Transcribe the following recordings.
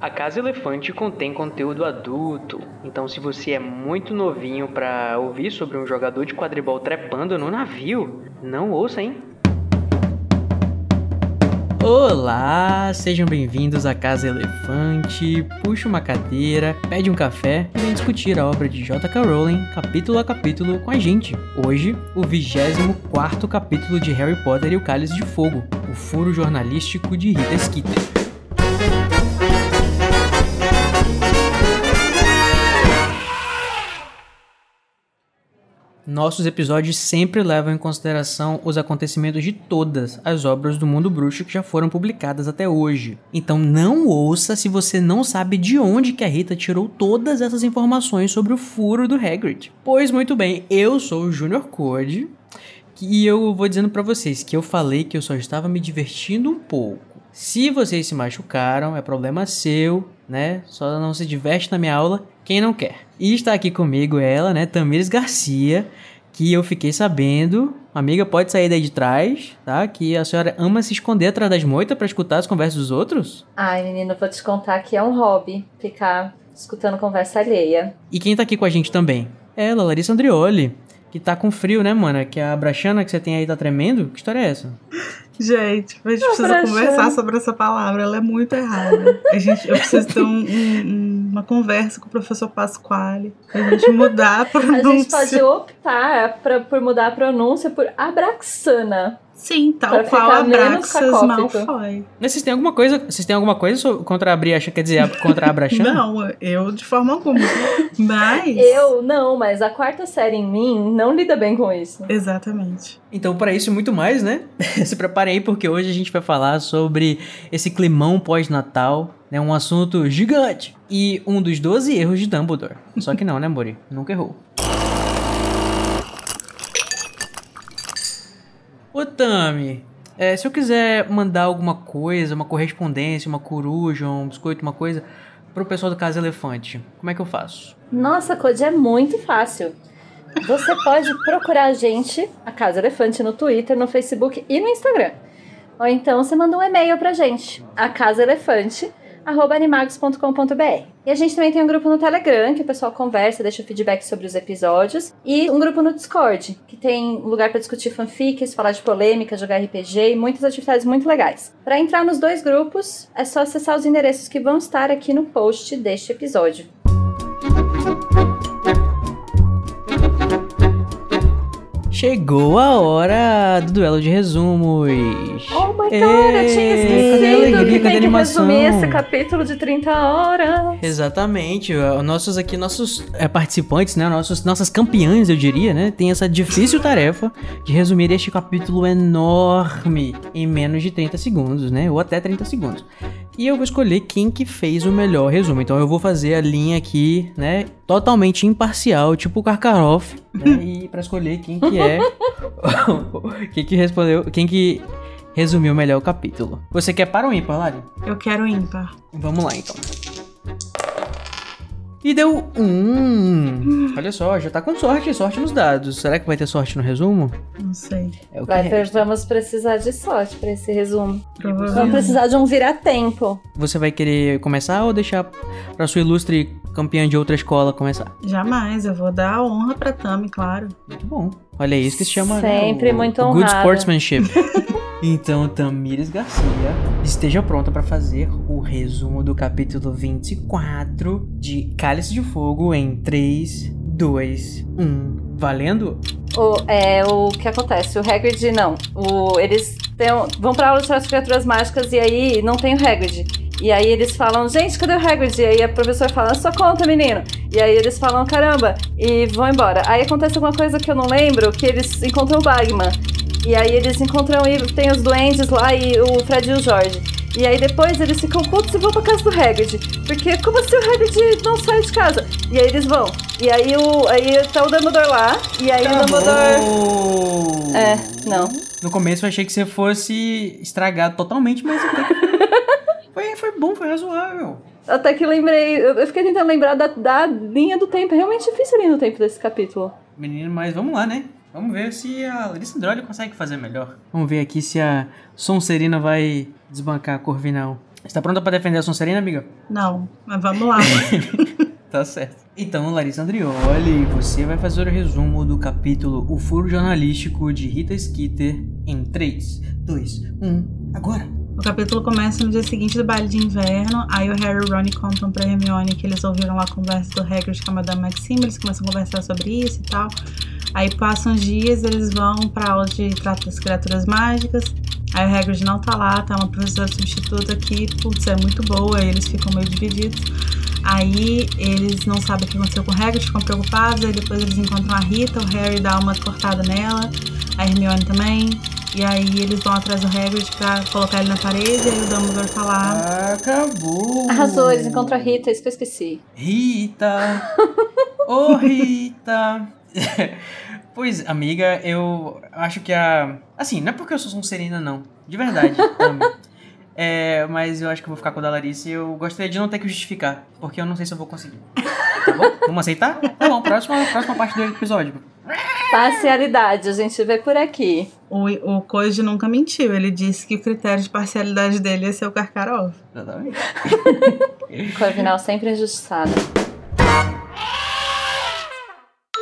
A Casa Elefante contém conteúdo adulto, então se você é muito novinho para ouvir sobre um jogador de quadribol trepando no navio, não ouça, hein? Olá, sejam bem-vindos à Casa Elefante. Puxa uma cadeira, pede um café e vem discutir a obra de J.K. Rowling capítulo a capítulo com a gente. Hoje, o 24 capítulo de Harry Potter e o Cálice de Fogo, o furo jornalístico de Rita Skeeter. Nossos episódios sempre levam em consideração os acontecimentos de todas as obras do mundo bruxo que já foram publicadas até hoje. Então não ouça se você não sabe de onde que a Rita tirou todas essas informações sobre o furo do Hagrid. Pois muito bem, eu sou o Junior Code e eu vou dizendo para vocês que eu falei que eu só estava me divertindo um pouco. Se vocês se machucaram, é problema seu, né? Só não se diverte na minha aula quem não quer. E está aqui comigo ela, né, Tamires Garcia, que eu fiquei sabendo, amiga, pode sair daí de trás, tá? Que a senhora ama se esconder atrás das moitas para escutar as conversas dos outros? Ai, menina, vou te contar que é um hobby ficar escutando conversa alheia. E quem tá aqui com a gente também? Ela, Larissa Andrioli, que tá com frio, né, mana? Que a brachana que você tem aí tá tremendo? Que história é essa? Gente, a gente precisa conversar sobre essa palavra, ela é muito errada. A gente, eu preciso ter um, um, uma conversa com o professor Pasquale pra gente mudar a pronúncia. A gente pode optar pra, por mudar a pronúncia por Abraxana. Sim, tal qual a Braxas Malfoy. Vocês têm alguma coisa, vocês têm alguma coisa contra a Briacha, quer dizer, contra a Brachana? não, eu de forma alguma. Mas eu não, mas a quarta série em mim não lida bem com isso. Exatamente. Então, para isso e muito mais, né? Se preparem aí porque hoje a gente vai falar sobre esse climão pós-natal, né? Um assunto gigante e um dos 12 erros de Dumbledore. Só que não, né, Mori? Nunca errou. Ô Tami, é, se eu quiser mandar alguma coisa, uma correspondência, uma coruja, um biscoito, uma coisa, pro pessoal do Casa Elefante, como é que eu faço? Nossa, Code, é muito fácil. Você pode procurar a gente, a Casa Elefante, no Twitter, no Facebook e no Instagram. Ou então você manda um e-mail pra gente, a Casa Elefante, animagos.com.br. E a gente também tem um grupo no Telegram, que o pessoal conversa, deixa feedback sobre os episódios. E um grupo no Discord, que tem lugar para discutir fanfics, falar de polêmica, jogar RPG e muitas atividades muito legais. Para entrar nos dois grupos, é só acessar os endereços que vão estar aqui no post deste episódio. Chegou a hora do duelo de resumos. Oh my god, eu tinha esquecido alegria, que tem que resumir esse capítulo de 30 horas. Exatamente. Nossos aqui, nossos é, participantes, né, nossos, nossas campeãs, eu diria, né, tem essa difícil tarefa de resumir este capítulo enorme em menos de 30 segundos, né, ou até 30 segundos. E eu vou escolher quem que fez o melhor resumo. Então eu vou fazer a linha aqui, né, totalmente imparcial, tipo o Karkaroff, né, e para escolher quem que é quem que respondeu, quem que resumiu melhor o capítulo. Você quer para ou ímpar, Lari? Eu quero ímpar. Vamos lá então. E deu um. Olha só, já tá com sorte, sorte nos dados. Será que vai ter sorte no resumo? Não sei. É vai ter, vamos precisar de sorte para esse resumo. Vamos precisar de um vira-tempo. Você vai querer começar ou deixar pra sua ilustre campeã de outra escola começar? Jamais, eu vou dar honra pra Tami, claro. Muito bom. Olha, é isso que se chama Sempre né, o, muito honrado. Good sportsmanship. então, Tamires Garcia, esteja pronta para fazer resumo do capítulo 24 de Cálice de Fogo em 3, 2, 1. Valendo? O, é, o que acontece? O Hagrid, não. O, eles têm, vão pra aula de as criaturas mágicas e aí não tem o Hagrid. E aí eles falam, gente, cadê o Hagrid? E aí a professora fala, sua conta, menino. E aí eles falam, caramba, e vão embora. Aí acontece alguma coisa que eu não lembro, que eles encontram o Bagman. E aí eles encontram e tem os duendes lá e o Fred e o Jorge. E aí depois eles ficam putos e vão pra casa do Hagrid. Porque como assim o Hagrid não sai de casa? E aí eles vão. E aí o aí tá o Dumbledore lá. E aí Acabou. o Dumbledore. É, não. No começo eu achei que você fosse estragado totalmente, mas foi, foi bom, foi razoável. Até que lembrei, eu fiquei tentando lembrar da, da linha do tempo. É realmente difícil a linha do tempo desse capítulo. Menino, mas vamos lá, né? Vamos ver se a Larissa Androli consegue fazer melhor. Vamos ver aqui se a Sonserina vai desbancar a Corvinal. Está pronta para defender a Sonserina, amiga? Não, mas vamos lá. tá certo. Então, Larissa Andrioli, você vai fazer o resumo do capítulo O Furo Jornalístico de Rita Skeeter em 3, 2, 1, agora! O capítulo começa no dia seguinte do baile de inverno. Aí o Harry e o Ron contam pra Hermione que eles ouviram lá a conversa do Hagrid com a Madame Maxime. Eles começam a conversar sobre isso e tal. Aí passam os dias, eles vão pra aula de trato das criaturas mágicas. Aí o Hagrid não tá lá, tá uma professora substituta que, putz, é muito boa. Aí eles ficam meio divididos. Aí eles não sabem o que aconteceu com o Hagrid, ficam preocupados. Aí depois eles encontram a Rita, o Harry dá uma cortada nela. A Hermione também. E aí eles vão atrás do Hagrid pra colocar ele na parede, e aí o Dumbledore tá lá. Acabou! Arrasou, eles encontram a Rita, isso que eu esqueci. Rita! Ô, oh, Rita! pois, amiga, eu acho que a... Assim, não é porque eu sou Sonserina, não. De verdade. É, mas eu acho que eu vou ficar com a da Larissa e eu gostaria de não ter que justificar, porque eu não sei se eu vou conseguir. Tá bom? Vamos aceitar? Tá bom, próxima, próxima parte do episódio. Parcialidade, a gente vê por aqui. O, o Koji nunca mentiu. Ele disse que o critério de parcialidade dele é ser o Karkaroff. Exatamente. Corvinal sempre injustiçado.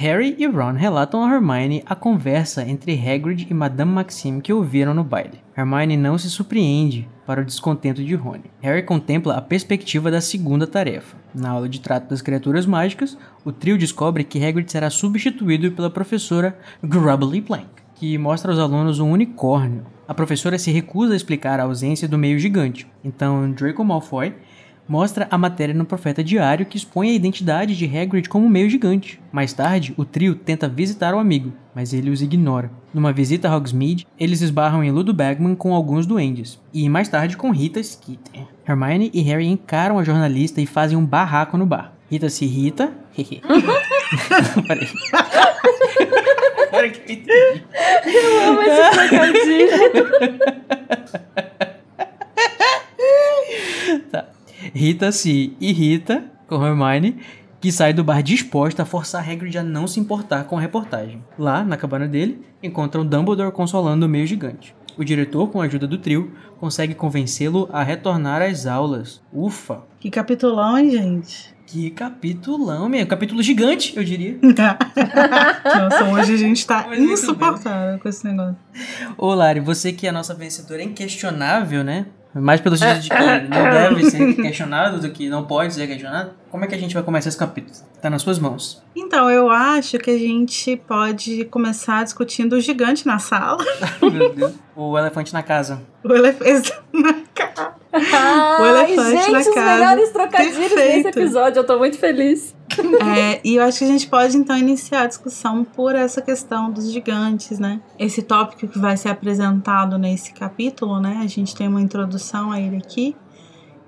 Harry e Ron relatam a Hermione a conversa entre Hagrid e Madame Maxime que ouviram no baile. Hermione não se surpreende para o descontento de Rony. Harry contempla a perspectiva da segunda tarefa. Na aula de trato das criaturas mágicas, o trio descobre que Hagrid será substituído pela professora Grubbly Plank que mostra aos alunos um unicórnio. A professora se recusa a explicar a ausência do meio gigante. Então, Draco Malfoy mostra a matéria no Profeta Diário que expõe a identidade de Hagrid como meio gigante. Mais tarde, o trio tenta visitar o amigo, mas ele os ignora. Numa visita a Hogsmeade, eles esbarram em Ludo Bagman com alguns duendes, e mais tarde com Rita Skeeter. Hermione e Harry encaram a jornalista e fazem um barraco no bar. Rita se irrita. Peraí. Agora que eu entendi. Eu amo esse trocadilho. tá. Rita se irrita com Hermione, que sai do bar disposta a forçar Hagrid a não se importar com a reportagem. Lá, na cabana dele, encontram Dumbledore consolando o meio gigante. O diretor, com a ajuda do trio, consegue convencê-lo a retornar às aulas. Ufa! Que capitulão, hein, gente? Que capitulão, meu. Capítulo gigante, eu diria. Nossa, hoje a gente tá insuportável com esse negócio. Ô, Lari, você que é a nossa vencedora inquestionável, né? Mais pelo sentido de que não deve ser questionado do que não pode ser questionado. Como é que a gente vai começar esse capítulo? Tá nas suas mãos. Então, eu acho que a gente pode começar discutindo o gigante na sala. Meu Deus. O elefante na casa. O elefante na casa. Ai, o elefante gente, na os casa. melhores trocadilhos Perfeito. nesse episódio. Eu tô muito feliz. É, e eu acho que a gente pode então iniciar a discussão por essa questão dos gigantes, né? Esse tópico que vai ser apresentado nesse capítulo, né? A gente tem uma introdução a ele aqui.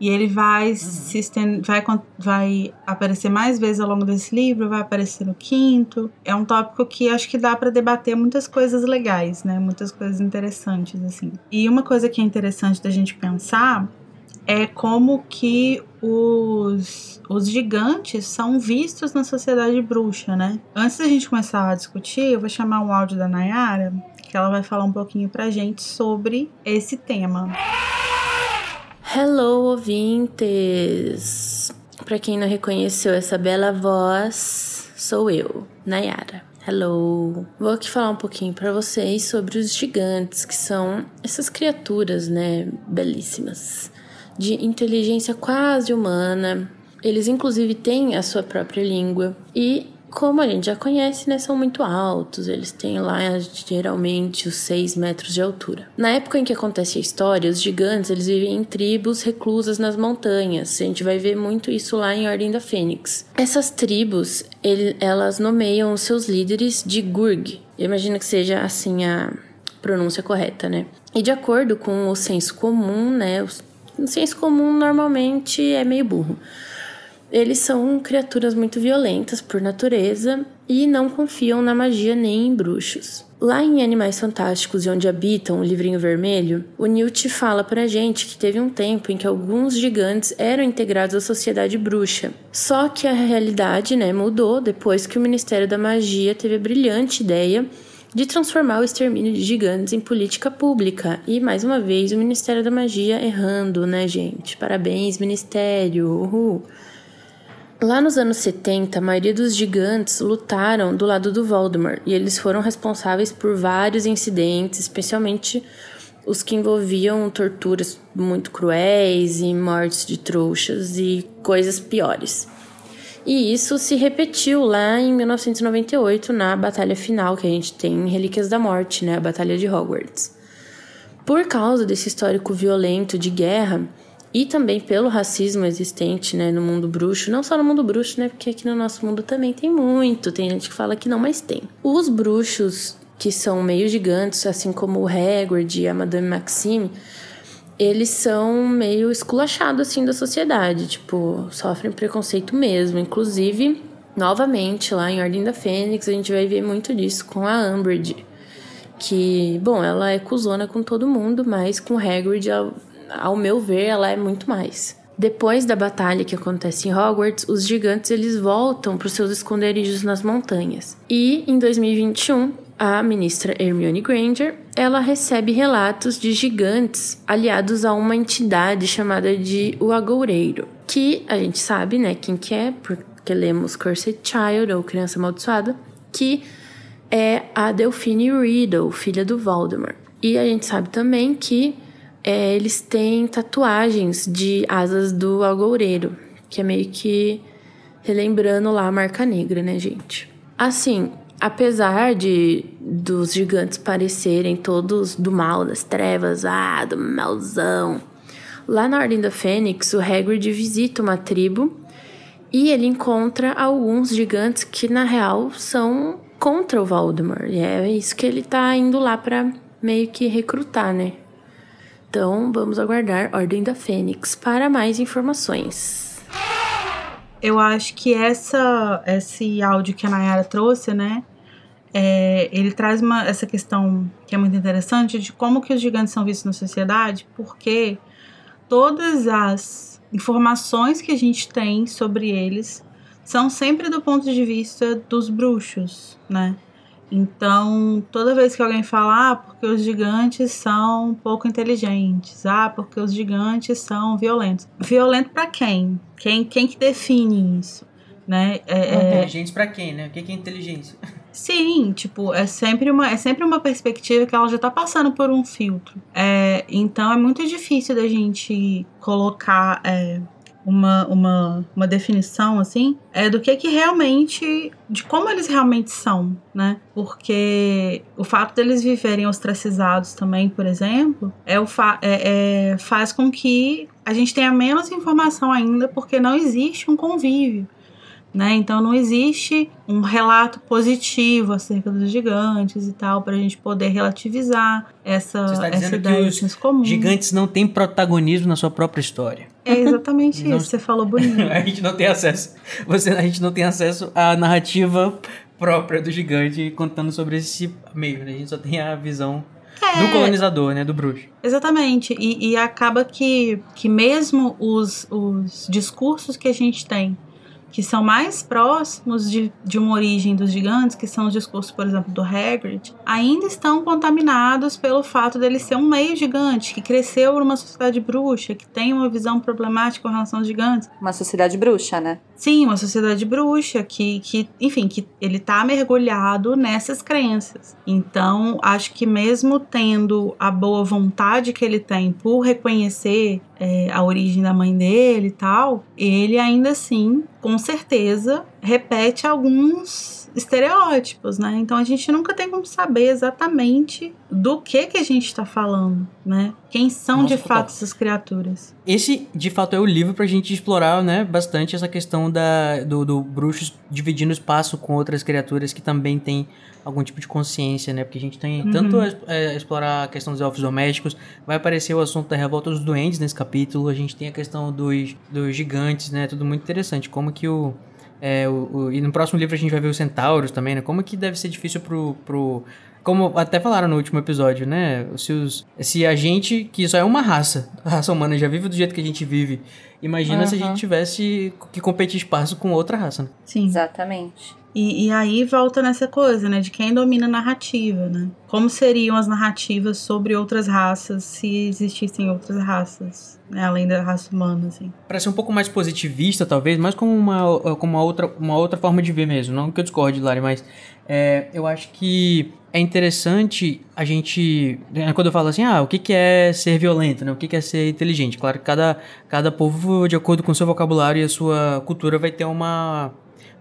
E ele vai se estender, vai, vai aparecer mais vezes ao longo desse livro, vai aparecer no quinto. É um tópico que acho que dá para debater muitas coisas legais, né? Muitas coisas interessantes, assim. E uma coisa que é interessante da gente pensar é como que os, os gigantes são vistos na sociedade bruxa, né? Antes da gente começar a discutir, eu vou chamar um áudio da Nayara, que ela vai falar um pouquinho pra gente sobre esse tema. Hello, ouvintes! Pra quem não reconheceu essa bela voz, sou eu, Nayara. Hello! Vou aqui falar um pouquinho pra vocês sobre os gigantes, que são essas criaturas, né, belíssimas, de inteligência quase humana. Eles, inclusive, têm a sua própria língua e como a gente já conhece, né, são muito altos, eles têm lá geralmente os 6 metros de altura. Na época em que acontece a história, os gigantes eles vivem em tribos reclusas nas montanhas. A gente vai ver muito isso lá em Ordem da Fênix. Essas tribos, ele- elas nomeiam os seus líderes de Gurg. Eu imagino que seja assim a pronúncia correta, né? E de acordo com o senso comum, né, o senso comum normalmente é meio burro. Eles são criaturas muito violentas por natureza e não confiam na magia nem em bruxos. Lá em Animais Fantásticos e Onde Habitam, o livrinho vermelho, o Newt fala pra gente que teve um tempo em que alguns gigantes eram integrados à sociedade bruxa. Só que a realidade né, mudou depois que o Ministério da Magia teve a brilhante ideia de transformar o extermínio de gigantes em política pública. E mais uma vez o Ministério da Magia errando, né, gente? Parabéns, Ministério! Uhul. Lá nos anos 70, a maioria dos gigantes lutaram do lado do Voldemort e eles foram responsáveis por vários incidentes, especialmente os que envolviam torturas muito cruéis e mortes de trouxas e coisas piores. E isso se repetiu lá em 1998 na batalha final que a gente tem em Relíquias da Morte, né, a Batalha de Hogwarts. Por causa desse histórico violento de guerra, e também pelo racismo existente né, no mundo bruxo, não só no mundo bruxo, né, porque aqui no nosso mundo também tem muito, tem gente que fala que não, mas tem. Os bruxos que são meio gigantes, assim como o Hagrid e a Madame Maxime, eles são meio esculachados assim da sociedade, tipo, sofrem preconceito mesmo, inclusive novamente lá em Ordem da Fênix a gente vai ver muito disso com a Umbridge, que, bom, ela é cuzona com todo mundo, mas com Hagrid ao meu ver, ela é muito mais. Depois da batalha que acontece em Hogwarts, os gigantes eles voltam para os seus esconderijos nas montanhas. E em 2021, a ministra Hermione Granger, ela recebe relatos de gigantes aliados a uma entidade chamada de o Agoureiro, que a gente sabe, né, quem que é, porque lemos Cursed Child ou Criança Amaldiçoada, que é a Delphine Riddle, filha do Voldemort. E a gente sabe também que é, eles têm tatuagens de asas do agoureiro, que é meio que relembrando lá a marca negra, né, gente? Assim, apesar de dos gigantes parecerem todos do mal, das trevas, ah, do malzão, lá na Ordem da Fênix, o Hagrid visita uma tribo e ele encontra alguns gigantes que na real são contra o Voldemort. E é isso que ele tá indo lá para meio que recrutar, né? Então, vamos aguardar Ordem da Fênix para mais informações. Eu acho que essa, esse áudio que a Nayara trouxe, né? É, ele traz uma, essa questão que é muito interessante de como que os gigantes são vistos na sociedade, porque todas as informações que a gente tem sobre eles são sempre do ponto de vista dos bruxos, né? Então, toda vez que alguém fala, ah, porque os gigantes são pouco inteligentes, ah, porque os gigantes são violentos. Violento para quem? quem? Quem que define isso? Né? É, é... Inteligentes para quem, né? O que é inteligência? Sim, tipo, é sempre uma, é sempre uma perspectiva que ela já tá passando por um filtro. É, então é muito difícil da gente colocar é, uma, uma, uma definição assim é do que que realmente de como eles realmente são, né? Porque o fato deles viverem ostracizados também, por exemplo, é o fa é, é, faz com que a gente tenha menos informação ainda porque não existe um convívio. Né? Então não existe um relato positivo acerca dos gigantes e tal para a gente poder relativizar essa, Você está essa ideia que os comum. Gigantes não têm protagonismo na sua própria história. É exatamente isso. Você falou bonito. a gente não tem acesso. Você, a gente não tem acesso à narrativa própria do gigante contando sobre esse meio. Né? A gente só tem a visão é, do colonizador, né? Do bruxo. Exatamente. E, e acaba que, que mesmo os, os discursos que a gente tem que são mais próximos de, de uma origem dos gigantes, que são os discursos, por exemplo, do Hagrid, ainda estão contaminados pelo fato dele ser um meio gigante, que cresceu numa sociedade bruxa, que tem uma visão problemática com relação aos gigantes. Uma sociedade bruxa, né? Sim, uma sociedade bruxa, que, que enfim, que ele tá mergulhado nessas crenças. Então, acho que mesmo tendo a boa vontade que ele tem por reconhecer é, a origem da mãe dele e tal, ele ainda assim, com certeza, repete alguns estereótipos, né? Então a gente nunca tem como saber exatamente do que que a gente está falando, né? Quem são Nossa, de fato essas criaturas? Esse, de fato, é o livro pra gente explorar, né, bastante essa questão da, do, do bruxo dividindo espaço com outras criaturas que também têm algum tipo de consciência, né? Porque a gente tem uhum. tanto a, é, explorar a questão dos elfos domésticos, vai aparecer o assunto da revolta dos duendes nesse capítulo, a gente tem a questão dos, dos gigantes, né? Tudo muito interessante. Como que o, É, o, o- e no próximo livro a gente vai ver os centauros também, né? Como que deve ser difícil pro, pro. Como até falaram no último episódio, né? Se, os, se a gente, que só é uma raça, a raça humana já vive do jeito que a gente vive, imagina se a gente tivesse que competir espaço com outra raça, né? Sim. Exatamente. E, e aí volta nessa coisa, né? De quem domina a narrativa, né? Como seriam as narrativas sobre outras raças se existissem outras raças, né? Além da raça humana, assim. Para ser um pouco mais positivista, talvez, mas como uma, como uma, outra, uma outra forma de ver mesmo. Não que eu discorde, Lari, mas é, eu acho que é interessante a gente. né, Quando eu falo assim, ah, o que, que é ser violento, né? O que, que é ser inteligente? Claro que cada, cada povo, de acordo com o seu vocabulário e a sua cultura, vai ter uma.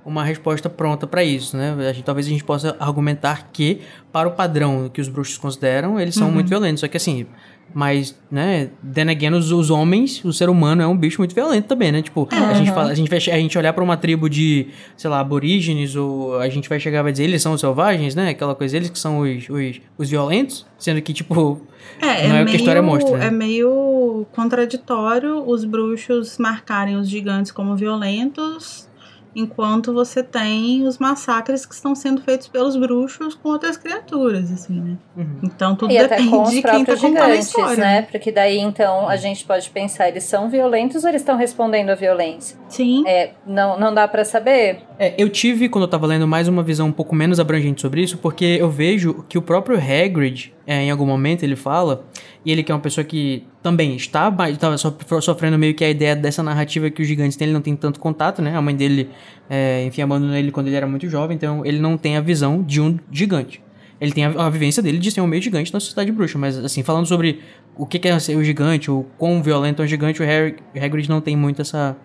Uma resposta pronta para isso, né? A gente, talvez a gente possa argumentar que, para o padrão que os bruxos consideram, eles são muito violentos. Só que assim, mas, né, then again, os, os homens, o ser humano é um bicho muito violento também, né? Tipo, a, gente fala, a, gente vai, a gente olhar pra uma tribo de, sei lá, aborígenes, ou a gente vai chegar e vai dizer, eles são os selvagens, né? Aquela coisa, eles que são os, os, os violentos, sendo que, tipo, É, Não é o meio, que a história mostra, né? É meio contraditório os bruxos marcarem os gigantes como violentos, enquanto você tem os massacres que estão sendo feitos pelos bruxos com outras criaturas, assim, né? Uhum. Então tudo E depende de quem tá contando a história. né? Porque daí então a gente pode pensar, eles são violentos ou eles estão respondendo à violência? Sim. É, não, não dá pra saber. É, eu tive, quando eu tava lendo, mais uma visão um pouco menos abrangente sobre isso, porque eu vejo que o próprio Hagrid, é, em algum momento, ele fala, e ele que é uma pessoa que também está, mas estava sofrendo meio que a ideia dessa narrativa que os gigantes têm, ele não tem tanto contato, né? A mãe dele, é, enfim, abandonou ele quando ele era muito jovem, então ele não tem a visão de um gigante. Ele tem a, a vivência dele de ser um meio gigante na sociedade bruxa, mas assim, falando sobre o que que é ser o gigante, o quão violento é um gigante, o Harry, Hagrid não tem muito essa,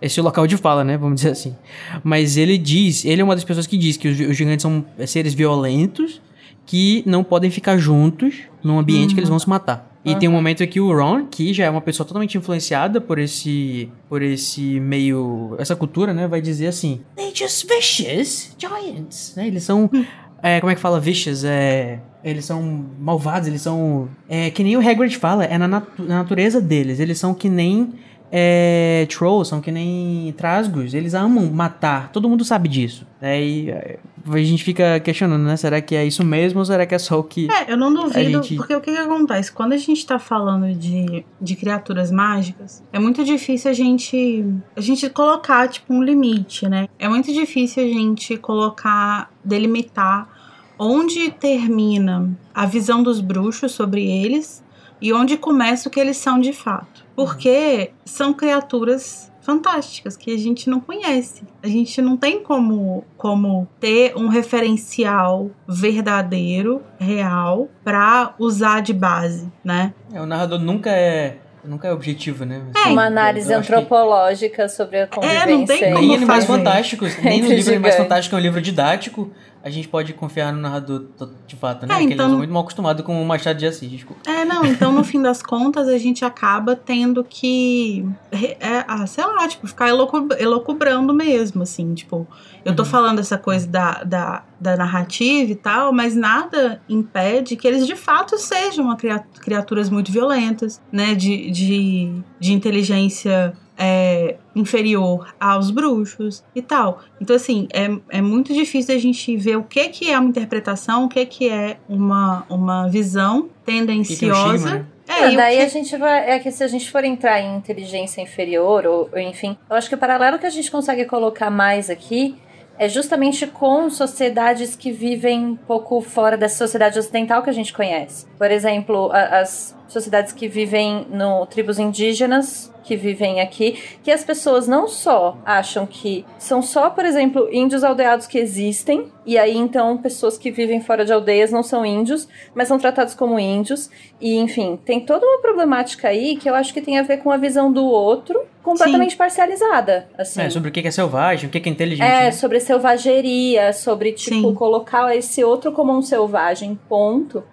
esse local de fala, né? Vamos dizer assim. Mas ele diz, ele é uma das pessoas que diz que os, os gigantes são seres violentos que não podem ficar juntos num ambiente que eles vão se matar. E tem um momento que o Ron, que já é uma pessoa totalmente influenciada por esse por esse meio essa cultura, né, vai dizer assim: "They just vicious giants", né? Eles são é, como é que fala vicious? É eles são malvados, eles são é que nem o Hagrid fala, é na, natu- na natureza deles. Eles são que nem é, trolls, são que nem trasgos, eles amam matar, todo mundo sabe disso. Aí é, a gente fica questionando, né? Será que é isso mesmo ou será que é só o que. É, eu não duvido, gente- porque o que, que acontece? Quando a gente tá falando de, de criaturas mágicas, é muito difícil a gente, a gente colocar, tipo, um limite, né? É muito difícil a gente colocar, delimitar onde termina a visão dos bruxos sobre eles e onde começa o que eles são de fato. Porque são criaturas fantásticas que a gente não conhece. A gente não tem como, como ter um referencial verdadeiro, real, pra usar de base, né? É, o narrador nunca é. Nunca é objetivo, né? É, Uma análise acho que- antropológica sobre a convivência. não tem como Nem Animais. Fantásticos, nem no livro Animais. Fantásticos, é um livro didático, a gente pode confiar no narrador de fato, né? É, Que então- eles são muito mal acostumados com o Machado de Assis, desculpa. É, não, então no fim das contas a gente acaba tendo que, é, ah, sei lá, tipo, ficar elocu- elocubrando mesmo, assim, tipo, eu tô Uhum. falando essa coisa da, da, da narrativa e tal, mas nada impede que eles de fato sejam criaturas muito violentas, né, de, de, de inteligência é, inferior aos bruxos e tal. Então, assim, é, é muito difícil a gente ver o que, que é uma interpretação, o que, que é uma, uma visão tendenciosa. né? É, e daí que- a gente vai. É que se a gente for entrar em inteligência inferior, ou, ou enfim, eu acho que o paralelo que a gente consegue colocar mais aqui é justamente com sociedades que vivem um pouco fora dessa sociedade ocidental que a gente conhece. Por exemplo, a- as sociedades que vivem no tribos indígenas que vivem aqui, que as pessoas não só acham que são só, por exemplo, índios aldeados que existem, e aí então pessoas que vivem fora de aldeias não são índios, mas são tratados como índios, e enfim, tem toda uma problemática aí que eu acho que tem a ver com a visão do outro completamente parcializada, assim. É, sobre o que é selvagem, o que que é inteligente. É, né? sobre selvageria, sobre, tipo, Sim. colocar esse outro como um selvagem, ponto.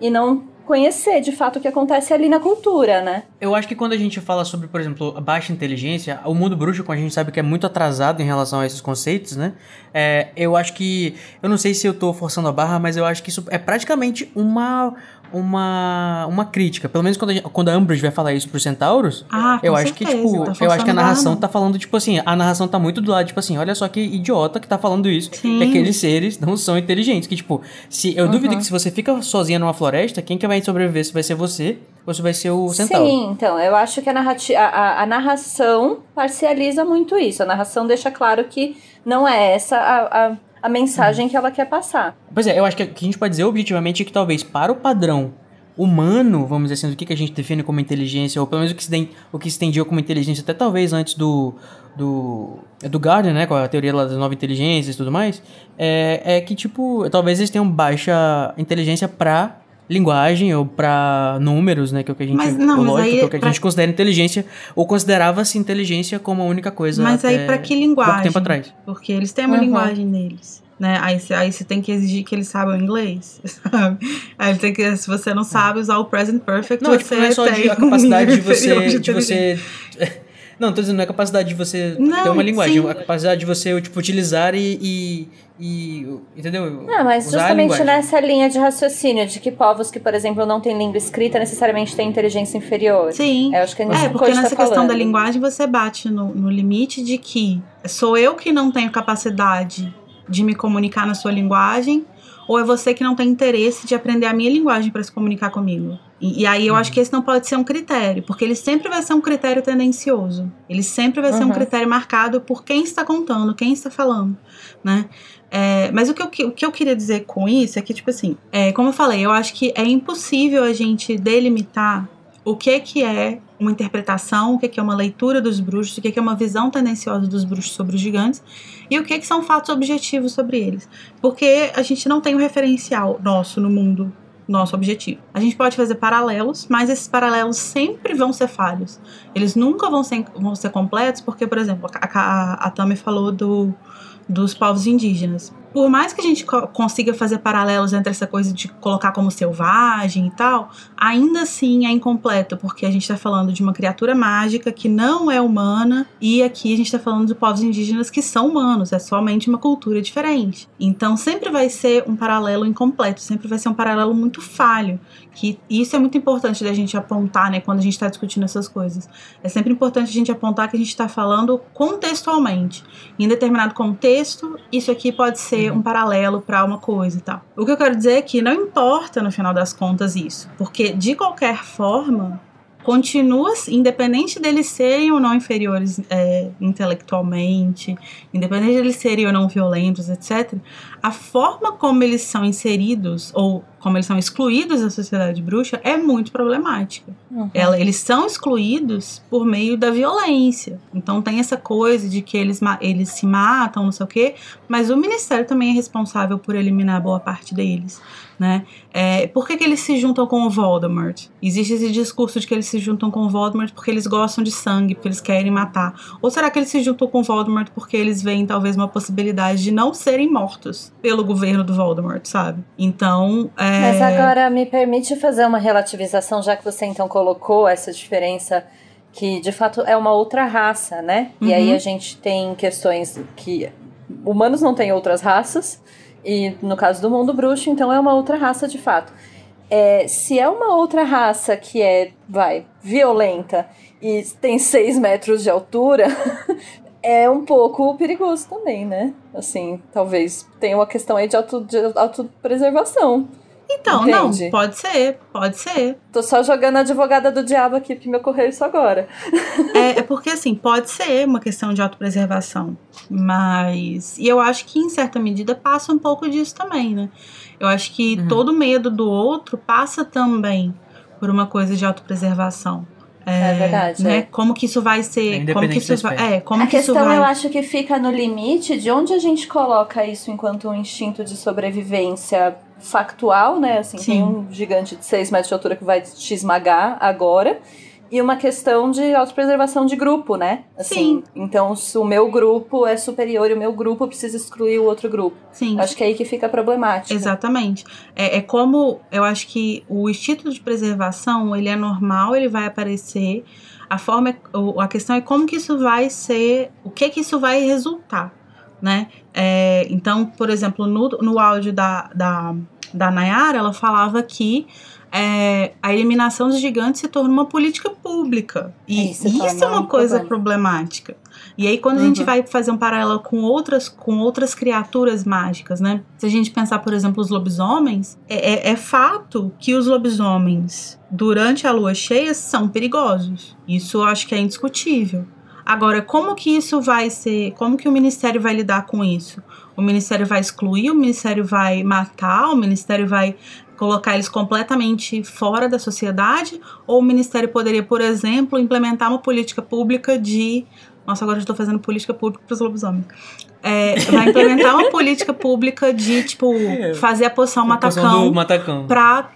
E não conhecer de fato o que acontece ali na cultura, né? Eu acho que quando a gente fala sobre, por exemplo, a baixa inteligência, o mundo bruxo, como a gente sabe que é muito atrasado em relação a esses conceitos, né? É, eu acho que. Eu não sei se eu tô forçando a barra, mas eu acho que isso é praticamente uma. Uma, uma crítica. Pelo menos quando a, quando a Umbridge vai falar isso pros centauros, Ah, eu acho certeza, que, tipo, tá eu acho que a narração tá falando, tipo assim, a narração tá muito do lado, tipo assim, olha só que idiota que tá falando isso. Sim. Que aqueles seres não são inteligentes. Que, tipo, se eu duvido que se você fica sozinha numa floresta, quem que vai sobreviver? Se vai ser você ou se vai ser o centauro. Sim, então, eu acho que a, narrati a, a, a narração parcializa muito isso. A narração deixa claro que não é essa a, a, a mensagem que ela quer passar. Pois é, eu acho que a gente pode dizer objetivamente é que talvez para o padrão humano, vamos dizer assim, do que, que a gente define como inteligência, ou pelo menos o que se, tem, o que se entendia como inteligência, até talvez antes do do, do Gardner, né, com a teoria das nove inteligências e tudo mais, é, é que, tipo, talvez eles tenham baixa inteligência pra linguagem ou pra números, né, que é o que a gente, Mas não, ou mas aí que é o que a pra- gente considera inteligência, ou considerava-se inteligência como a única coisa Mas aí pra que linguagem? pouco tempo atrás. Porque eles têm uma Uhum. linguagem deles. Né? Aí, aí você tem que exigir que eles saibam inglês, sabe? Aí tem que, se você não sabe usar o present perfect, Não, você tipo, não é só de, tem a um capacidade de nível inferior você, de você... Não, tô dizendo, não é a capacidade de você Não, ter uma linguagem, sim. é a capacidade de você, tipo, utilizar e... e, e- entendeu? Não, mas Usar justamente nessa linha de raciocínio de que povos que, por exemplo, não têm língua escrita necessariamente têm inteligência inferior. Sim. Eu acho que é É, porque Coach tá nessa questão falando. da linguagem você bate no, no limite de que sou eu que não tenho capacidade de me comunicar na sua linguagem, ou é você que não tem interesse de aprender a minha linguagem para se comunicar comigo. E, aí eu acho que esse não pode ser um critério, porque ele sempre vai ser um critério tendencioso. Ele sempre vai ser um Uhum. critério marcado por quem está contando, quem está falando, né? É, mas o que, eu, o que eu queria dizer com isso é que, tipo assim, é, como eu falei, eu acho que é impossível a gente delimitar o que que é uma interpretação, o que que é uma leitura dos bruxos, o que que é uma visão tendenciosa dos bruxos sobre os gigantes e o que que são fatos objetivos sobre eles. Porque a gente não tem um referencial nosso no mundo, nosso objetivo. A gente pode fazer paralelos, mas esses paralelos sempre vão ser falhos. Eles nunca vão ser, vão ser completos, porque, por exemplo, a, a, a Tami falou do, dos povos indígenas. Por mais que a gente co- consiga fazer paralelos entre essa coisa de colocar como selvagem e tal, ainda assim é incompleto, porque a gente está falando de uma criatura mágica que não é humana, e aqui a gente está falando de povos indígenas que são humanos, é somente uma cultura diferente. Então sempre vai ser um paralelo incompleto, sempre vai ser um paralelo muito falho, que isso é muito importante da gente apontar, né, quando a gente está discutindo essas coisas. É sempre importante a gente apontar que a gente está falando contextualmente. Em determinado contexto, isso aqui pode ser um paralelo para uma coisa e tal. O que eu quero dizer é que não importa no final das contas isso, porque de qualquer forma continua, independente deles serem ou não inferiores é, intelectualmente, independente deles serem ou não violentos, etc., a forma como eles são inseridos ou como eles são excluídos da sociedade bruxa é muito problemática. Uhum. Ela- eles são excluídos por meio da violência. Então tem essa coisa de que eles, eles se matam, não sei o quê, mas o ministério também é responsável por eliminar boa parte deles. Né? É, por que, que eles se juntam com o Voldemort? Existe esse discurso de que eles se juntam com o Voldemort porque eles gostam de sangue, porque eles querem matar. Ou será que eles se juntam com o Voldemort porque eles veem talvez uma possibilidade de não serem mortos pelo governo do Voldemort, sabe? Então. é, Mas agora me permite fazer uma relativização, já que você então colocou essa diferença que de fato é uma outra raça, né? E Uhum. aí a gente tem questões que humanos não têm outras raças, e no caso do mundo bruxo, então é uma outra raça de fato. É, se é uma outra raça que é, vai, violenta e tem 6 metros de altura, é um pouco perigoso também, né? Assim, talvez tenha uma questão aí de, auto, de autopreservação. Então, Entende? não, pode ser, pode ser. Tô só jogando a advogada do diabo aqui, porque me ocorreu isso agora. É, é porque, assim, pode ser uma questão de autopreservação, mas. E eu acho que, em certa medida, passa um pouco disso também, né? Eu acho que Uhum. todo medo do outro passa também por uma coisa de autopreservação. É, verdade. Né? é. Como que isso vai É ser. como que isso vai. É, como a que isso questão vai. eu acho que fica no limite de onde a gente coloca isso enquanto um instinto de sobrevivência factual, né? Assim, Sim. tem um gigante de 6 metros de altura que vai te esmagar agora. E uma questão de autopreservação de grupo, né? Assim, Sim. Então, se o meu grupo é superior e o meu grupo precisa excluir o outro grupo. Sim. Acho que é aí que fica problemático. Exatamente. É, é como eu acho que o instinto de preservação ele é normal, ele vai aparecer. A forma, é- a questão é como que isso vai ser, o que que isso vai resultar, né? É, então, por exemplo, no, no áudio da, da, da Nayara, ela falava que é, a eliminação dos gigantes se torna uma política pública. E Isso se isso é uma um coisa problema. problemática. E aí, quando a gente Uhum. vai fazer um paralelo com outras, com outras criaturas mágicas, né? Se a gente pensar, por exemplo, os lobisomens, é, é- é fato que os lobisomens, durante a lua cheia, são perigosos. Isso eu acho que é indiscutível. Agora, como que isso vai ser? Como que o ministério vai lidar com isso? O ministério vai excluir, o ministério vai matar, o ministério vai colocar eles completamente fora da sociedade? Ou o ministério poderia, por exemplo, implementar uma política pública de. Nossa, agora eu estou fazendo política pública para os lobisomens. É, vai implementar uma política pública de, tipo, fazer a poção A poção matacão do matacão. pra,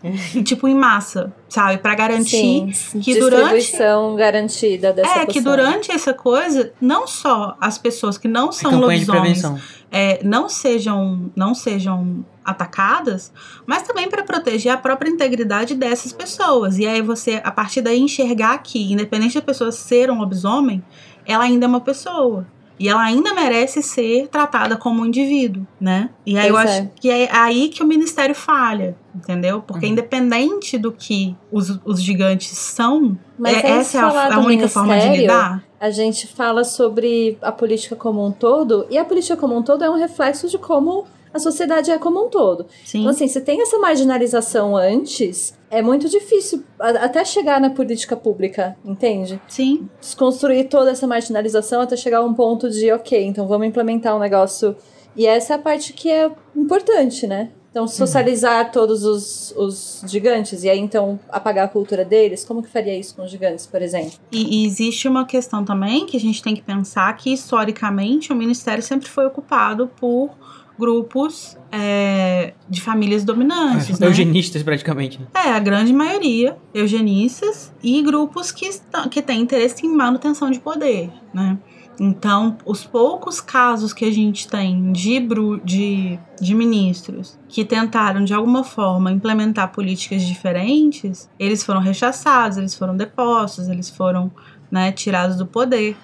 tipo, em massa, sabe? Pra garantir Sim, que durante distribuição garantida dessa é, que poção. durante essa coisa, não só as pessoas que não são campanha de lobisomens é, não sejam não sejam atacadas, mas também para proteger a própria integridade dessas pessoas. E aí você, a partir daí, enxergar que, independente da pessoa ser um lobisomem, ela ainda é uma pessoa. E ela ainda merece ser tratada como um indivíduo, né? E aí eu acho é. que é aí que o ministério falha, entendeu? Porque Uhum. independente do que os, os gigantes são, é- essa é a, falar a única forma de lidar. A gente fala sobre a política como um todo, e a política como um todo é um reflexo de como a sociedade é como um todo. Sim. Então, assim, se tem essa marginalização antes, é muito difícil até chegar na política pública, entende? Sim. Desconstruir toda essa marginalização até chegar a um ponto de, ok, então vamos implementar um negócio. E essa é a parte que é importante, né? Então, socializar todos os, os gigantes e aí, então, apagar a cultura deles. Como que faria isso com os gigantes, por exemplo? E, e existe uma questão também que a gente tem que pensar que, historicamente, o Ministério sempre foi ocupado por grupos é, de famílias dominantes, né? Eugenistas, praticamente. né? É, a grande maioria, eugenistas e grupos que, estão, que têm interesse em manutenção de poder, né? Então, os poucos casos que a gente tem de, de, de ministros que tentaram, de alguma forma, implementar políticas diferentes, eles foram rechaçados, eles foram depostos, eles foram né, tirados do poder.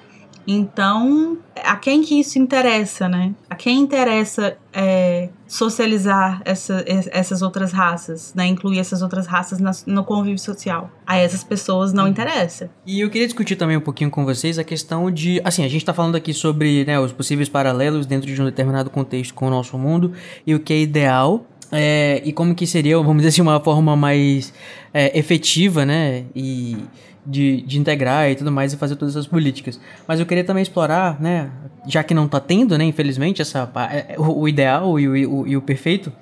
Então, a quem que isso interessa, né? A quem interessa é, socializar essa, es- essas outras raças, né? Incluir essas outras raças nas- no convívio social. A essas pessoas não interessa. E eu queria discutir também um pouquinho com vocês a questão de. Assim, a gente tá falando aqui sobre né, os possíveis paralelos dentro de um determinado contexto com o nosso mundo e o que é ideal. é, e como que seria, vamos dizer assim, uma forma mais é, efetiva, né? E de, de integrar e tudo mais e fazer todas essas políticas. Mas eu queria também explorar, né? Já que não tá tendo, né? Infelizmente, essa, pa- é, o, o ideal e o, o- e o perfeito.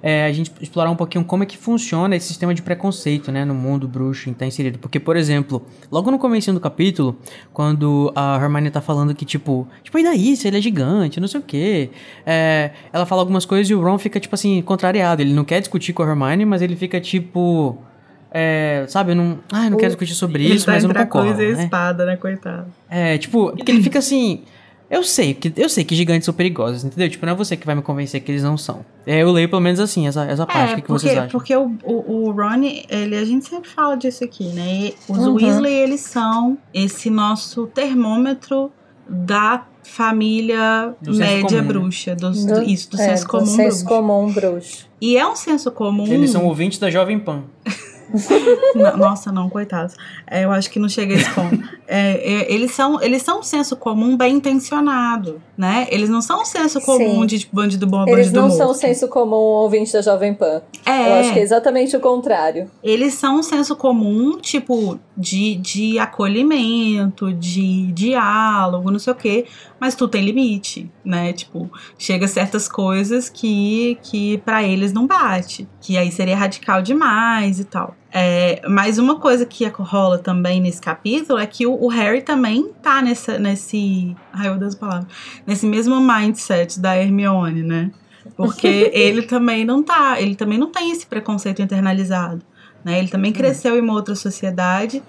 é, a gente explorar um pouquinho como é que funciona esse sistema de preconceito, né, no mundo bruxo em que tá inserido. Porque, por exemplo, logo no começo do capítulo, quando a Hermione tá falando que, tipo, tipo, e daí, se ele é gigante, não sei o quê. É, ela fala algumas coisas e o Ron fica, tipo assim, contrariado. Ele não quer discutir com a Hermione, mas ele fica, tipo... É, sabe, eu não, ah, eu não quero discutir sobre isso, tá mas eu não concordo, coisa e a né? espada, né, coitado. É, tipo, porque ele fica assim. Eu sei que eu sei que gigantes são perigosos, entendeu? Tipo, não é você que vai me convencer que eles não são. É, eu leio pelo menos assim essa, essa parte. o que, que porque, vocês acham? porque o, o, o Ron, ele, a gente sempre fala disso aqui, né? E os Uhum. Weasley, eles são esse nosso termômetro da família Do média comum, né? bruxa, do, Do- do- isso, do é, senso comum senso bruxo. comum bruxo. E é um senso comum. Eles são ouvintes da Jovem Pan. Nossa, não, coitados. É, eu acho que não chega a esse ponto. É, é, eles, são, eles são um senso comum bem intencionado, né? Eles não são um senso comum Sim. de tipo, bandido bom, Eles bandido não morto. são o senso comum ouvinte da Jovem Pan. É, Eu acho que é exatamente o contrário. eles são um senso comum, tipo, de, de acolhimento, de diálogo, não sei o quê, mas tudo tem limite, né? Tipo, chega certas coisas que, que para eles não bate, que aí seria radical demais e tal. É, mas uma coisa que rola também nesse capítulo é que o, o Harry também tá nessa, nesse. Ai, meu Deus, a palavra. Nesse mesmo mindset da Hermione, né? Porque ele também não tá, ele também não tem esse preconceito internalizado, né? Ele também cresceu em uma outra sociedade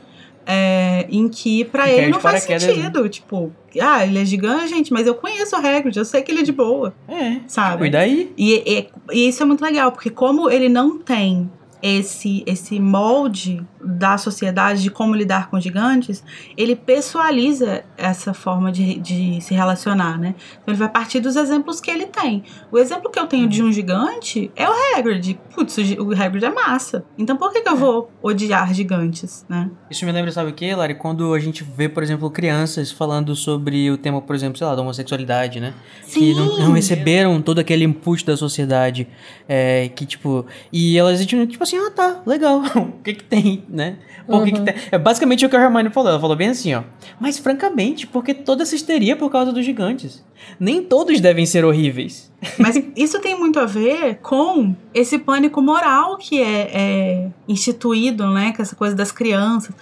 é, em que pra E ele não faz né? sentido. Tipo, ah, ele é gigante, gente, mas eu conheço o Hagrid, eu sei que ele é de boa, É. sabe? Cuida aí. E, e- e isso é muito legal, porque como ele não tem esse, esse molde da sociedade de como lidar com gigantes, ele pessoaliza essa forma de, de se relacionar, né? Então ele vai partir dos exemplos que ele tem. O exemplo que eu tenho de um gigante é o Hagrid. Putz, o, Hagrid é massa. Então por que, que eu vou odiar gigantes, né? Isso me lembra, sabe o que, Lari? Quando a gente vê, por exemplo, crianças falando sobre o tema, por exemplo, sei lá, da homossexualidade, né? Que não, Sim. não receberam todo aquele input da sociedade. É, que, tipo. E elas, tipo assim, ah, tá, legal. o que que tem, né? Por que que tem? É basicamente o que a Hermione falou. Ela falou bem assim, ó. Mas, francamente, porque toda essa histeria por causa dos gigantes. Nem todos devem ser horríveis. Mas isso tem muito a ver com esse pânico moral que é, é instituído, né? Com essa coisa das crianças.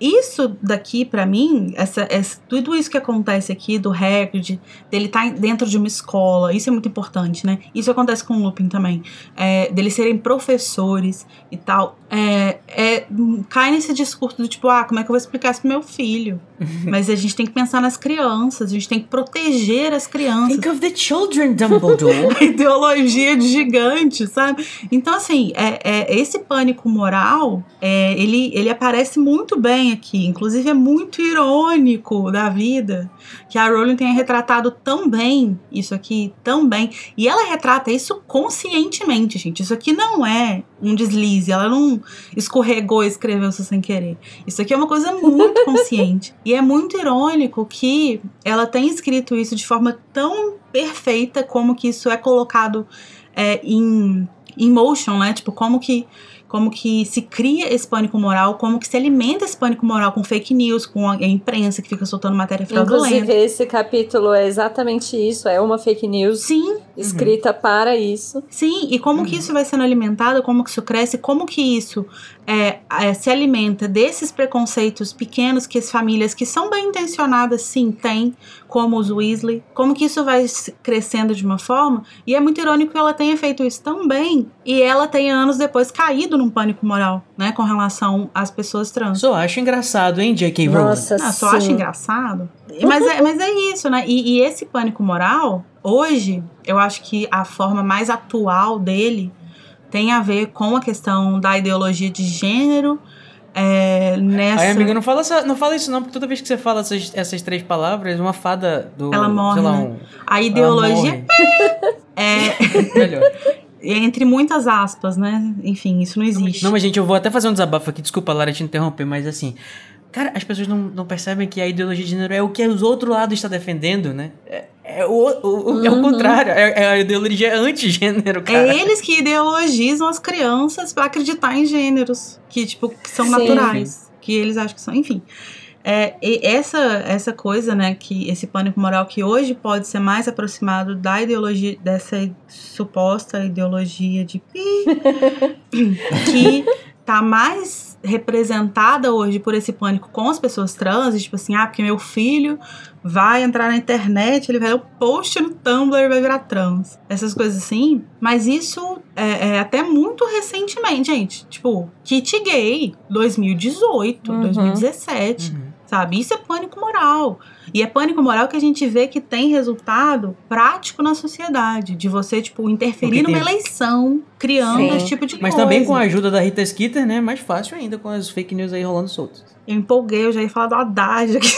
Isso daqui, pra mim, essa, essa- tudo isso que acontece aqui do Hagrid, dele estar dentro de uma escola, isso é muito importante, né? Isso acontece com o Lupin também. É, deles serem professores e tal. É, é, cai nesse discurso do tipo, ah, como é que eu vou explicar isso pro meu filho? Mas a gente tem que pensar nas crianças, a gente tem que proteger as crianças Think of the children, Dumbledore. a ideologia de gigante, sabe? Então, assim, é, é- esse pânico moral, é, ele, ele aparece muito bem aqui. Inclusive, é muito irônico da vida que a Rowling tenha retratado tão bem isso aqui, tão bem. E ela retrata isso conscientemente, gente. Isso aqui não é um deslize. Ela não escorregou e escreveu isso sem querer. Isso aqui é uma coisa muito consciente. E é muito irônico que ela tenha escrito isso de forma tão perfeita como que isso é colocado é, em, em motion, né? Tipo, como que como que se cria esse pânico moral, como que se alimenta esse pânico moral com fake news, com a, imprensa que fica soltando matéria Inclusive, fraudulenta. esse capítulo é exatamente isso. É uma fake news Sim, escrita para isso. Sim, e como que isso vai sendo alimentado, como que isso cresce, como que isso é, é, se alimenta desses preconceitos pequenos que as famílias que são bem intencionadas sim têm, como os Weasley, como que isso vai crescendo de uma forma, e é muito irônico que ela tenha feito isso tão bem, e ela tenha anos depois caído num pânico moral, né, com relação às pessoas trans. Só acho engraçado, hein, J.K. Rowling? Nossa, Ah, só sim. acho engraçado. Mas é, mas é isso, né? E, e esse pânico moral, hoje, eu acho que a forma mais atual dele tem a ver com a questão da ideologia de gênero. É, nessa. Aí, amiga, não fala, não fala isso não, porque toda vez que você fala essas, essas três palavras, uma fada do... Ela morre, lá, né? um... a ideologia é Melhor. entre muitas aspas, né? Enfim, isso não existe. Não, mas gente, eu vou até fazer um desabafo aqui, desculpa, Lara, te interromper, mas assim... Cara, as pessoas não, não percebem que a ideologia de gênero é o que os outro lado está defendendo, né? É, é o, o, o- é o contrário, é, é a ideologia anti-gênero, cara. É eles que ideologizam as crianças pra acreditar em gêneros que, tipo, que são Sim. naturais. Que eles acham que são. Enfim. É, e essa, essa coisa, né, que esse pânico moral que hoje pode ser mais aproximado da ideologia, dessa suposta ideologia de pi, que tá mais representada hoje por esse pânico com as pessoas trans, tipo assim, ah, porque meu filho vai entrar na internet, ele vai ler o post no Tumblr e vai virar trans. Essas coisas assim. Mas isso é, é até muito recentemente, gente. Tipo, kit gay, 2018, Uhum. 2017. Uhum. Sabe? Isso é pânico moral. E é pânico moral que a gente vê que tem resultado prático na sociedade. De você, tipo, interferir Porque numa tem- eleição, criando Sim. esse tipo de Mas coisa. também com a ajuda da Rita Skeeter, né? Mais fácil ainda com as fake news aí rolando soltas. Eu empolguei, eu já ia falar do Haddad aqui.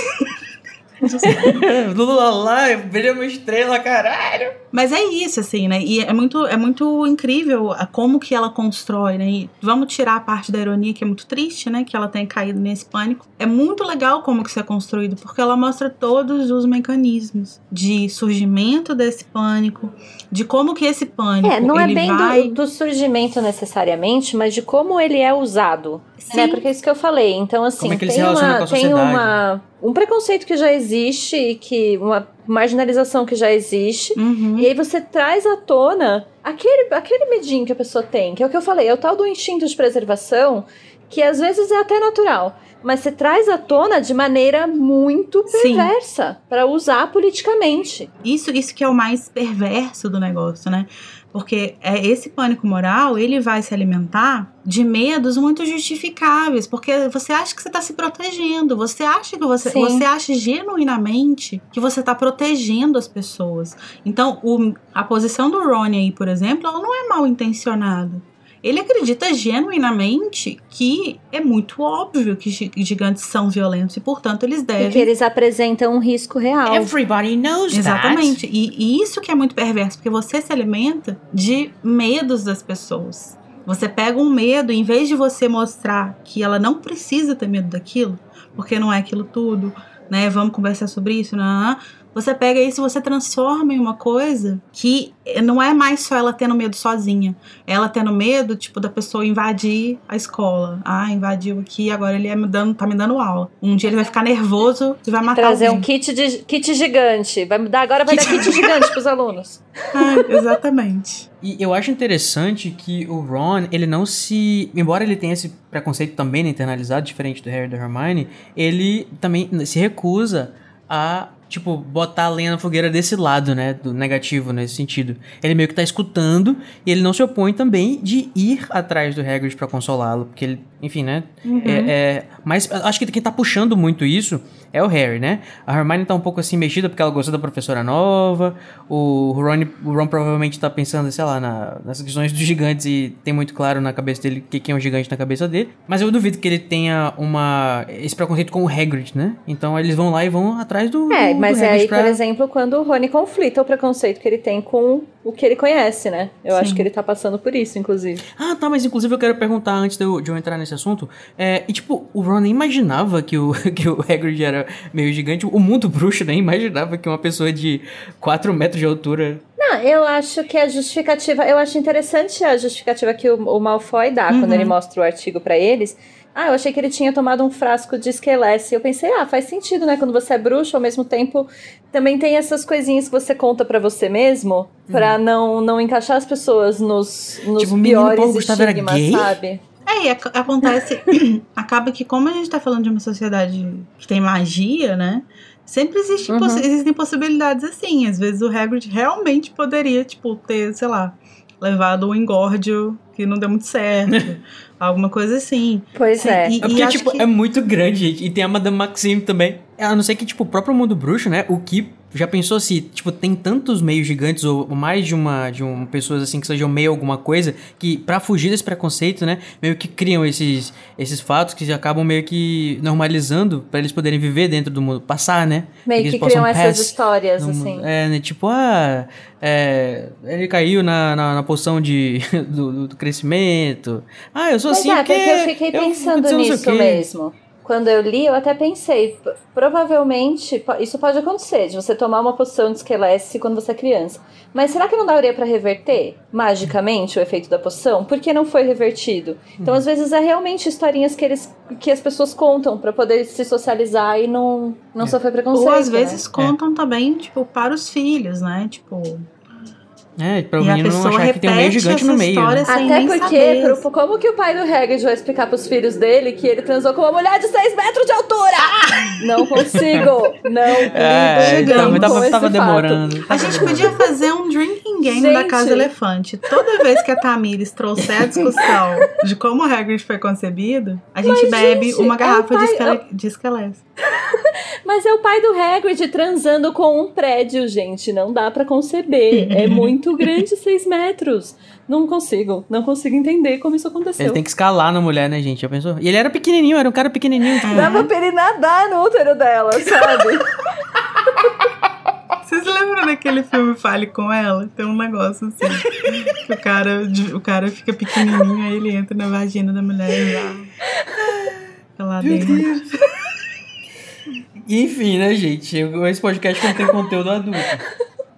Lula lá, brilha uma estrela, caralho. Mas é isso, assim, né? E é muito, é muito incrível como que ela constrói, né? E vamos tirar a parte da ironia, que é muito triste, né? Que ela tenha caído nesse pânico. É muito legal como que isso é construído, porque ela mostra todos os mecanismos de surgimento desse pânico, de como que esse pânico, É, não é bem vai... do, do surgimento necessariamente, mas de como ele é usado. Né? Sim. Porque é isso que eu falei. Então, assim, Como é que ele se tem, relaciona uma, com a tem sociedade. uma, um preconceito que já existe e que uma marginalização que já existe. Uhum. E aí você traz à tona aquele, aquele medinho que a pessoa tem, que é o que eu falei, é o tal do instinto de preservação, que às vezes é até natural. Mas você traz à tona de maneira muito perversa para usar politicamente. Isso, isso que é o mais perverso do negócio, né? Porque é esse pânico moral, ele vai se alimentar de medos muito justificáveis, porque você acha que você está se protegendo, você acha que você, Sim. você acha genuinamente que você está protegendo as pessoas. Então, o- a posição do Ronnie aí, por exemplo, ela não é mal intencionada. Ele acredita genuinamente que é muito óbvio que gi- gigantes são violentos e, portanto, eles E devem que eles apresentam um risco real. Everybody knows Exatamente. E, e isso que é muito perverso, porque você se alimenta de medos das pessoas. Você pega um medo, em vez de você mostrar que ela não precisa ter medo daquilo, porque não é aquilo tudo, né? Vamos conversar sobre isso, não, você pega isso e você transforma em uma coisa que não é mais só ela tendo medo sozinha. Ela tendo medo, tipo, da pessoa invadir a escola. Ah, invadiu aqui, agora ele é me dando, tá me dando aula. Um dia ele vai ficar nervoso e vai matar Trazer alguém. um kit, de, kit gigante. Vai mudar, agora vai dar kit gigante pros alunos. Ah, exatamente. E eu acho interessante que o Ron, ele não se. Embora ele tenha esse preconceito também né, internalizado, diferente do Harry e da Hermione, ele também se recusa a, tipo, botar a lenha na fogueira desse lado, né? Do negativo nesse sentido. Ele meio que tá escutando e ele não se opõe também de ir atrás do Hagrid pra consolá-lo, porque ele, enfim, né? É, é- mas acho que quem tá puxando muito isso é o Harry, né? A Hermione tá um pouco assim mexida porque ela gostou da professora nova. O Ron, o Ron provavelmente tá pensando, sei lá, na- nas questões dos gigantes e tem muito claro na cabeça dele o que, é um gigante na cabeça dele. Mas eu duvido que ele tenha uma esse preconceito com o Hagrid, né? Então eles vão lá e vão atrás do. É, do, mas do é aí, pra... por exemplo, quando o Rony conflita o preconceito que ele tem com o que ele conhece, né? Eu acho Sim. que ele tá passando por isso, inclusive. Ah, tá, mas inclusive eu quero perguntar antes de eu, de eu entrar nesse assunto. É, e tipo, o Ron nem imaginava que o, que o Hagrid era meio gigante. O mundo bruxo nem imaginava que uma pessoa de 4 metros de altura. Não, eu acho que a justificativa. Eu acho interessante a justificativa que o, o Malfoy dá quando ele mostra o artigo pra eles. Ah, eu achei que ele tinha tomado um frasco de esquelece. Eu pensei, ah, faz sentido, né? Quando você é bruxo, ao mesmo tempo, também tem essas coisinhas que você conta pra você mesmo, pra não, não encaixar as pessoas nos, nos Tipo, piores estigmas, sabe? É, e ac- acontece. acaba que, como a gente tá falando de uma sociedade que tem magia, né? Sempre existe Uhum. possi- existem possibilidades assim. Às vezes o Hagrid realmente poderia, tipo, ter, sei lá, levado um engórdio que não deu muito certo. alguma coisa assim. Pois é. e- É porque, acho tipo, que- é muito grande, gente. E tem a Madame Maxime também. A não ser que, tipo, o próprio mundo bruxo, né? O que já pensou se, tipo, tem tantos meios gigantes ou mais de uma de um pessoas assim que sejam meio alguma coisa que pra fugir desse preconceito, né, meio que criam esses esses fatos que acabam meio que normalizando pra eles poderem viver dentro do mundo, passar, né? Meio que criam essas histórias, no assim. É, né? Tipo, ah, é, ele caiu na, na, na poção de, do, do- crescimento. Ah, eu sou Pois assim é, porque... porque eu fiquei eu pensando o nisso mesmo. Quando eu li, eu até pensei, provavelmente isso pode acontecer, de você tomar uma poção de esquelece quando você é criança. Mas será que não daria pra reverter magicamente o efeito da poção? Por que não foi revertido? Então, às vezes, é realmente historinhas que, eles, que as pessoas contam pra poder se socializar e não, não É. sofrer preconceito. Ou às né? vezes contam também, tipo, para os filhos, né? Tipo. É, pra o E menino não achar que tem um meio gigante no meio. Né? Até porque, pro- como que o pai do Hagrid vai explicar pros filhos dele que ele transou com uma mulher de 6 metros de altura? Não consigo. Não É, lido então, tava, tava, demorando. A gente demorando. podia fazer um drinking game Gente. da Casa Elefante. Toda vez que a Tamires trouxer a discussão de como o Hagrid foi concebido, a gente Mas, bebe gente, uma é garrafa de, pai- de esquelete. Mas é o pai do Hagrid transando com um prédio, gente. Não dá pra conceber. É muito grande 6 metros. Não consigo. Não consigo entender como isso aconteceu. Ele tem que escalar na mulher, né, gente? Já pensou? E ele era pequenininho, era um cara pequenininho. tipo, Dava pra ele nadar no útero dela, sabe? Vocês lembram daquele filme Fale com Ela? Tem um negócio assim. que o cara, o cara fica pequenininho, aí ele entra na vagina da mulher e lá. Lá dentro. Enfim, né, gente? Esse podcast contém conteúdo adulto.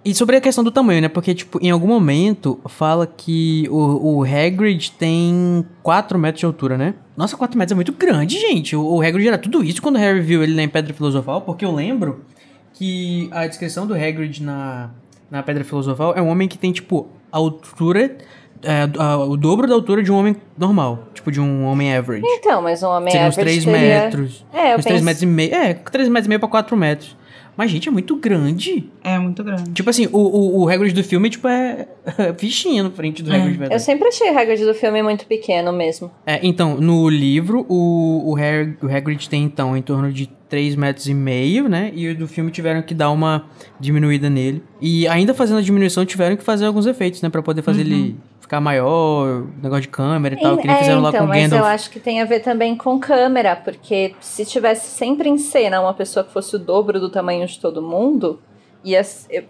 E sobre a questão do tamanho, né? Porque, tipo, em algum momento fala que o, o Hagrid tem 4 metros de altura, né? Nossa, 4 metros é muito grande, gente. O, o Hagrid era tudo isso quando o Harry viu ele na Pedra Filosofal, porque eu lembro que a descrição do Hagrid na, na Pedra Filosofal é um homem que tem, tipo, altura... é, a- o dobro da altura de um homem normal. Tipo, de um homem average. Então, mas um homem Seria uns average 3 teria... metros. É, eu uns 3 penso- metros e meio. É, 3 metros e meio pra 4 metros. Mas, gente, é muito grande. É muito grande. Tipo assim, o, o, o Hagrid do filme, tipo, é fichinha no frente do É. Hagrid, Eu verdade. sempre achei o Hagrid do filme muito pequeno mesmo. É, então, no livro, o, o, Hag- o Hagrid tem, então, em torno de 3 metros e meio, né? E o do filme tiveram que dar uma diminuída nele. E ainda fazendo a diminuição, tiveram que fazer alguns efeitos, né? Pra poder fazer ele ficar maior, negócio de câmera e tal, que nem é, fizeram lá então, com o mas Gandalf. eu acho que tem a ver também com câmera, porque se tivesse sempre em cena uma pessoa que fosse o dobro do tamanho de todo mundo, ia,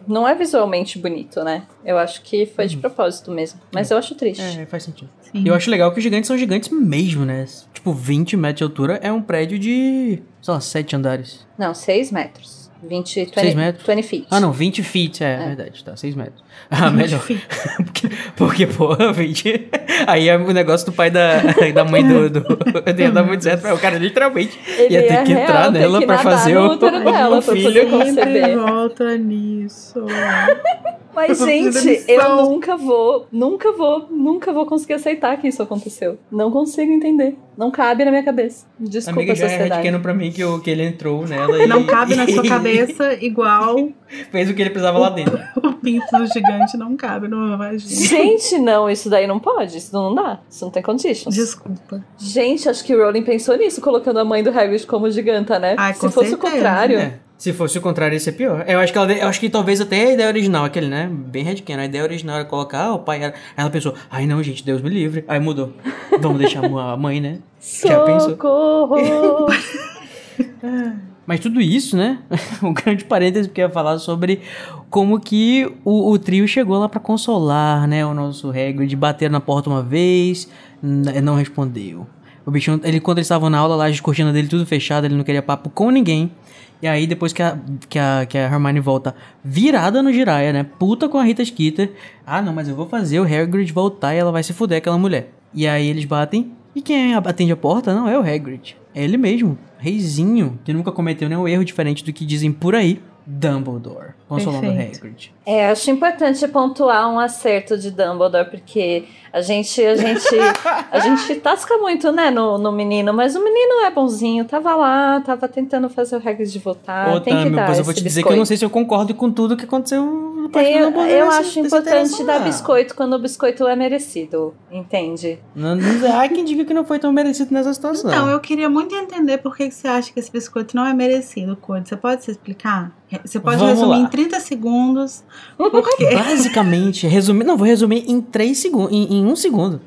não é visualmente bonito, né? Eu acho que foi de propósito mesmo. Mas eu acho triste. É, faz sentido. Sim. E eu acho legal que os gigantes são gigantes mesmo, né? Tipo, 20 metros de altura é um prédio de, sei lá, 7 andares. Não, 6 metros. 20, 20, Seis metros? 20 feet. Ah, não, 20 feet, é, verdade, tá, 6 metros. Ah, melhor. porque, porque, pô, 20. Aí é o negócio do pai da, da mãe do. do ia dar muito certo. O cara literalmente Ele ia ter é que real, entrar nela que pra fazer o, dela o pra filho. Sempre volta nisso. Mas, Eu gente, eu nunca vou, nunca vou, nunca vou conseguir aceitar que isso aconteceu. Não consigo entender. Não cabe na minha cabeça. Desculpa, Amiga já é sociedade. pequeno pra mim que, o, que ele entrou nela e. Não cabe na sua cabeça igual Fez o que ele precisava lá dentro. o pinto do gigante não cabe no meu vagina. Gente, não, isso daí não pode, isso não dá, isso não tem conditions. Desculpa. Gente, acho que o Rowling pensou nisso, colocando a mãe do Hagrid como giganta, né? Ai, Se fosse certeza. o contrário, É, se fosse o contrário, ia ser pior. Eu acho que, ela, eu acho que talvez até a ideia original, aquele, né? Bem headcanon. A ideia original era colocar ah, o pai. Era... Aí ela pensou, ai não, gente, Deus me livre. Aí mudou. Vamos deixar a mãe, né? Já pensou? socorro! Mas tudo isso, né? um grande parêntese que eu ia falar sobre como que o, o trio chegou lá pra consolar, né? O nosso Hagrid bateram na porta uma vez, não respondeu. O bichão, ele, quando eles estavam na aula lá, as cortinas dele tudo fechado, ele não queria papo com ninguém. E aí, depois que a, que a, que a Hermione volta virada no Jiraiya, né? Puta com a Rita Skeeter. Ah, não, mas eu vou fazer o Hagrid voltar e ela vai se fuder, aquela mulher. E aí eles batem. E quem atende a porta não é o Hagrid. É ele mesmo, reizinho, que nunca cometeu nenhum erro diferente do que dizem por aí. Dumbledore, consolando o Perfeito. Hagrid. É, acho importante pontuar um acerto de Dumbledore, porque a gente, a gente, a gente tasca muito, né, no, no menino, mas o menino é bonzinho, tava lá, tava tentando fazer o Hagrid votar, Ô, tem que Tami, dar pois eu vou te dizer que eu não sei se eu concordo com tudo que aconteceu no Tem- eu nessa- acho importante dar Ah, biscoito quando o biscoito é merecido, entende? Não, não, há quem diga que não foi tão merecido nessa situação. Então, eu queria muito entender por que que você acha que esse biscoito não é merecido, Code. Você pode se explicar? Você pode Vamos resumir lá. em 30 segundos por quê? Basicamente, resumir. Não, vou resumir em três segundos. Em, em um segundo.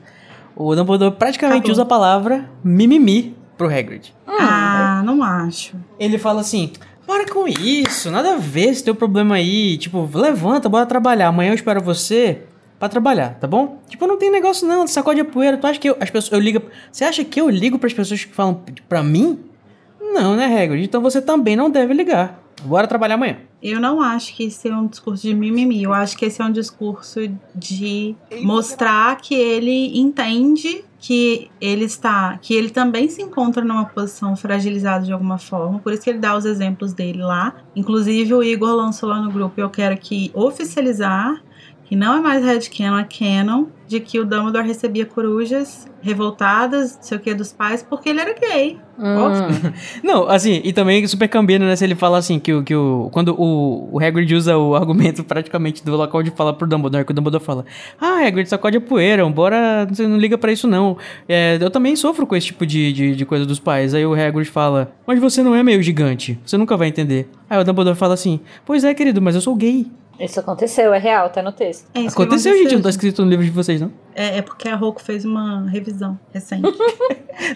O Dumbledore praticamente Acabou. usa a palavra mimimi pro Hagrid. Ah, não acho. Ele fala assim: para com isso, nada a ver esse teu problema aí. Tipo, levanta, bora trabalhar. Amanhã eu espero você pra trabalhar, tá bom? Tipo, não tem negócio não, sacode a poeira. Tu acha que eu, as pessoas, eu ligo. Você acha que eu ligo pras pessoas que falam pra mim? Não, né, Hagrid? Então você também não deve ligar. Bora trabalhar amanhã. Eu não acho que esse é um discurso de mimimi. Eu acho que esse é um discurso de mostrar que ele entende que ele está, que ele também se encontra numa posição fragilizada de alguma forma. Por isso que ele dá os exemplos dele lá. Inclusive o Igor lançou lá no grupo. Eu quero que oficializar que não é mais headcanon, é canon, de que o Dumbledore recebia corujas revoltadas, não sei o que, dos pais, porque ele era gay. Óbvio. Não, assim, e também super cambina, né? Se ele fala assim, que, o- que o. Quando o, o Hagrid usa o argumento praticamente do local de fala pro Dumbledore, que o Dumbledore fala: Ah, Hagrid, sacode a poeira, bora. Você não liga pra isso, não. É, eu também sofro com esse tipo de, de, de coisa dos pais. Aí o Hagrid fala: Mas você não é meio gigante, você nunca vai entender. Aí o Dumbledore fala assim: Pois é, querido, mas eu sou gay. Isso aconteceu, é real, tá no texto. É isso que Aconteceu, gente, não tá escrito no livro de vocês, não. É, é porque a Roku fez uma revisão recente.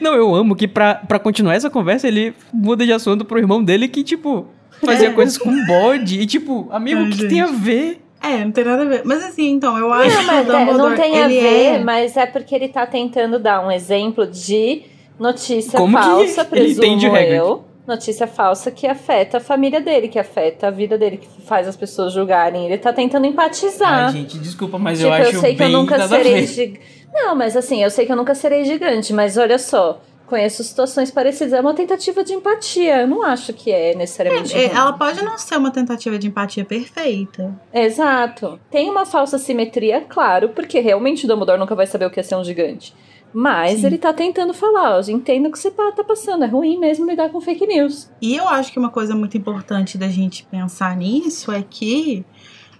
Não, eu amo que pra, pra continuar essa conversa, ele muda de assunto pro irmão dele que, tipo, fazia coisas com bode. E, tipo, amigo, o que gente. tem a ver? é, não tem nada a ver. Mas assim, então, eu acho Não, que o é, Dumbledore, não tem a ele ver, é... mas é porque ele tá tentando dar um exemplo de notícia Como que falsa, ele entende o presumo Hagrid? eu. Notícia falsa que afeta a família dele, que afeta a vida dele, que faz as pessoas julgarem. Ele tá tentando empatizar. Ai, gente, desculpa, mas tipo, eu acho sei que eu nunca serei gigante. Não, mas assim, eu sei que eu nunca serei gigante, mas olha só. Conheço situações parecidas. É uma tentativa de empatia. Eu não acho que é necessariamente. É, ruim. ela pode não ser uma tentativa de empatia perfeita. Exato. Tem uma falsa simetria, claro, porque realmente o Dumbledore nunca vai saber o que é ser um gigante. Mas Sim. ele tá tentando falar, eu entendo que você tá passando, é ruim mesmo lidar com fake news. E eu acho que uma coisa muito importante da gente pensar nisso é que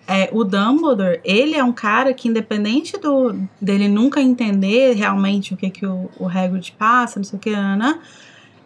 é, o Dumbledore, ele é um cara que, independente do dele nunca entender realmente o que, que o, o Hagrid passa, não sei o que, né?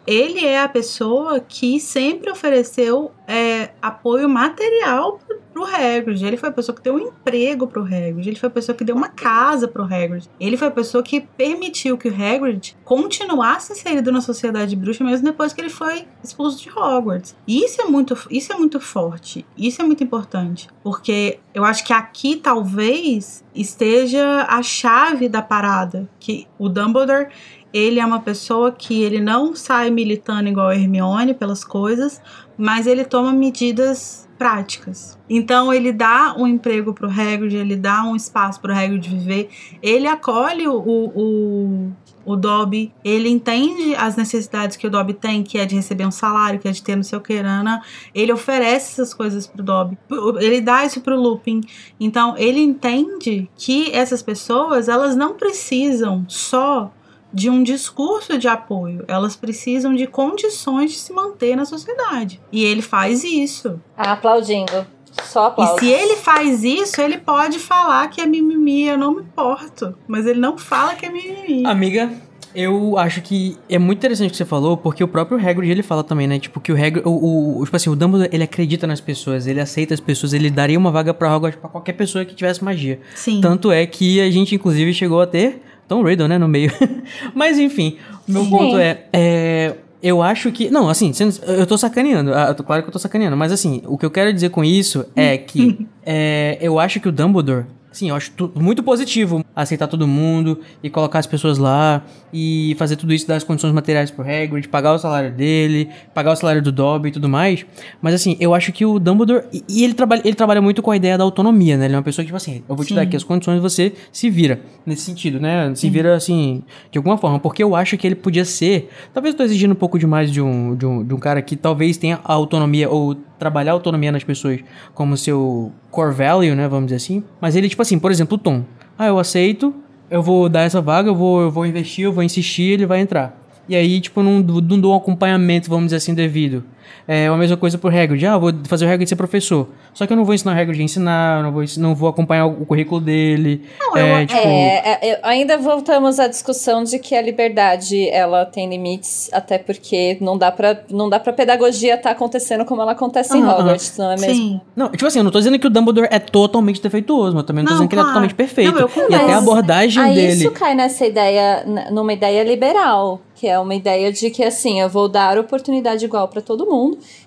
Ele é a pessoa que sempre ofereceu é, apoio material pro, pro Hagrid. Ele foi a pessoa que deu um emprego pro Hagrid. Ele foi a pessoa que deu uma casa pro Hagrid. Ele foi a pessoa que permitiu que o Hagrid continuasse inserido na sociedade bruxa mesmo depois que ele foi expulso de Hogwarts. E isso é muito, isso é muito forte. Isso é muito importante, porque eu acho que aqui talvez esteja a chave da parada, que o Dumbledore ele é uma pessoa que ele não sai militando igual a Hermione pelas coisas, mas ele toma medidas práticas. Então ele dá um emprego pro Hagrid, ele dá um espaço pro Hagrid viver, ele acolhe o, o, o Dobby, ele entende as necessidades que o Dobby tem, que é de receber um salário, que é de ter no seu querana, ele oferece essas coisas pro Dobby, ele dá isso pro Lupin. Então ele entende que essas pessoas, elas não precisam só de um discurso de apoio. Elas precisam de condições de se manter na sociedade. E ele faz isso. Aplaudindo. Só aplausos. E se ele faz isso, ele pode falar que é mimimi, eu não me importo. Mas ele não fala que é mimimi. Amiga, eu acho que é muito interessante o que você falou, porque o próprio Hagrid, ele fala também, né? Tipo, que o Hagrid, o, o, tipo assim, o Dumbledore, ele acredita nas pessoas, ele aceita as pessoas, ele daria uma vaga pra Hogwarts pra qualquer pessoa que tivesse magia. Sim. Tanto é que a gente, inclusive, chegou a ter Tom Riddle, né, no meio. Mas, enfim, o meu Sim. ponto é, é... Eu acho que. Não, assim, eu tô sacaneando. ah, Claro que eu tô sacaneando. Mas, assim, o que eu quero dizer com isso é que. é, eu acho que o Dumbledore. Sim, eu acho muito positivo aceitar todo mundo e colocar as pessoas lá e fazer tudo isso, dar as condições materiais pro Hagrid, pagar o salário dele, pagar o salário do Dobby e tudo mais. Mas assim, eu acho que o Dumbledore. E, e ele, trabalha, ele trabalha muito com a ideia da autonomia, né? Ele é uma pessoa que, tipo assim, eu vou te Sim. dar aqui as condições, você se vira. Nesse sentido, né? Se vira assim, de alguma forma. Porque eu acho que ele podia ser. Talvez eu tô exigindo um pouco demais de um, de um, de um cara que talvez tenha a autonomia ou trabalhar a autonomia nas pessoas como seu core value, né? Vamos dizer assim. Mas ele, tipo assim, por exemplo, o Tom. Ah, eu aceito, eu vou dar essa vaga, eu vou, eu vou investir, eu vou insistir, ele vai entrar. E aí, tipo, não, não dou um acompanhamento, vamos dizer assim, devido. É a mesma coisa pro Hagrid. Ah, eu vou fazer o Hagrid ser professor. Só que eu não vou ensinar o Hagrid a ensinar, eu não vou, não vou acompanhar o, currículo dele. Não, é, eu- tipo... É, é, é, ainda voltamos à discussão de que a liberdade ela tem limites, até porque não dá pra, não dá pra pedagogia estar acontecendo como ela acontece em. Hogwarts, não é mesmo? Sim. Não, tipo assim, eu não tô dizendo que o Dumbledore é totalmente defeituoso, mas eu também não tô Não, dizendo que ele é claro. totalmente perfeito. Não, eu e até a abordagem Aí dele. isso cai nessa ideia, numa ideia liberal, que é uma ideia de que assim, eu vou dar oportunidade igual pra todo mundo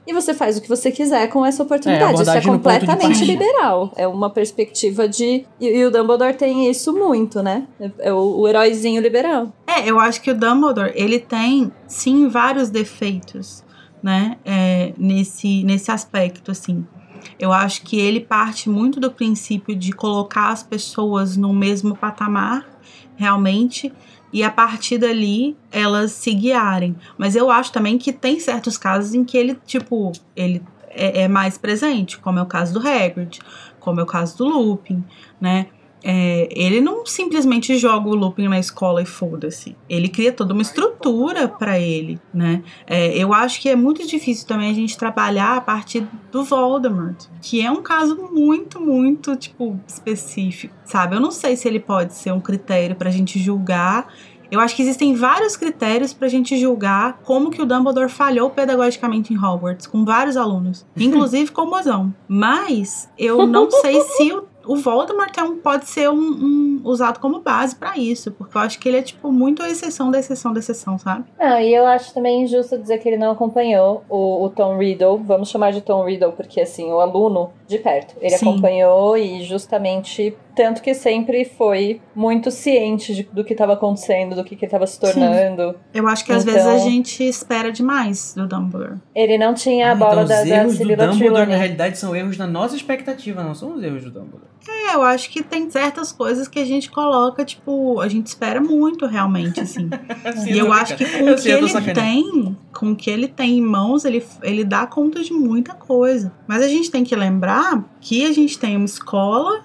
e você faz o que você quiser com essa oportunidade. isso é ponto de completamente liberal. É uma perspectiva de. E, e o Dumbledore tem isso muito, né? É, é o, o heróizinho liberal. É, eu acho que o Dumbledore, ele tem, sim, vários defeitos, né? é, nesse, nesse aspecto, assim. Eu acho que ele parte muito do princípio de colocar as pessoas no mesmo patamar, realmente, e a partir dali elas se guiarem. Mas eu acho também que tem certos casos em que ele, tipo, ele é, é mais presente, como é o caso do Hagrid, como é o caso do Lupin, né? É, ele não simplesmente joga o Lupin na escola e foda-se. Ele cria toda uma estrutura pra ele, né? É, eu acho que é muito difícil também a gente trabalhar a partir do Voldemort, que é um caso muito, muito, tipo, específico, sabe? Eu não sei se ele pode ser um critério pra gente julgar. Eu acho que existem vários critérios pra gente julgar como que o Dumbledore falhou pedagogicamente em Hogwarts, com vários alunos, inclusive com o mozão. Mas eu não sei se o o Voldemort é um, pode ser um, um- usado como base pra isso, porque eu acho que ele é tipo muito a exceção da exceção da exceção, sabe? Não, e eu acho também injusto dizer que ele não acompanhou o, o Tom Riddle. Vamos chamar de Tom Riddle, porque assim, o aluno de perto. Ele Sim. acompanhou e justamente. Tanto que sempre foi muito ciente de- do que estava acontecendo, do que, que ele estava se tornando. Eu acho que às Então- vezes a gente espera demais do Dumbledore. Ele não tinha a Ah, bola então, da, os da erros do Sibila Dumbledore, Trelawney. na realidade, são erros da nossa expectativa, não são os erros do Dumbledore. É, eu acho que tem certas coisas que a gente coloca, tipo, a gente espera muito realmente, assim. e eu acho que com o que ele tem, com o que ele tem em mãos, ele, ele dá conta de muita coisa. Mas a gente tem que lembrar que a gente tem uma escola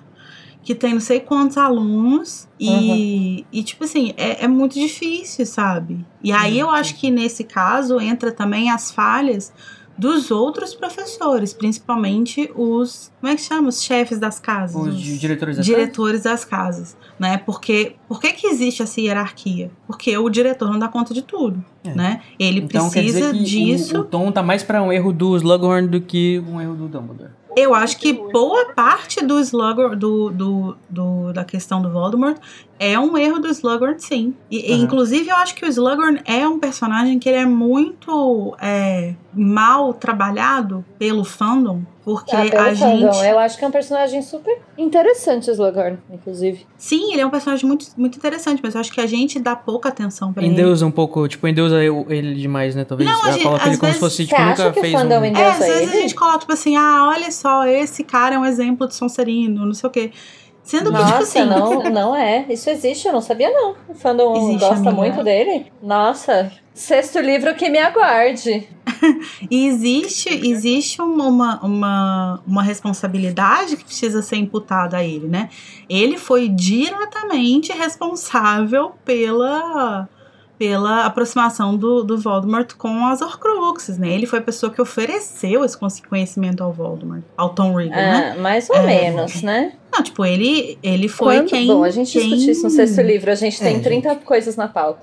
que tem não sei quantos alunos e, e tipo assim, é, é muito difícil, sabe? E aí eu acho que nesse caso entra também as falhas dos outros professores, principalmente os, como é que chama? Os chefes das casas. Os diretores das diretores das casas, né? Porque por que que existe essa hierarquia? Porque o diretor não dá conta de tudo, É. né? Ele Então quer dizer precisa que disso. O, o tom tá mais pra um erro do Slughorn do que um erro do Dumbledore. Eu acho que boa parte do Slughorn, do, do, do- da questão do Voldemort, é um erro do Slughorn, sim. E, Aham. inclusive, eu acho que o Slughorn é um personagem que ele é muito é, mal trabalhado pelo fandom, porque Ah, a gente... fandom. Eu acho que é um personagem super interessante, o Slughorn, inclusive. Sim, ele é um personagem muito, muito interessante, mas eu acho que a gente dá pouca atenção pra ele. Endeusa um pouco, tipo, endeusa ele demais, né? Talvez Não, a gente- coloca às ele como se vezes- fosse, Você tipo, acha nunca que o fez fandom um... endeusa É, às vezes ele? a gente coloca, tipo assim, ah, olha só, esse cara é um exemplo de Sonserino, não sei o quê. Sendo que, tipo Nossa, assim... não, não é. Isso existe, eu não sabia não. O fandom Existe, gosta amiga. muito dele. Nossa, sexto livro que me aguarde. E existe, existe uma, uma, uma responsabilidade que precisa ser imputada a ele, né? Ele foi diretamente responsável pela, pela aproximação do, do Voldemort com as Horcruxes, né? Ele foi a pessoa que ofereceu esse conhecimento ao Voldemort, ao Tom Riddle, né? Ah, mais ou É. menos, né? Não, tipo, ele, ele foi Quando- quem... Bom, a gente quem... discutiu isso no sexto livro. A gente tem É, 30 coisas na pauta.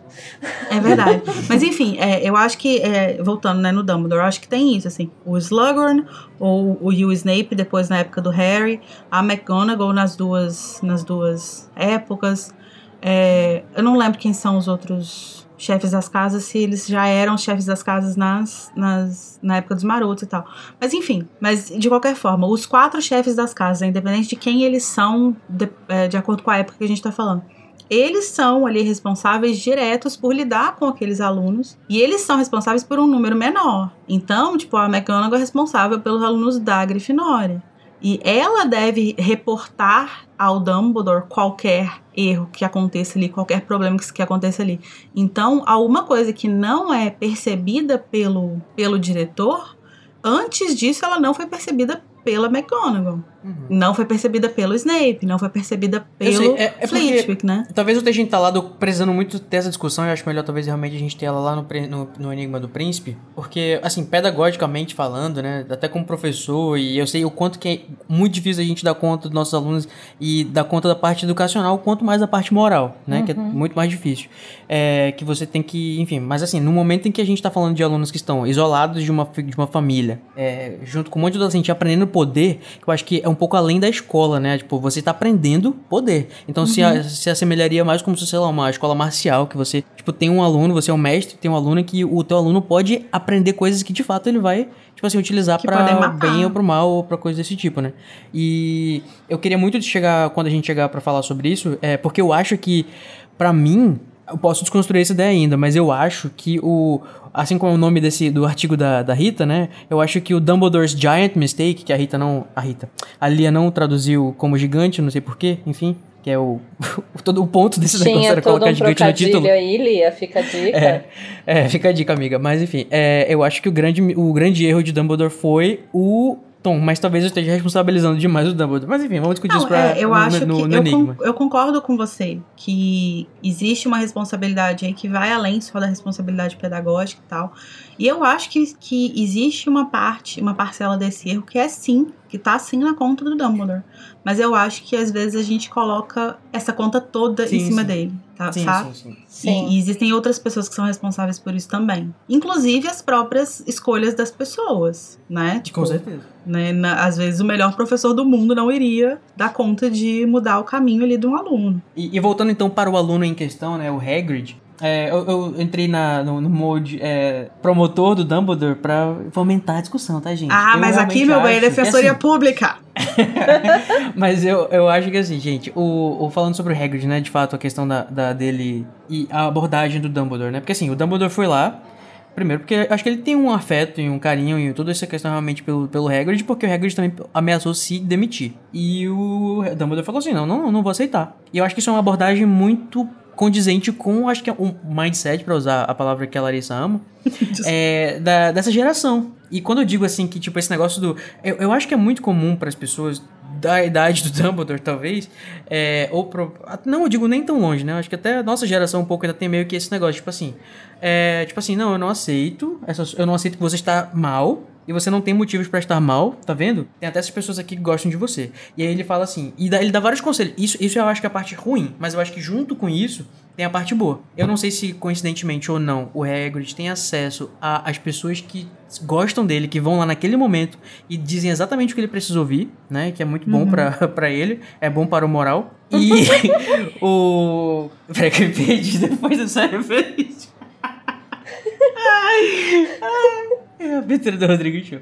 É verdade. Mas enfim, é, eu acho que, é, voltando né, no Dumbledore, eu acho que tem isso, assim. O Slughorn, ou o Hugh Snape, depois na época do Harry, a McGonagall nas duas, nas duas épocas. É, eu não lembro quem são os outros chefes das casas, se eles já eram chefes das casas nas, nas, na época dos marotos e tal. Mas enfim, mas de qualquer forma, os quatro chefes das casas, independente de quem eles são, de, é, de acordo com a época que a gente tá falando, eles são ali responsáveis diretos por lidar com aqueles alunos e eles são responsáveis por um número menor. Então, tipo, a McGonagall é responsável pelos alunos da Grifinória. E ela deve reportar ao Dumbledore qualquer erro que aconteça ali, qualquer problema que, aconteça ali. Então, alguma coisa que não é percebida pelo, pelo diretor, antes disso ela não foi percebida pela McGonagall. Uhum. Não foi percebida pelo Snape, não foi percebida Eu sei, pelo é- é Flitwick, né? Talvez eu esteja entalado precisando muito dessa discussão. Eu acho melhor, talvez, realmente a gente ter ela lá no, no, no Enigma do Príncipe. Porque, assim, pedagogicamente falando, né? Até como professor, e eu sei o quanto que é muito difícil a gente dar conta dos nossos alunos e dar conta da parte educacional, quanto mais da parte moral, né? Que é muito mais difícil. É, que você tem que, enfim. Mas, assim, no momento em que a gente tá falando de alunos que estão isolados de uma, de uma família, é, junto com um monte de adolescente aprendendo poder, que eu acho que é um pouco além da escola, né? Tipo, você tá aprendendo poder. Então se, a- se assemelharia mais como se, sei lá, uma escola marcial, que você, tipo, tem um aluno, você é um mestre, tem um aluno que o teu aluno pode aprender coisas que de fato ele vai, tipo assim, utilizar matar. bem ou pro mal ou pra coisa desse tipo, né? E eu queria muito chegar, quando a gente chegar pra falar sobre isso, é porque eu acho que, pra mim, eu posso desconstruir essa ideia ainda, mas eu acho que o. Assim como é o nome desse, do artigo da, da Rita, né? Eu acho que o Dumbledore's Giant Mistake, que a Rita não. A Rita. A Lia não traduziu como gigante, não sei porquê, enfim. Que é o. todo o ponto desse negócio Tinha era todo colocar um gigante no título. aí, Lia, fica a dica. É, é, fica a dica, amiga. Mas enfim, é, eu acho que o grande, o grande erro de Dumbledore foi o Tom, mas talvez eu esteja responsabilizando demais o Dumbledore. Mas enfim, vamos discutir Não, isso pra, é, eu no, acho no, que no eu, Enigma. con- eu concordo com você que existe uma responsabilidade aí que vai além só da responsabilidade pedagógica e tal. E eu acho que, que existe uma parte, uma parcela desse erro que é sim, que tá sim na conta do Dumbledore. Mas eu acho que às vezes a gente coloca essa conta toda Sim, em cima sim. dele, tá? Sim, sabe? sim, sim. Sim. E, e existem outras pessoas que são responsáveis por isso também. Inclusive as próprias escolhas das pessoas, né? Tipo, Com certeza. né? Na- às vezes o melhor professor do mundo não iria dar conta de mudar o caminho ali de um aluno. E, e voltando então para o aluno em questão, né, o Hagrid, é, eu, eu entrei na, no, no mode é, promotor do Dumbledore pra fomentar a discussão, tá, gente? Ah, Eu mas aqui, meu bem, é defensoria assim, pública. Mas eu, eu acho que assim, gente, o, o falando sobre o Hagrid, né, de fato, a questão da, da dele e a abordagem do Dumbledore, né? Porque assim, o Dumbledore foi lá, primeiro porque acho que ele tem um afeto e um carinho e toda essa questão realmente pelo, pelo Hagrid, porque o Hagrid também ameaçou se demitir. E o Dumbledore falou assim, não, não, não vou aceitar. E eu acho que isso é uma abordagem muito condizente com, acho que é um mindset, pra usar a palavra que a Larissa ama, é, da, dessa geração. E quando eu digo assim que, tipo, esse negócio do. Eu, eu acho que é muito comum para as pessoas da idade do Dumbledore, talvez, é, ou pro, não, eu digo nem tão longe, né? Acho que até a nossa geração um pouco ainda tem meio que esse negócio, tipo assim, é, tipo assim, não, eu não aceito, eu não aceito que você está mal, e você não tem motivos para estar mal, tá vendo? Tem até essas pessoas aqui que gostam de você. E aí ele fala assim, e dá, ele dá vários conselhos. Isso, isso eu acho que é a parte ruim, mas eu acho que junto com isso tem a parte boa. Eu não sei se coincidentemente ou não, o Hagrid tem acesso às pessoas que gostam dele, que vão lá naquele momento e dizem exatamente o que ele precisa ouvir, né? Que é muito bom uhum. para ele, é bom para o moral. E o. Peraí que eu perdi depois dessa referência. Ai, ai. É a abertura do Rodrigo Show.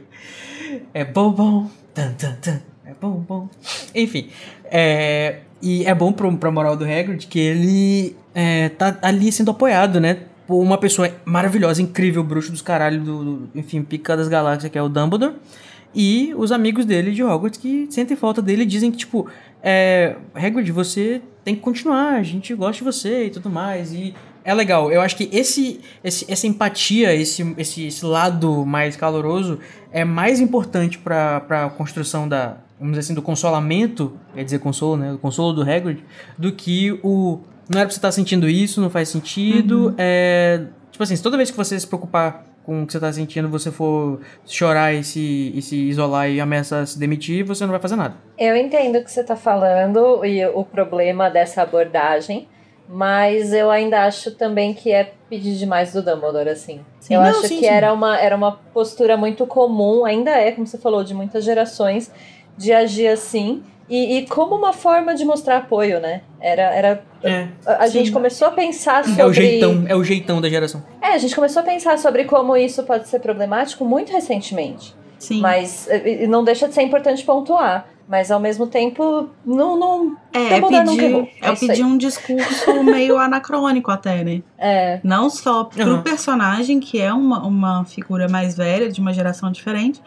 É bom, bom. Tan, tan, tan. É bom, bom. Enfim. É, e é bom pro, pra moral do Hagrid que ele é, tá ali sendo apoiado, né? Por uma pessoa maravilhosa, incrível, bruxo dos caralho, do, enfim, pica das galáxias, que é o Dumbledore. E os amigos dele de Hogwarts que sentem falta dele dizem que, tipo, é, Hagrid, você tem que continuar, a gente gosta de você e tudo mais. E é legal. Eu acho que esse, esse essa empatia, esse, esse, esse lado mais caloroso é mais importante para a construção da, vamos dizer assim, do consolamento, quer dizer consolo, né? O consolo do Hagrid, do que o não era pra você estar tá sentindo isso, não faz sentido. Uhum. É, tipo assim, toda vez que você se preocupar com o que você tá sentindo, você for chorar e se, e se isolar e ameaçar se demitir, você não vai fazer nada. Eu entendo o que você tá falando e o problema dessa abordagem. Mas eu ainda acho também que é pedir demais do Dumbledore, assim. Sim, eu não, acho sim, que sim. Era, uma, era uma postura muito comum, ainda é, como você falou, de muitas gerações, de agir assim. E, e como uma forma de mostrar apoio, né? Era. era é, a, a gente começou a pensar sobre. É o jeitão, é o jeitão da geração. É, a gente começou a pensar sobre como isso pode ser problemático muito recentemente. Sim. Mas não deixa de ser importante pontuar. Mas ao mesmo tempo, não. não é, pedir, é, é pedir um discurso meio anacrônico até, né? É. Não só pro uhum. personagem, que é uma, uma figura mais velha, de uma geração diferente,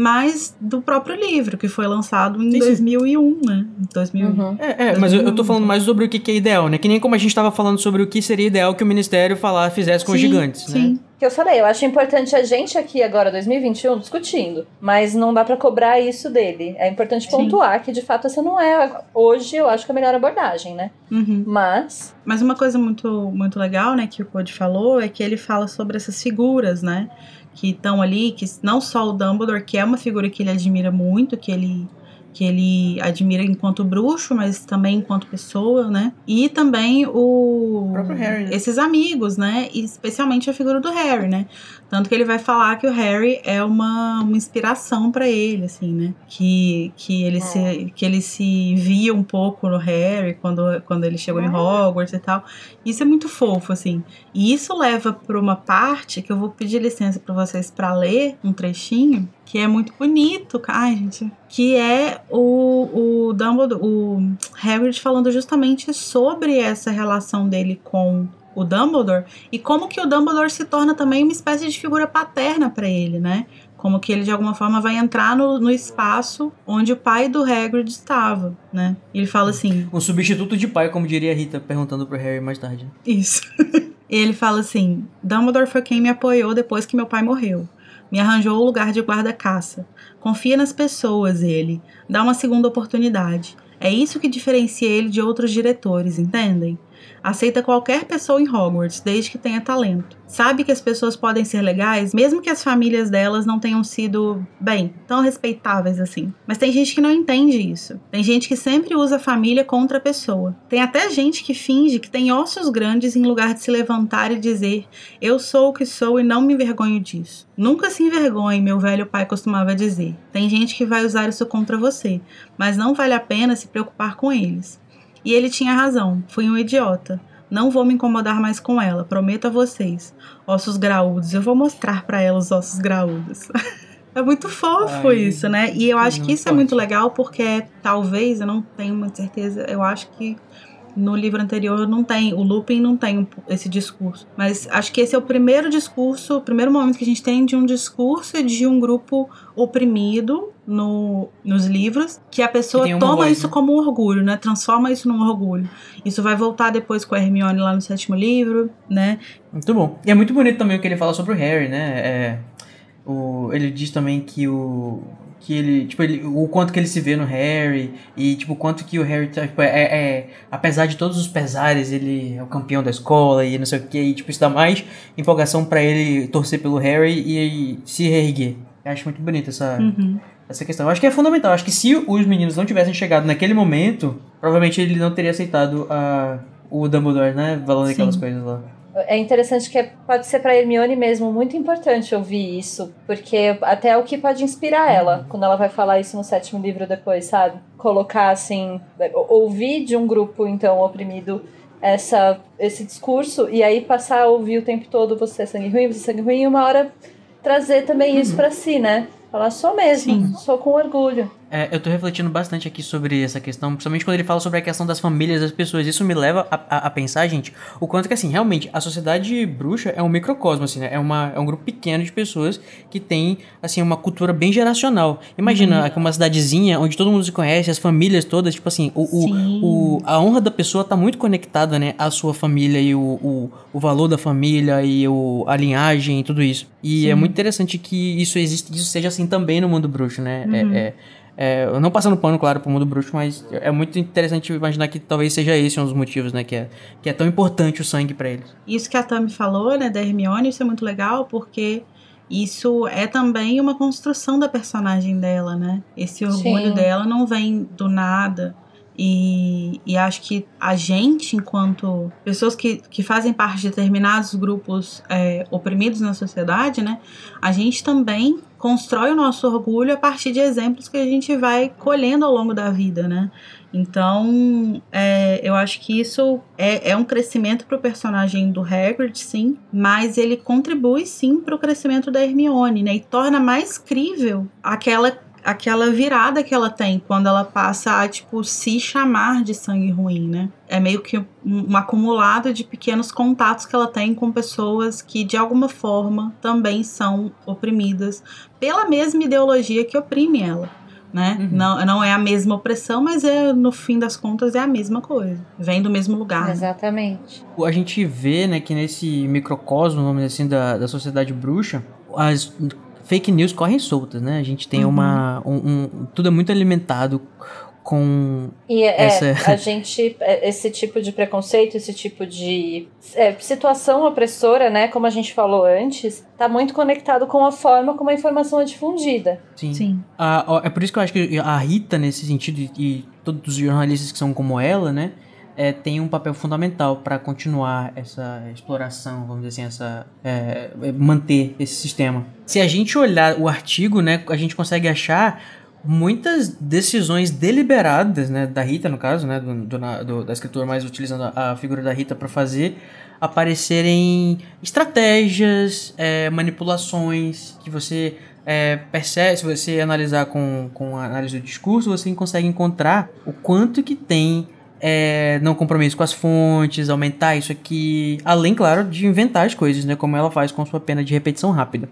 mas do próprio livro, que foi lançado em sim, 2001, né? 2000, uhum. É, é mas eu, eu tô falando mais sobre o que, que é ideal, né? Que nem como a gente tava falando sobre o que seria ideal que o Ministério falar, fizesse com sim, os gigantes, sim. né? que eu falei, eu acho importante a gente aqui agora, 2021, discutindo, mas não dá para cobrar isso dele. É importante Sim. pontuar que de fato essa não é hoje, eu acho que é a melhor abordagem, né? Uhum. Mas Mas uma coisa muito muito legal, né, que o Code falou é que ele fala sobre essas figuras, né? Que estão ali, que não só o Dumbledore, que é uma figura que ele admira muito, que ele que ele admira enquanto bruxo, mas também enquanto pessoa, né? E também o, o próprio Harry, né? esses amigos, né? E especialmente a figura do Harry, né? Tanto que ele vai falar que o Harry é uma, uma inspiração para ele, assim, né? Que, que, ele é. se, que ele se via um pouco no Harry quando, quando ele chegou é. em Hogwarts e tal. Isso é muito fofo, assim. E isso leva para uma parte que eu vou pedir licença para vocês para ler um trechinho que é muito bonito, ai gente, que é o, o Dumbledore, o Hagrid falando justamente sobre essa relação dele com o Dumbledore e como que o Dumbledore se torna também uma espécie de figura paterna para ele, né? Como que ele de alguma forma vai entrar no, no espaço onde o pai do Hagrid estava, né? ele fala assim: um substituto de pai, como diria a Rita, perguntando pro Harry mais tarde. Isso. ele fala assim: Dumbledore foi quem me apoiou depois que meu pai morreu. Me arranjou o lugar de guarda-caça. Confia nas pessoas, ele. Dá uma segunda oportunidade. É isso que diferencia ele de outros diretores, entendem? Aceita qualquer pessoa em Hogwarts, desde que tenha talento. Sabe que as pessoas podem ser legais, mesmo que as famílias delas não tenham sido, bem, tão respeitáveis assim. Mas tem gente que não entende isso. Tem gente que sempre usa a família contra a pessoa. Tem até gente que finge que tem ossos grandes em lugar de se levantar e dizer: Eu sou o que sou e não me envergonho disso. Nunca se envergonhe, meu velho pai costumava dizer. Tem gente que vai usar isso contra você, mas não vale a pena se preocupar com eles. E ele tinha razão, fui um idiota. Não vou me incomodar mais com ela, prometo a vocês. Ossos graúdos, eu vou mostrar para ela os ossos graúdos. é muito fofo Ai, isso, né? E eu acho que isso é muito legal porque talvez, eu não tenho muita certeza, eu acho que no livro anterior não tem, o Lupin não tem esse discurso. Mas acho que esse é o primeiro discurso, o primeiro momento que a gente tem de um discurso de um grupo oprimido no, nos livros, que a pessoa que toma voz, isso né? como um orgulho, né? Transforma isso num orgulho. Isso vai voltar depois com a Hermione lá no sétimo livro, né? Muito bom. E é muito bonito também o que ele fala sobre o Harry, né? É, o, ele diz também que o que ele, tipo, ele, o quanto que ele se vê no Harry e tipo o quanto que o Harry tá, tipo, é, é, apesar de todos os pesares, ele é o campeão da escola e não sei o que, e tipo isso dá mais empolgação para ele torcer pelo Harry e, e se reerguer. Eu acho muito bonito essa Uhum. essa questão. Eu acho que é fundamental. Eu acho que se os meninos não tivessem chegado naquele momento, provavelmente ele não teria aceitado a o Dumbledore, né, falando Sim. aquelas coisas lá. É interessante que pode ser pra Hermione mesmo muito importante ouvir isso, porque até é o que pode inspirar ela quando ela vai falar isso no sétimo livro depois, sabe? Colocar assim, ouvir de um grupo então oprimido essa esse discurso e aí passar a ouvir o tempo todo você é sangue ruim, você é sangue ruim e uma hora trazer também isso pra si, né? Falar sou mesmo, Sim. sou com orgulho. É, eu tô refletindo bastante aqui sobre essa questão, principalmente quando ele fala sobre a questão das famílias das pessoas. Isso me leva a, a- a pensar, gente, o quanto que, assim, realmente, a sociedade bruxa é um microcosmo, assim, né? É, uma, é um grupo pequeno de pessoas que tem, assim, uma cultura bem geracional. Imagina aqui uma cidadezinha onde todo mundo se conhece, as famílias todas, tipo assim, o, o, Sim. o- a honra da pessoa tá muito conectada, né, à sua família e o, o, o valor da família e o, a linhagem e tudo isso. E é muito interessante que isso existe, isso seja assim também no mundo bruxo, né? É- é, é, não passando pano, claro, pro mundo bruxo, mas é muito interessante imaginar que talvez seja esse um dos motivos, né? Que é, que é tão importante o sangue pra eles. Isso que a Tami falou, né, da Hermione, isso é muito legal porque isso é também uma construção da personagem dela, né? Esse orgulho Sim. dela não vem do nada. E, e acho que a gente, enquanto pessoas que, que fazem parte de determinados grupos é, oprimidos na sociedade, né? A gente também constrói o nosso orgulho a partir de exemplos que a gente vai colhendo ao longo da vida, né? Então, é, eu acho que isso é, é um crescimento pro personagem do Hagrid, sim, mas ele contribui sim pro crescimento da Hermione, né? E torna mais crível aquela aquela virada que ela tem quando ela passa a tipo se chamar de sangue ruim, né? É meio que um, um acumulado de pequenos contatos que ela tem com pessoas que de alguma forma também são oprimidas pela mesma ideologia que oprime ela né? Uhum. Não, não é a mesma opressão, mas é no fim das contas é a mesma coisa. Vem do mesmo lugar. né? Exatamente. A gente vê, né, que nesse microcosmo, vamos dizer assim, da, da sociedade bruxa, as fake news correm soltas, né? A gente tem Uhum. uma. Um, um- tudo é muito alimentado com. E é, Essa- a gente, é, esse tipo de preconceito, esse tipo de é, situação opressora, né, como a gente falou antes, tá muito conectado com a forma como a informação é difundida. Sim. Sim. A- ó, é por isso que eu acho que a Rita, nesse sentido, e todos os jornalistas que são como ela, né? É, tem um papel fundamental para continuar essa exploração, vamos dizer assim, essa é, é, manter esse sistema. Se a gente olhar o artigo, né, a gente consegue achar muitas decisões deliberadas, né, da Rita no caso, né, do, do- do- da escritora, mais utilizando a, a figura da Rita para fazer aparecerem estratégias, é, manipulações que você é, percebe, se você analisar com, com a análise do discurso, você consegue encontrar o quanto que tem é, não compromisso com as fontes, aumentar isso aqui, além, claro, de inventar as coisas, né, como ela faz com sua pena de repetição rápida.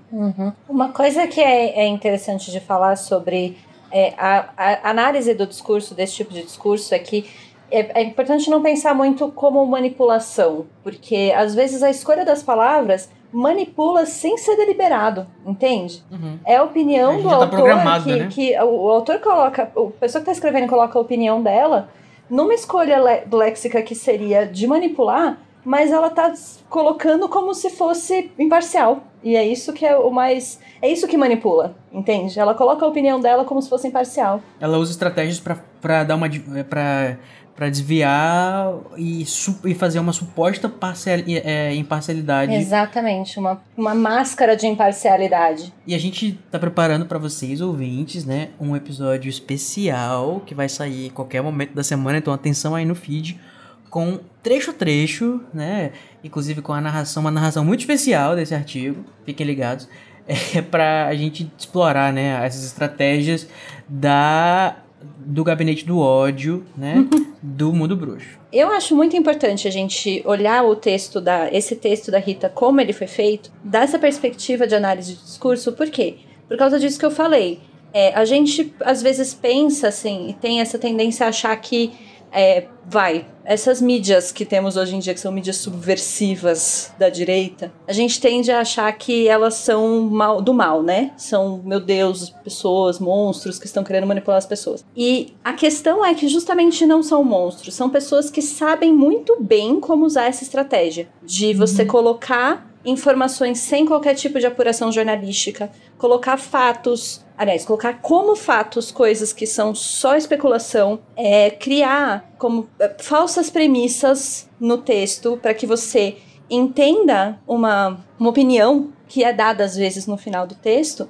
Uma coisa que é, é interessante de falar sobre é, a, a análise do discurso, desse tipo de discurso, é que é, é importante não pensar muito como manipulação, porque às vezes a escolha das palavras manipula sem ser deliberado, entende? É a opinião A do tá autor que, né? que o, o autor coloca, a pessoa que está escrevendo coloca a opinião dela numa escolha léxica que seria de manipular, mas ela tá colocando como se fosse imparcial. E é isso que é o mais. É isso que manipula, entende? Ela coloca a opinião dela como se fosse imparcial. Ela usa estratégias pra dar uma é, pra para desviar e, e fazer uma suposta parcial, é, imparcialidade. Exatamente, uma, uma máscara de imparcialidade. E a gente tá preparando pra vocês, ouvintes, né, um episódio especial que vai sair em qualquer momento da semana, então atenção aí no feed, com trecho trecho, né, inclusive com a narração, uma narração muito especial desse artigo, fiquem ligados, é pra a gente explorar, né, essas estratégias da do gabinete do ódio, né, do mundo bruxo. Eu acho muito importante a gente olhar o texto da esse texto da Rita como ele foi feito, dessa perspectiva de análise de discurso, por quê? Por causa disso que eu falei. É, a gente às vezes pensa assim e tem essa tendência a achar que é, vai, essas mídias que temos hoje em dia, que são mídias subversivas da direita, a gente tende a achar que elas são mal, do mal, né? São, meu Deus, pessoas, monstros que estão querendo manipular as pessoas. E a questão é que justamente não são monstros, são pessoas que sabem muito bem como usar essa estratégia de você uhum. colocar informações sem qualquer tipo de apuração jornalística, colocar fatos, aliás, colocar como fatos coisas que são só especulação, é, criar como é, falsas premissas no texto para que você entenda uma, uma opinião que é dada às vezes no final do texto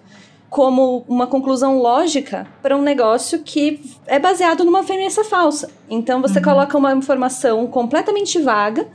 como uma conclusão lógica para um negócio que é baseado numa premissa falsa. Então você uhum. coloca uma informação completamente vaga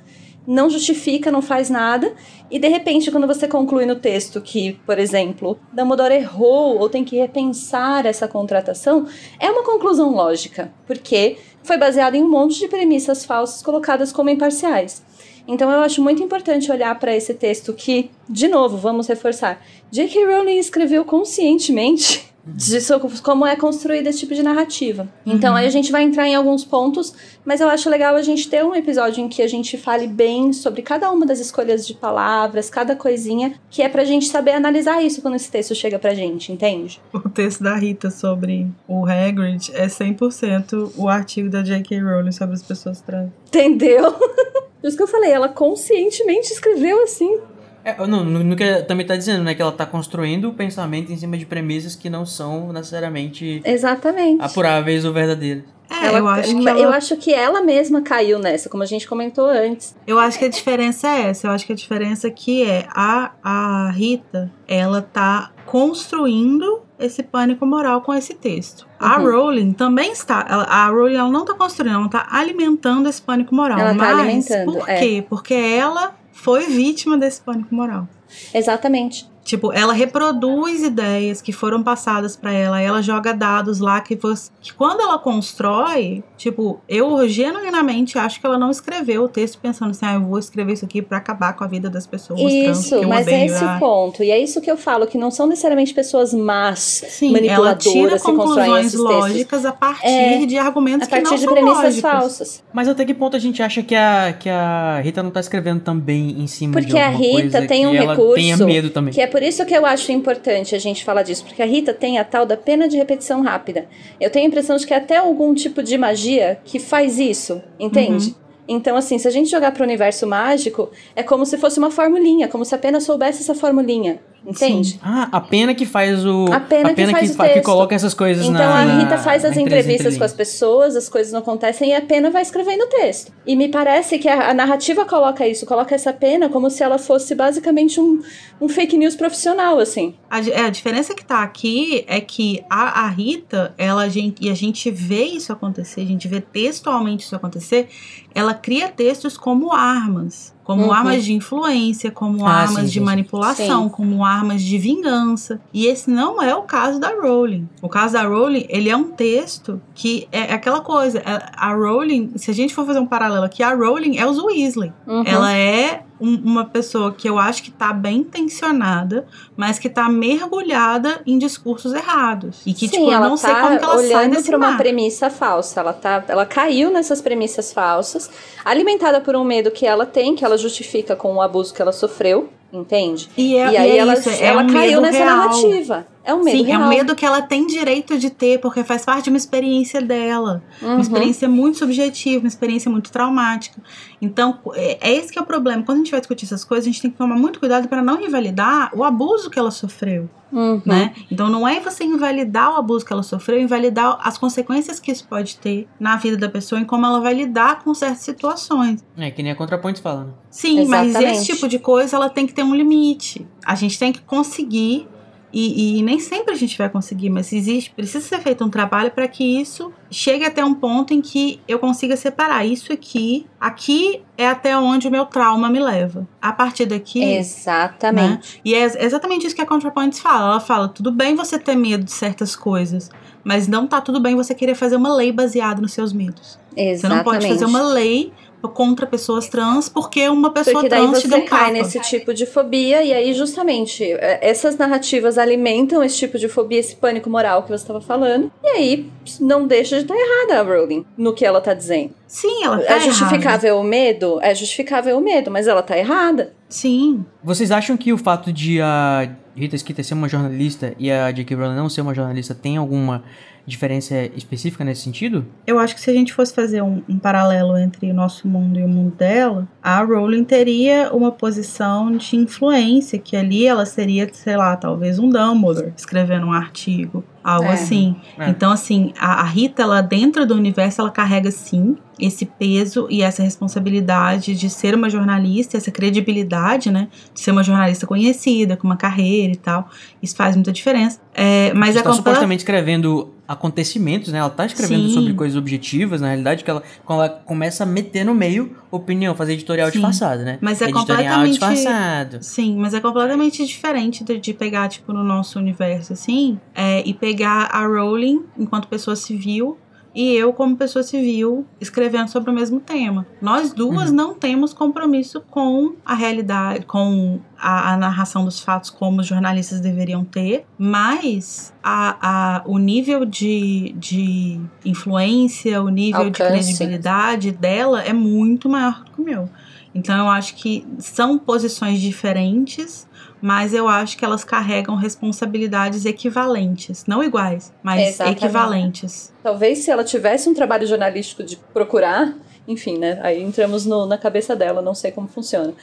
não justifica, não faz nada, e de repente, quando você conclui no texto que, por exemplo, Dumbledore errou ou tem que repensar essa contratação, é uma conclusão lógica, porque foi baseado em um monte de premissas falsas colocadas como imparciais. Então eu acho muito importante olhar para esse texto que, de novo, vamos reforçar, J.K. Rowling escreveu conscientemente de como é construída esse tipo de narrativa. Então, uhum. aí a gente vai entrar em alguns pontos, mas eu acho legal a gente ter um episódio em que a gente fale bem sobre cada uma das escolhas de palavras, cada coisinha, que é pra gente saber analisar isso quando esse texto chega pra gente, entende? O texto da Rita sobre o Hagrid é 100% o artigo da J.K. Rowling sobre as pessoas trans. Entendeu? Por isso que eu falei, ela conscientemente escreveu assim. É, não, no que também tá dizendo, né? Que ela tá construindo o pensamento em cima de premissas que não são necessariamente Exatamente. apuráveis ou verdadeiras. É, ela, eu, acho que ela... eu acho que ela mesma caiu nessa, como a gente comentou antes. Eu acho que a diferença é essa. Eu acho que a diferença aqui é a, a Rita, ela tá construindo esse pânico moral com esse texto. Uhum. A Rowling também está. Ela, a Rowling ela não está construindo, ela está alimentando esse pânico moral. Ela está alimentando. Por quê? É. Porque ela foi vítima desse pânico moral. Exatamente. Tipo, ela reproduz ideias que foram passadas para ela, ela joga dados lá que, você, que quando ela constrói, tipo, eu genuinamente acho que ela não escreveu o texto pensando assim, ah, eu vou escrever isso aqui para acabar com a vida das pessoas. Isso, trans, mas é esse o ponto. E é isso que eu falo, que não são necessariamente pessoas más, Sim, manipuladoras ela tira esses lógicas a partir é, de argumentos a partir que não de são premissas lógicos. falsas. Mas até que ponto a gente acha que a, que a Rita não tá escrevendo também em cima Porque de a alguma Rita coisa tem um que ela recurso tenha medo também. que é por isso que eu acho importante a gente falar disso, porque a Rita tem a tal da pena de repetição rápida. Eu tenho a impressão de que é até algum tipo de magia que faz isso, entende? Uhum. Então, assim, se a gente jogar para o universo mágico, é como se fosse uma formulinha, como se apenas soubesse essa formulinha. Entende? Sim. Ah, a pena que faz o. A pena, a pena que, que, faz que, coloca essas coisas então, na. Então a Rita faz as entrevistas com as pessoas, as coisas não acontecem e a pena vai escrevendo o texto. E me parece que a, a, narrativa coloca isso, coloca essa pena como se ela fosse basicamente um, um fake news profissional, assim. A, é, a diferença que tá aqui é que a, a Rita, ela, a gente, e a gente vê isso acontecer, a gente vê textualmente isso acontecer, ela cria textos como armas como uhum. armas de influência, como ah, armas sim, de sim, manipulação, sim. como armas de vingança. E esse não é o caso da Rowling. O caso da Rowling, ele é um texto que é aquela coisa. A Rowling, se a gente for fazer um paralelo aqui, a Rowling é os Weasley. Uhum. Ela é um, uma pessoa que eu acho que tá bem intencionada, mas que tá mergulhada em discursos errados. E que, Sim, tipo, eu não tá sei como que ela sai olhando desse pra uma premissa falsa. Ela, tá, ela caiu nessas premissas falsas, alimentada por um medo que ela tem, que ela justifica com o abuso que ela sofreu, entende? E, é, e aí e é ela, isso, é ela um caiu nessa real. narrativa. É um medo Sim, real. é um medo que ela tem direito de ter, porque faz parte de uma experiência dela. Uhum. Uma experiência muito subjetiva, uma experiência muito traumática. Então, é, é esse que é o problema. Quando a gente vai discutir essas coisas, a gente tem que tomar muito cuidado para não invalidar o abuso que ela sofreu. Uhum. Né? Então não é você invalidar o abuso que ela sofreu, invalidar as consequências que isso pode ter na vida da pessoa e como ela vai lidar com certas situações. É que nem a ContraPoints fala, né? Sim, Exatamente. mas esse tipo de coisa ela tem que ter um limite. A gente tem que conseguir e, e, nem sempre a gente vai conseguir, mas existe, precisa ser feito um trabalho para que isso chegue até um ponto em que eu consiga separar isso aqui. Aqui é até onde o meu trauma me leva. A partir daqui. Exatamente. Né? E é exatamente isso que a ContraPoints fala. Ela fala: tudo bem você ter medo de certas coisas, mas não tá tudo bem você querer fazer uma lei baseada nos seus medos. Exatamente. Você não pode fazer uma lei contra pessoas trans porque uma pessoa Porque daí trans te você deu um cai tapa. nesse tipo de fobia, e aí, justamente, é, essas narrativas alimentam esse tipo de fobia, esse pânico moral que você estava falando. E aí, não deixa de estar errada a Rowling no que ela tá dizendo. Sim, ela tá é errada. justificável o medo? É justificável o medo, mas ela tá errada. Sim. Vocês acham que o fato de a Rita Skeeter ser uma jornalista e a J.K. Rowling não ser uma jornalista tem alguma diferença específica nesse sentido? Eu acho que se a gente fosse fazer um, um paralelo entre o nosso mundo e o mundo dela, a Rowling teria uma posição de influência, que ali ela seria, sei lá, talvez um Dumbledore escrevendo um artigo, algo É. assim. É. Então, assim, a, a Rita, ela dentro do universo, ela carrega sim esse peso e essa responsabilidade de ser uma jornalista, essa credibilidade, né? De ser uma jornalista conhecida, com uma carreira e tal. Isso faz muita diferença. É, mas Você é está completa- supostamente escrevendo acontecimentos, né? Ela tá escrevendo Sim. sobre coisas objetivas, na realidade, que ela, quando ela começa a meter no meio opinião, fazer editorial Sim. disfarçado, né? Mas é editorial completamente- disfarçado. Sim, mas é completamente diferente de, de pegar, tipo, no nosso universo, assim, é, e pegar a Rowling enquanto pessoa civil e eu como pessoa civil escrevendo sobre o mesmo tema. Nós duas Uhum. não temos compromisso com a realidade, com a, a narração dos fatos como os jornalistas deveriam ter, mas a, a, o nível de, de influência, o nível de credibilidade dela é muito maior que o meu. Então eu acho que são posições diferentes, mas eu acho que elas carregam responsabilidades equivalentes, não iguais, mas Exatamente. equivalentes. Talvez se ela tivesse um trabalho jornalístico de procurar, enfim, né? Aí entramos no- na cabeça dela, não sei como funciona.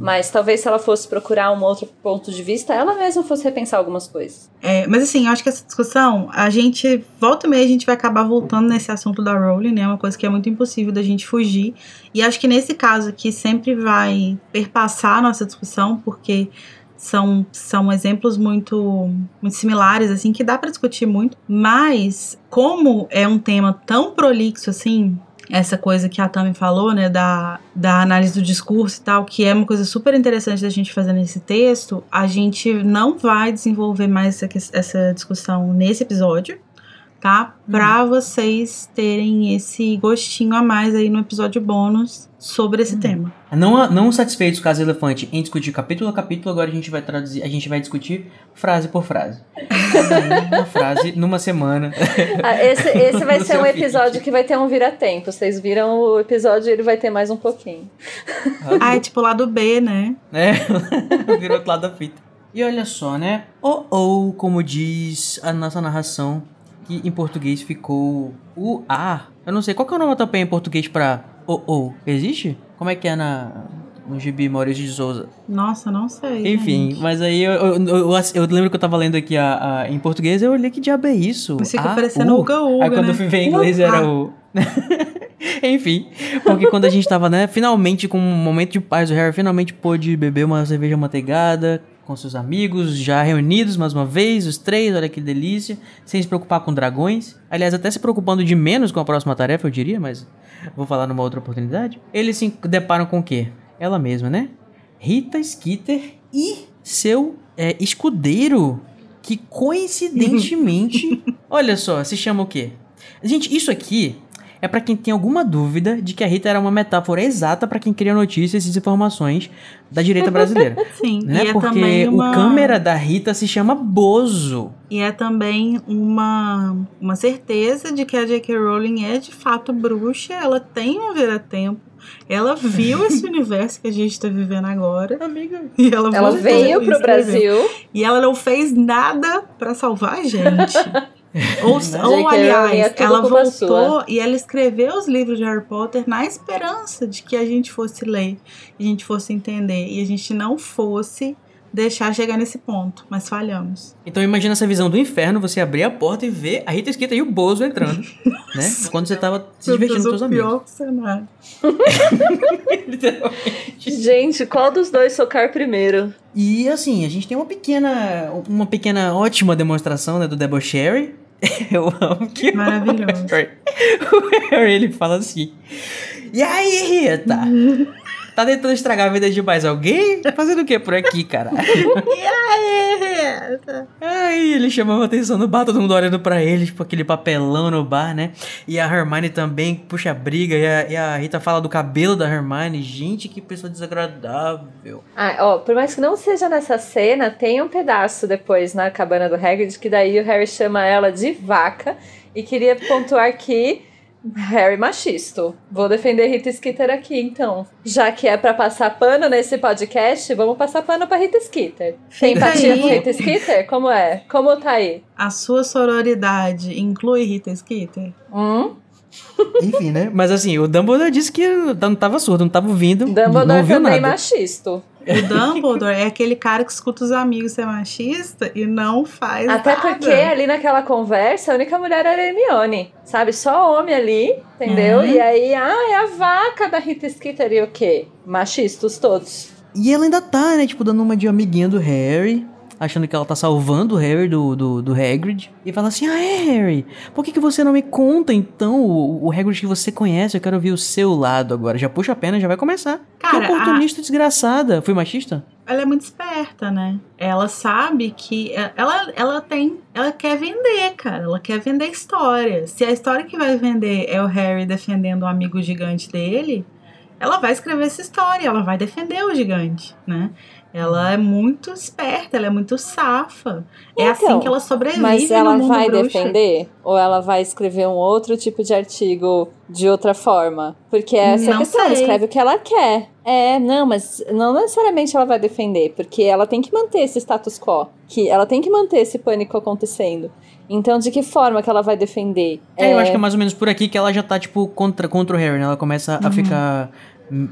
Mas talvez se ela fosse procurar um outro ponto de vista, ela mesma fosse repensar algumas coisas. É, mas assim, eu acho que essa discussão, a gente volta e meia a gente vai acabar voltando nesse assunto da Rowling, né? Uma coisa que é muito impossível da gente fugir. E acho que nesse caso aqui sempre vai perpassar a nossa discussão, porque são, são exemplos muito, muito similares, assim, que dá pra discutir muito. Mas, como é um tema tão prolixo assim, essa coisa que a Tami falou, né, da, da análise do discurso e tal, que é uma coisa super interessante da gente fazer nesse texto, a gente não vai desenvolver mais essa, essa discussão nesse episódio, tá? Pra vocês terem esse gostinho a mais aí no episódio bônus sobre esse tema. Não, não satisfeitos com Casa Elefante em discutir capítulo a capítulo, agora a gente vai traduzir, a gente vai discutir frase por frase. Um Uma frase numa semana. Ah, esse, esse vai ser um feed. episódio que vai ter um vira-tempo. Vocês viram o episódio, ele vai ter mais um pouquinho. Ah, é tipo lá do B, né? É, virou outro lado da fita. E olha só, né? Oh, oh, como diz a nossa narração, que em português ficou o A. Eu não sei, qual que é o nome também em português pra oh, oh? Existe? Como é que é na, no gibi Maurício de Souza? Nossa, não sei. Enfim, gente. mas aí eu, eu, eu, eu lembro que eu tava lendo aqui a, a- em português, eu olhei que diabo é isso? Mas fica parecendo. Uga Uga, Aí quando né? eu fui ver em inglês era o. Enfim, porque quando a gente tava, né, finalmente com um momento de paz, o Harry finalmente pôde beber uma cerveja manteigada com seus amigos, já reunidos mais uma vez, os três, olha que delícia, sem se preocupar com dragões. Aliás, até se preocupando de menos com a próxima tarefa, eu diria, mas vou falar numa outra oportunidade. Eles se deparam com o quê? Ela mesma, né? Rita Skeeter e seu é, escudeiro, que coincidentemente, olha só, se chama o quê? Gente, isso aqui é pra quem tem alguma dúvida de que a Rita era uma metáfora exata pra quem cria notícias e desinformações da direita brasileira, Sim, né? e é Porque também uma... o câmera da Rita se chama Bozo. E é também uma, uma certeza de que a J.K. Rowling é de fato bruxa, ela tem um vira-tempo, ela viu esse universo que a gente tá vivendo agora. Amiga. E ela, Ela veio pro. Brasil. E ela não fez nada pra salvar a gente. ou, J.K. ou é aliás, ela voltou e ela escreveu os livros de Harry Potter na esperança de que a gente fosse ler, a gente fosse entender e a gente não fosse deixar chegar nesse ponto, mas falhamos. Então imagina essa visão do inferno, você abrir a porta e ver a Rita Skeeter e o Bozo entrando, né? Quando você tava se divertindo com seus o amigos. pior cenário. Literalmente. Gente, qual dos dois socar primeiro? E assim, a gente tem uma pequena, uma pequena ótima demonstração né, do debochery. Eu amo que o Maravilhoso. Harry, o Harry ele fala assim: E aí, Rita? Tá tentando estragar a vida de mais alguém? Tá fazendo o que por aqui, cara? E aí? Aí ele chamava atenção no bar, todo mundo olhando pra ele, tipo aquele papelão no bar, né? E a Hermione também puxa a briga, e a, e a Rita fala do cabelo da Hermione. Gente, que pessoa desagradável. Ah, ó, por mais que não seja nessa cena, tem um pedaço depois na cabana do Hagrid que daí o Harry chama ela de vaca e queria pontuar que Harry machisto. Vou defender Rita Skeeter aqui, então. Já que é pra passar pano nesse podcast, vamos passar pano pra Rita Skeeter. Tem empatia aí. com Rita Skeeter? Como é? Como tá aí? A sua sororidade inclui Rita Skeeter? Hum? Enfim, né? Mas assim, o Dumbledore disse que não tava surdo, não tava ouvindo. não Dumbledore ouviu também nada. machisto. O Dumbledore é aquele cara que escuta os amigos ser machista e não faz Até nada. porque ali naquela conversa, a única mulher era a Hermione. Sabe? Só homem ali, entendeu? Uhum. E aí, ah, é a vaca da Rita Skeeter e o quê? Machistas todos. E ela ainda tá, né? Tipo, dando uma de amiguinha do Harry. Achando que ela tá salvando o Harry do, do, do Hagrid. E fala assim, ah, é, Harry? Por que, que você não me conta, então, o, o Hagrid que você conhece? Eu quero ouvir o seu lado agora. Já puxa a pena, já vai começar. Cara, que oportunista desgraçada. Fui machista? Ela é muito esperta, né? Ela sabe que é, ela, ela tem. Ela quer vender, cara. Ela quer vender história. Se a história que vai vender é o Harry defendendo o amigo gigante dele, ela vai escrever essa história, ela vai defender o gigante, né? Ela é muito esperta, ela é muito safa. é Então, assim que ela sobrevive Mas ela no mundo vai bruxo. defender? Ou ela vai escrever um outro tipo de artigo de outra forma? Porque essa é a Não questão, ela sei. escreve o que ela quer. É, não, mas não necessariamente ela vai defender, porque ela tem que manter esse status quo, que ela tem que manter esse pânico acontecendo. Então, de que forma que ela vai defender? É, eu acho que é mais ou menos por aqui que ela já tá, tipo, contra, contra o Harry, né? Ela começa a ficar.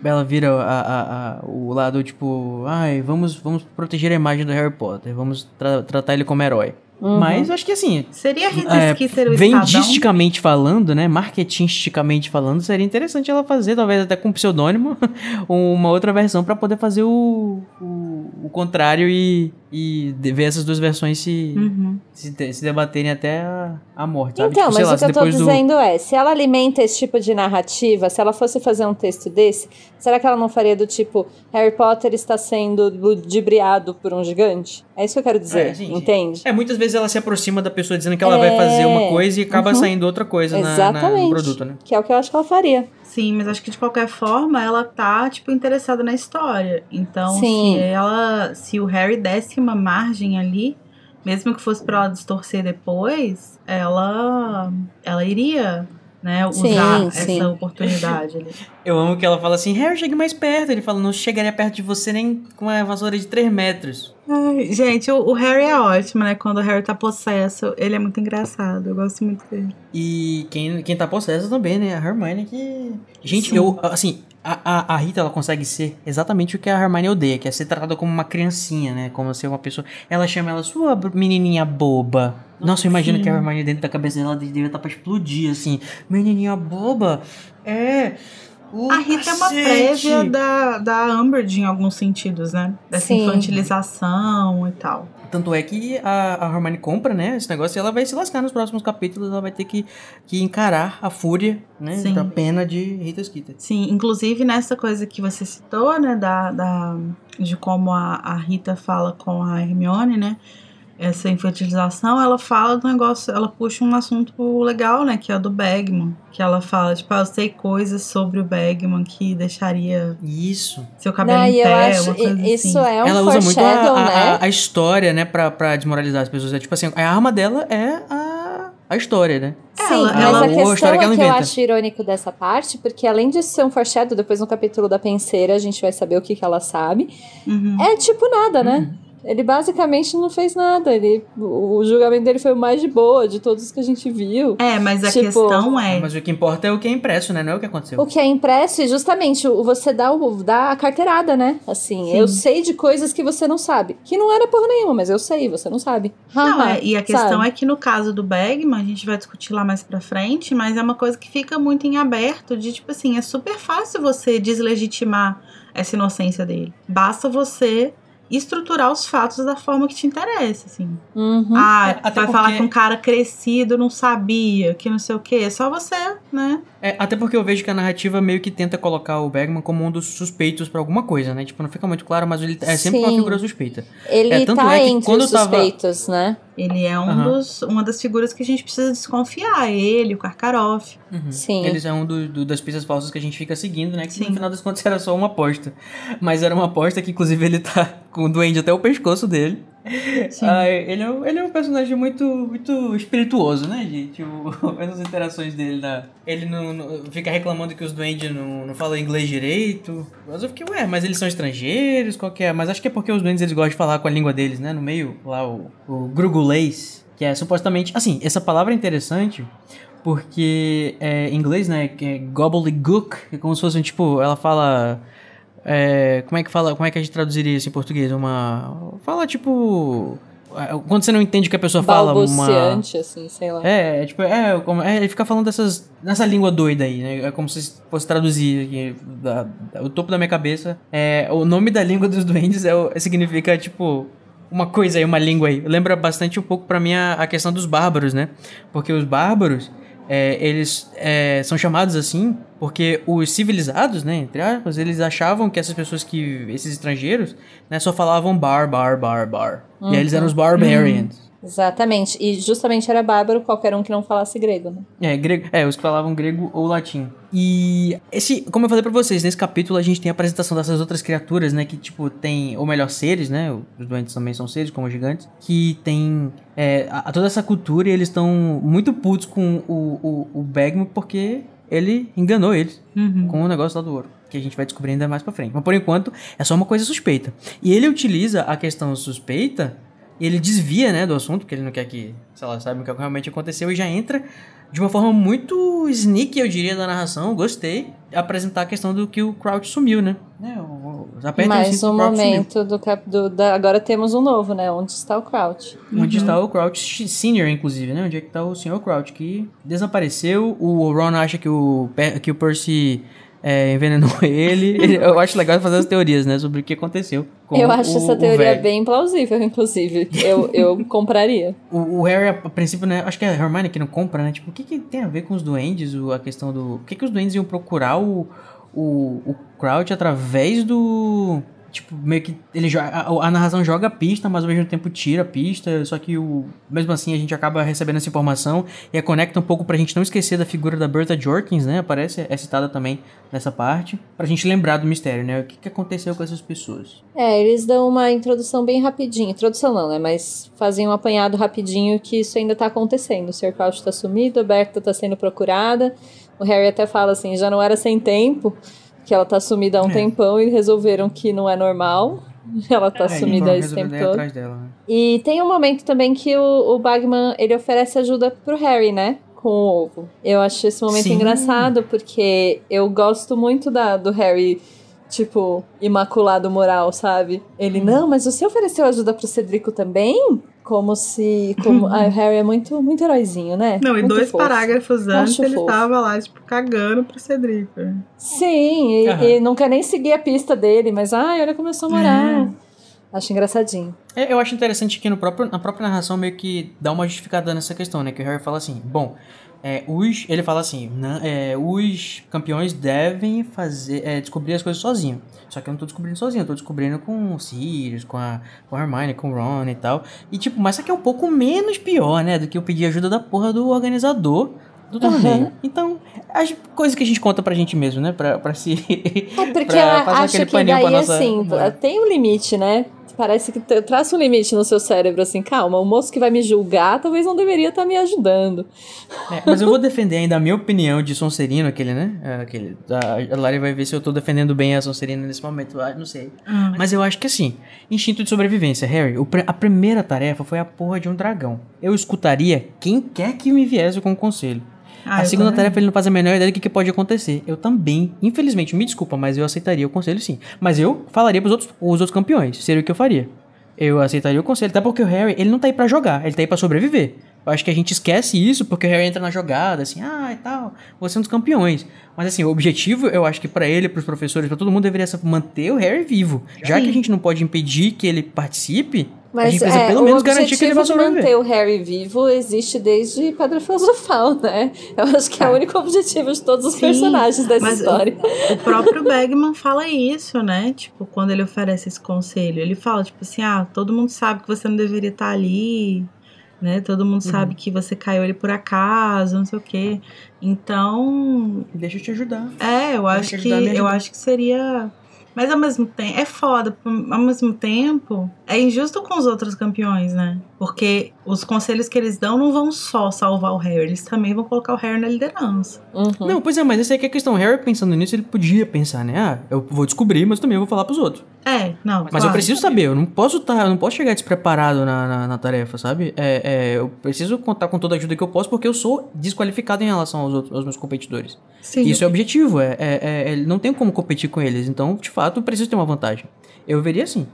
Ela vira a- a- a- o lado, tipo, ai, vamos, vamos proteger a imagem do Harry Potter, vamos tra- tratar ele como herói. Uhum. Mas eu acho que assim, Seria Rita é, Skeeter o vendisticamente falando, né? Marketingisticamente falando, seria interessante ela fazer, talvez até com pseudônimo, uma outra versão pra poder fazer o, o, o contrário e, e ver essas duas versões se, Uhum. se, se debaterem até a, a morte. Sabe? Então, Tipo, mas lá, o que eu tô depois do- dizendo é, se ela alimenta esse tipo de narrativa, se ela fosse fazer um texto desse, será que ela não faria do tipo Harry Potter está sendo ludibriado por um gigante? É isso que eu quero dizer, É, sim. entende? É, muitas vezes ela se aproxima da pessoa dizendo que ela vai fazer uma É, coisa e acaba uhum. saindo outra coisa na- na, Exatamente. no produto, né? Que é o que eu acho que ela faria. Sim, mas acho que de qualquer forma ela tá, tipo, interessada na história. Então, Sim. se ela. Se o Harry desse uma margem ali, mesmo que fosse pra ela distorcer depois, ela. Ela iria, né, usar Sim, essa sim. oportunidade ali. Eu amo que ela fala assim, Harry, chegue mais perto. Ele fala, não chegaria perto de você nem com uma vassoura de 3 metros. Ai, gente, o, o Harry é ótimo, né? Quando o Harry tá possesso, ele é muito engraçado. Eu gosto muito dele. E quem, quem tá possessa também, né? A Hermione que... Gente, Sim. eu, assim, a, a, a Rita, ela consegue ser exatamente o que a Hermione odeia, que é ser tratada como uma criancinha, né? Como ser uma pessoa... Ela chama ela, sua menininha boba. Nossa, eu imagino que a Hermione dentro da cabeça dela devia estar pra explodir, assim. Menininha boba? É... o A Rita é uma cacete." prévia da, da Umbridge em alguns sentidos, né? Dessa Sim. infantilização e tal. Tanto é que a, a Hermione compra, né, esse negócio e ela vai se lascar nos próximos capítulos, ela vai ter que, que encarar a fúria, né, Sim. da pena de Rita Skeeter. Sim, inclusive nessa coisa que você citou, né, da, da, de como a, a Rita fala com a Hermione, né, essa infantilização, ela fala do negócio, ela puxa um assunto legal, né, que é o do Bagman, que ela fala, tipo, ah, eu sei coisas sobre o Bagman que deixaria Isso. seu cabelo Não, em eu pé, acho uma coisa i- isso assim. é um ela usa muito a, a, né? a, a história, né, pra, pra desmoralizar as pessoas. É tipo assim, a arma dela é a, a história, né? Sim, Ela- mas ela- a a questão história que é que eu acho irônico dessa parte, porque além de ser um foreshadow, depois no capítulo da penseira a gente vai saber o que, que ela sabe. Uhum. É tipo nada, né? Uhum. Ele basicamente não fez nada. Ele, o, julgamento dele foi o mais de boa de todos que a gente viu. É, mas a Tipo, questão é, Mas o que importa é o que é impresso, né? Não é o que aconteceu. O que é impresso e justamente o- você dá, o, dá a carteirada, né? Assim, Sim. eu sei de coisas que você não sabe. Que não era porra nenhuma, mas eu sei, você não sabe. Não, é, e a questão sabe? é que no caso do Bagman, a gente vai discutir lá mais pra frente, mas é uma coisa que fica muito em aberto, de tipo assim, é super fácil você deslegitimar essa inocência dele. Basta você estruturar os fatos da forma que te interessa, assim. Uhum. Ah, É, até vai falar porque- que um cara crescido não sabia, que não sei o quê. É só você, né? É, até porque eu vejo que a narrativa meio que tenta colocar o Bergman como um dos suspeitos pra alguma coisa, né? Tipo, não fica muito claro, mas ele é sempre uma Sim. figura suspeita. Ele É, tanto tá é que entre quando os eu tava- suspeitos, né? Ele é um Aham. dos, uma das figuras que a gente precisa desconfiar. Ele, o Karkaroff. Uhum. Sim. Eles é um do- do- das pistas falsas que a gente fica seguindo, né? Que Sim. no final das contas era só uma aposta. Mas era uma aposta que, inclusive, ele tá com o duende até o pescoço dele. Ah, ele, é, um- ele é um personagem muito, muito espirituoso, né, gente? O, essas interações dele. Na, ele não, não- fica reclamando que os duendes não, não falam inglês direito. Mas eu fiquei, ué, mas eles são estrangeiros? Qual que é? Mas acho que é porque os duendes eles gostam de falar com a língua deles, né? No meio, lá, o, o grugulês, que é supostamente. Assim, essa palavra é interessante. Porque é, em inglês, né, que é gobbledygook, é como se fosse, um, tipo, ela fala... é, como é que fala, como é que a gente traduziria isso em português? Uma... Fala, tipo... é, Quando você não entende o que a pessoa fala, uma... Assim, sei lá. É, é, tipo, é, como- é, ele fica falando dessas, nessa língua doida aí, né? É como se fosse traduzir aqui, da- da- o topo da minha cabeça. É, o nome da língua dos duendes é, significa, tipo, uma coisa aí, uma língua aí. Lembra bastante um pouco pra mim a, a questão dos bárbaros, né? Porque os bárbaros, é, eles é, são chamados assim porque os civilizados, né, entre aspas, eles achavam que essas pessoas que, esses estrangeiros, né, só falavam bar, bar, bar, bar. E aí eles eram os barbarians. Exatamente. E justamente era bárbaro qualquer um que não falasse grego, né? É, grego, é, os que falavam grego ou latim. E esse, como eu falei pra vocês, nesse capítulo a gente tem a apresentação dessas outras criaturas, né, que tipo tem, ou melhor, seres, né, os doentes também são seres, como os gigantes, que tem é, a, toda essa cultura e eles estão muito putos com o, o, o Bagman porque ele enganou eles Uhum. com o negócio lá do ouro. Que a gente vai descobrir ainda mais pra frente. Mas por enquanto é só uma coisa suspeita. E ele utiliza a questão suspeita e ele desvia, né, do assunto, porque ele não quer que, sei lá, saiba o que realmente aconteceu e já entra de uma forma muito sneaky, eu diria, da narração. Gostei. Apresentar a questão do que o Crouch sumiu, né? É, Mais cinto, um momento do, cap, do da, agora temos um novo, né? Onde está o Crouch? Onde está o Crouch Senior, inclusive, né? Onde é que tá o Sr. Crouch, que desapareceu. O Ron acha que o, que o Percy é, envenenou ele. Eu acho legal fazer as teorias, né? Sobre o que aconteceu. com eu acho o- essa teoria bem plausível, inclusive. Eu, eu compraria. O, o Harry, a princípio, né? Acho que é a Hermione que não compra, né? Tipo, o que, que tem a ver com os duendes? O, a questão do. O que, que os duendes iam procurar o, o, o Crouch através do. Tipo, meio que ele joga, a, a narração joga a pista, mas ao mesmo tempo tira a pista. Só que o, mesmo assim a gente acaba recebendo essa informação e a conecta um pouco pra gente não esquecer da figura da Bertha Jorkins, né? Aparece, é citada também nessa parte. Pra gente lembrar do mistério, né? O que, que aconteceu com essas pessoas. É, eles dão uma introdução bem rapidinho. Introdução não, né? Mas fazem um apanhado rapidinho que isso ainda tá acontecendo. O Sr. Crouch tá sumido, a Berta tá sendo procurada. O Harry até fala assim, já não era sem tempo, que ela tá sumida há um É. tempão e resolveram que não é normal. Ela tá É, sumida esse tempo todo. atrás dela, né? E tem um momento também que o, o Bagman, ele oferece ajuda pro Harry, né? Com o ovo. Eu acho esse momento Sim. engraçado, porque eu gosto muito da, do Harry, tipo, imaculado moral, sabe? Ele, Uhum. não, mas você ofereceu ajuda pro Cedrico também? Como se... Como, ah, o Harry é muito, muito heróizinho, né? Não, e Muito dois fofo. parágrafos antes Acho ele fofo. tava lá, tipo, cagando pro Cedrico. Sim, e, e não quer nem seguir a pista dele, mas, ai, olha como eu sou moral. Acho engraçadinho. É, eu acho interessante que no próprio, na própria narração meio que dá uma justificada nessa questão, né? Que o Harry fala assim, bom, é, os, ele fala assim, "Não, é, os campeões devem fazer, é, descobrir as coisas sozinho. Só que eu não tô descobrindo sozinho, eu tô descobrindo com o Sirius, com a, com a Hermione, com o Ron e tal. E tipo, mas isso aqui é um pouco menos pior, né? Do que eu pedir ajuda da porra do organizador do torneio. Então, as coisas que a gente conta pra gente mesmo, né? Pra, pra se... É porque pra acha aquele que daí, nossa assim, tem um limite, né? Parece que traça um limite no seu cérebro, assim, calma, o moço que vai me julgar talvez não deveria estar me ajudando. É, mas eu vou defender ainda a minha opinião de Sonserino, aquele, né? É, Aquele, a, a Lari vai ver se eu tô defendendo bem a Sonserina nesse momento, ah, não sei. Ah, Mas eu acho que assim, instinto de sobrevivência, Harry, o a primeira tarefa foi a porra de um dragão. Eu escutaria quem quer que me viesse com um conselho. Ah, a segunda também. tarefa ele não faz a menor ideia do que, que pode acontecer. Eu também, infelizmente, me desculpa, mas eu aceitaria o conselho sim. Mas eu falaria pros outros, os outros campeões, seria o que eu faria. Eu aceitaria o conselho, até porque o Harry, ele não tá aí pra jogar, ele tá aí pra sobreviver. Eu acho que a gente esquece isso porque o Harry entra na jogada, assim, ah, e tal, você é um dos campeões. Mas assim, o objetivo, eu acho que pra ele, pros professores, pra todo mundo, deveria ser manter o Harry vivo. Já que a gente não pode impedir que ele participe, a gente precisa é, pelo o menos garantir que ele vai objetivo de sobreviver. manter o Harry vivo existe desde Pedra Filosofal, né? Eu acho que é o único objetivo de todos os Sim, personagens dessa mas história. O próprio Bagman fala isso, né? Tipo, quando ele oferece esse conselho, ele fala, tipo assim, ah, todo mundo sabe que você não deveria estar ali, né? Todo mundo sabe que você caiu ali por acaso, não sei o quê. Então, Deixa eu te ajudar. é, eu acho que eu acho que seria mas ao mesmo tempo, é foda, ao mesmo tempo, é injusto com os outros campeões, né? Porque os conselhos que eles dão não vão só salvar o Harry, eles também vão colocar o Harry na liderança. Uhum. Não, pois é, mas essa aí que é a questão. O Harry pensando nisso, ele podia pensar, né? Ah, eu vou descobrir, mas também eu vou falar pros outros. É, não. Mas eu claro. preciso saber, eu não posso tá, eu não posso chegar despreparado na, na, na tarefa, sabe? É, é, eu preciso contar com toda a ajuda que eu posso, porque eu sou desqualificado em relação aos, outros, aos meus competidores. Sim. Isso é objetivo, é, é, é, é- não tenho como competir com eles, então, de fato, eu preciso ter uma vantagem. Eu veria assim.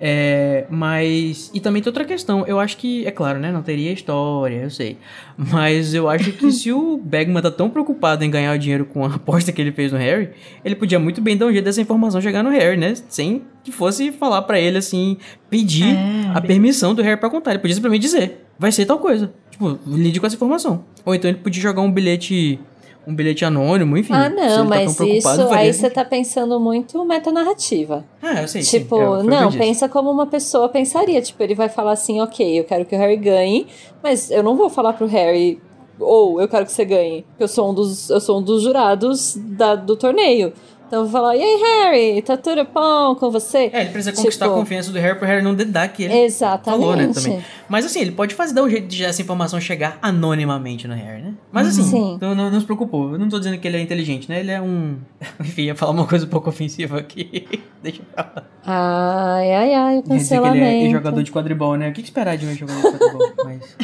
É, mas. E também tem outra questão. Eu acho que, é claro, né? Não teria história, eu sei. Mas eu acho que se o Bagman tá tão preocupado em ganhar o dinheiro com a aposta que ele fez no Harry, ele podia muito bem dar um jeito dessa informação chegar no Harry, né? Sem que fosse falar pra ele assim, pedir É. a permissão do Harry pra contar. Ele podia simplesmente dizer: vai ser tal coisa. Tipo, lide com essa informação. Ou então ele podia jogar um bilhete. Um bilhete anônimo, enfim. Ah, não, tá mas isso aí você tá pensando muito metanarrativa. Ah, eu sei. sim. Tipo, É, que eu não, pensa como uma pessoa pensaria. Tipo, ele vai falar assim, ok, eu quero que o Harry ganhe, mas eu não vou falar pro Harry, ou eu quero que você ganhe, porque eu sou um dos, eu sou um dos jurados da, do torneio. Então vou falar, e aí, Harry, tá tudo bom com você? É, ele precisa conquistar Tipo, a confiança do Harry pro Harry não dedar que ele Exatamente. falou, né, também. Mas assim, ele pode fazer, dar um jeito de essa informação chegar anonimamente no Harry, né? Mas assim, Sim. então não, não se preocupou. Eu não tô dizendo que ele é inteligente, né? Ele é um... Enfim, ia falar uma coisa um pouco ofensiva aqui. Deixa eu falar. Ai, ai, ai, o Ia dizer que ele é cancelamento. jogador de quadribol, né? O que que esperar de um jogador de quadribol? Mas...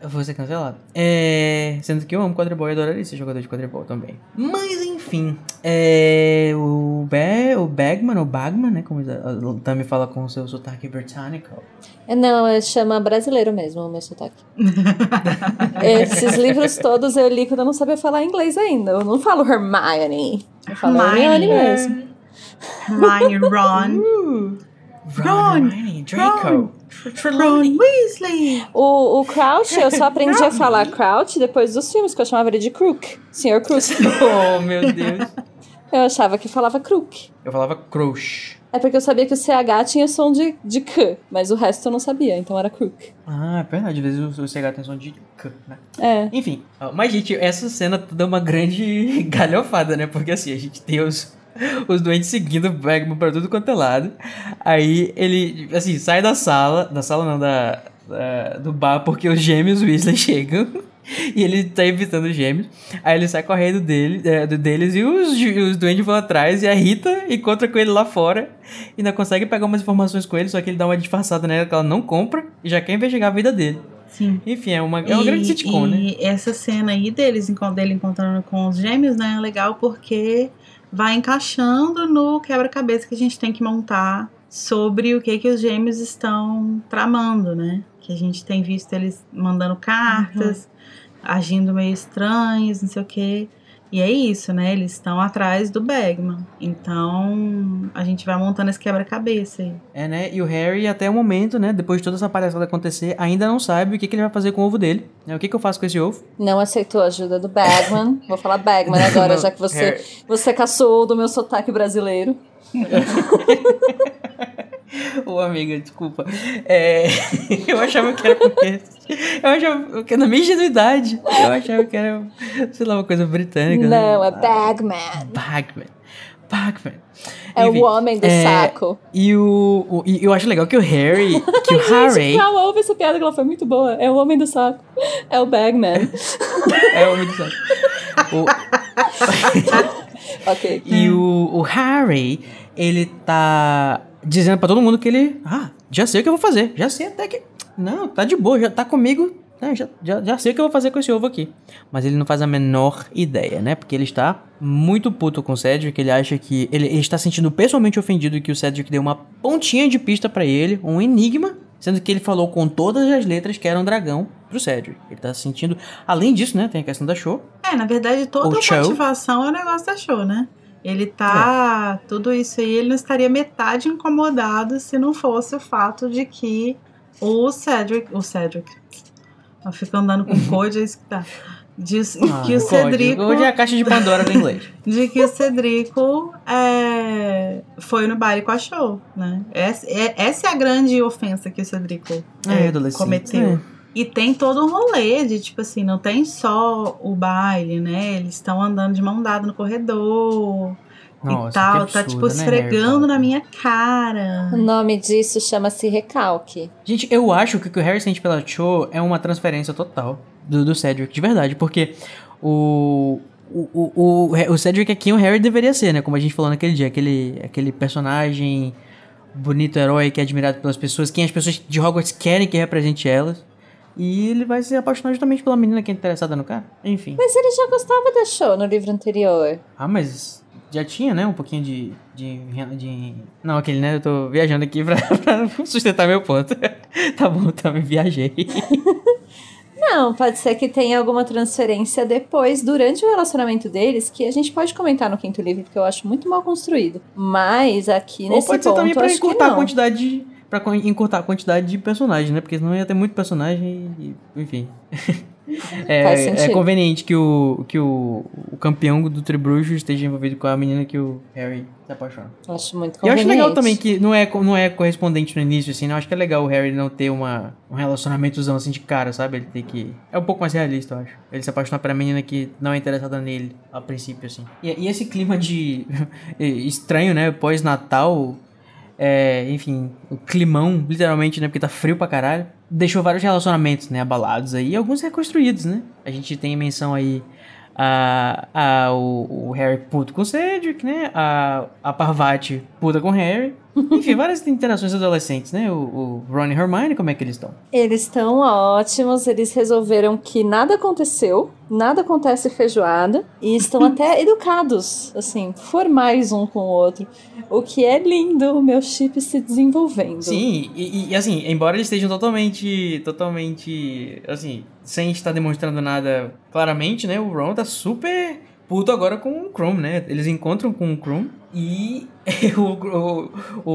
Eu vou ser cancelado. É... Sendo que eu amo quadribol e adoraria ser jogador de quadribol também. Mas enfim, é... o, Be... o Bagman, ou Bagman, né? Como o Tami fala com o seu sotaque britânico. É, Não, é, chama brasileiro mesmo o meu sotaque. Esses livros todos eu li quando eu não sabia falar inglês ainda. Eu não falo Hermione. Eu falo Hermione, Hermione. mesmo. Hermione, Ron, Uh, Ron, Ron, Hermione, Draco, Tr- Ron Trelawney. Weasley. O, o Crouch, eu só aprendi a falar Crouch depois dos filmes, que eu chamava ele de Crook. Senhor Crook. Oh, meu Deus. Eu achava que falava Crook. Eu falava Crouch. É porque eu sabia que o CH tinha som de, de K, mas o resto eu não sabia, então era Crook. Ah, é verdade. Às vezes o CH tem som de K, né? É. Enfim, mas gente, essa cena dá uma grande galhofada, né? Porque assim, a gente tem os, os doentes seguindo o Bagman pra tudo quanto é lado. Aí ele, assim, sai da sala, da sala não, da, da- do bar, porque os gêmeos Weasley chegam. E ele tá evitando os gêmeos. Aí ele sai correndo dele, é, deles e os, os duendes vão atrás. E a Rita encontra com ele lá fora. E ainda consegue pegar umas informações com ele, só que ele dá uma disfarçada nela que ela não compra. E já quer investigar a vida dele. Sim. Enfim, é uma, é uma grande sitcom, né? e essa cena aí deles, dele encontrando com os gêmeos, né, é legal porque vai encaixando no quebra-cabeça que a gente tem que montar sobre o que que os gêmeos estão tramando, né? Que a gente tem visto eles mandando cartas, agindo meio estranhos, não sei o quê. E é isso, né? Eles estão atrás do Bagman. Então, a gente vai montando esse quebra-cabeça aí. É, né? E o Harry, até o momento, né? Depois de toda essa palhaçada acontecer, ainda não sabe o que, que ele vai fazer com o ovo dele. Né? O que, que eu faço com esse ovo? Não aceitou a ajuda do Bagman. Vou falar Bagman agora, Não, já que você, Harry. você caçou do meu sotaque brasileiro. Ô, amiga, desculpa. É... eu achava que era porque. Eu achava que na minha ingenuidade. Eu achava que era, sei lá, uma coisa britânica. né? Não, é Bagman. Bagman. Bagman. É Enfim, o homem do é, saco. E o, o- e eu acho legal que o Harry. Que o Harry. Gente, calma, ouve essa piada que ela foi muito boa. É o homem do saco. É o Bagman. é o homem do saco. O, ok. E o, o Harry, ele tá dizendo pra todo mundo que ele. Ah, já sei o que eu vou fazer. Já sei até que. Não, tá de boa, já tá comigo. né, já, já, já sei o que eu vou fazer com esse ovo aqui. Mas ele não faz a menor ideia, né? Porque ele está muito puto com o Cedric. Ele acha que. Ele, ele está sentindo pessoalmente ofendido que o Cedric deu uma pontinha de pista pra ele, um enigma. Sendo que ele falou com todas as letras que era um dragão pro Cedric. Ele tá sentindo. Além disso, né? Tem a questão da show. É, na verdade, toda a motivação é o negócio da show, né? Ele tá. Tudo isso aí, ele não estaria metade incomodado se não fosse o fato de que o Cedric. O Cedric. Eu fico andando com code, é isso que tá. De, que o Cedrico. Hoje é a caixa de Pandora do inglês. De que o Cedrico é, foi no baile com a show, né? Essa, é, essa é a grande ofensa que o Cedrico É, é, cometeu. E tem todo um rolê de, tipo assim, não tem só o baile, né? Eles estão andando de mão dada no corredor Nossa, e tal. que tá, absurdo, tipo, né, esfregando Harry na minha cara. O nome disso chama-se recalque. Gente, eu acho que o que o Harry sente pela Cho é uma transferência total do, do Cedric, de verdade, porque o. O, o, o, o Cedric é quem o Harry deveria ser, né? Como a gente falou naquele dia. Aquele, aquele personagem bonito, herói, que é admirado pelas pessoas. Quem as pessoas de Hogwarts querem que represente elas. E ele vai se apaixonar justamente pela menina que é interessada no cara. Enfim. Mas ele já gostava da show no livro anterior. Ah, mas já tinha, né? Um pouquinho de. de, de... Não, aquele, né? Eu tô viajando aqui pra, pra sustentar meu ponto. tá bom, tá, me viajei. Não, pode ser que tenha alguma transferência depois, durante o relacionamento deles, que a gente pode comentar no quinto livro, porque eu acho muito mal construído. Mas aqui Ou nesse pode ser ponto, também pra encurtar a quantidade de. Pra co- encurtar a quantidade de personagens, né? Porque senão ia ter muito personagem e. enfim. É, é conveniente que, o, que o, o campeão do Tribruxo esteja envolvido com a menina que o Harry se apaixona. Acho muito E eu acho conveniente. legal também que não é, não é correspondente no início, assim, não. Acho que é legal o Harry não ter uma, um relacionamentozão assim de cara, sabe? Ele tem que. É um pouco mais realista, eu acho. Ele se apaixonar pela menina que não é interessada nele, a princípio, assim. E, e esse clima de. estranho, né? Pós-Natal. É, enfim, o climão, literalmente, né? Porque tá frio pra caralho. Deixou vários relacionamentos, né? Abalados aí. E alguns reconstruídos, né? A gente tem menção aí a, a, o, o Harry puto com o Cedric, né? A, a Parvati puta com o Harry. Enfim, várias interações adolescentes, né? O, o Ron e Hermione, como é que eles estão? Eles estão ótimos, eles resolveram que nada aconteceu, nada acontece feijoada, e estão até educados, assim, formais um com o outro. O que é lindo, o meu chip se desenvolvendo. Sim, e, e, assim, embora eles estejam totalmente, totalmente, assim, sem estar demonstrando nada claramente, né? O Ron tá super puto agora com o Krum, né? Eles encontram com o Krum e o, o, o,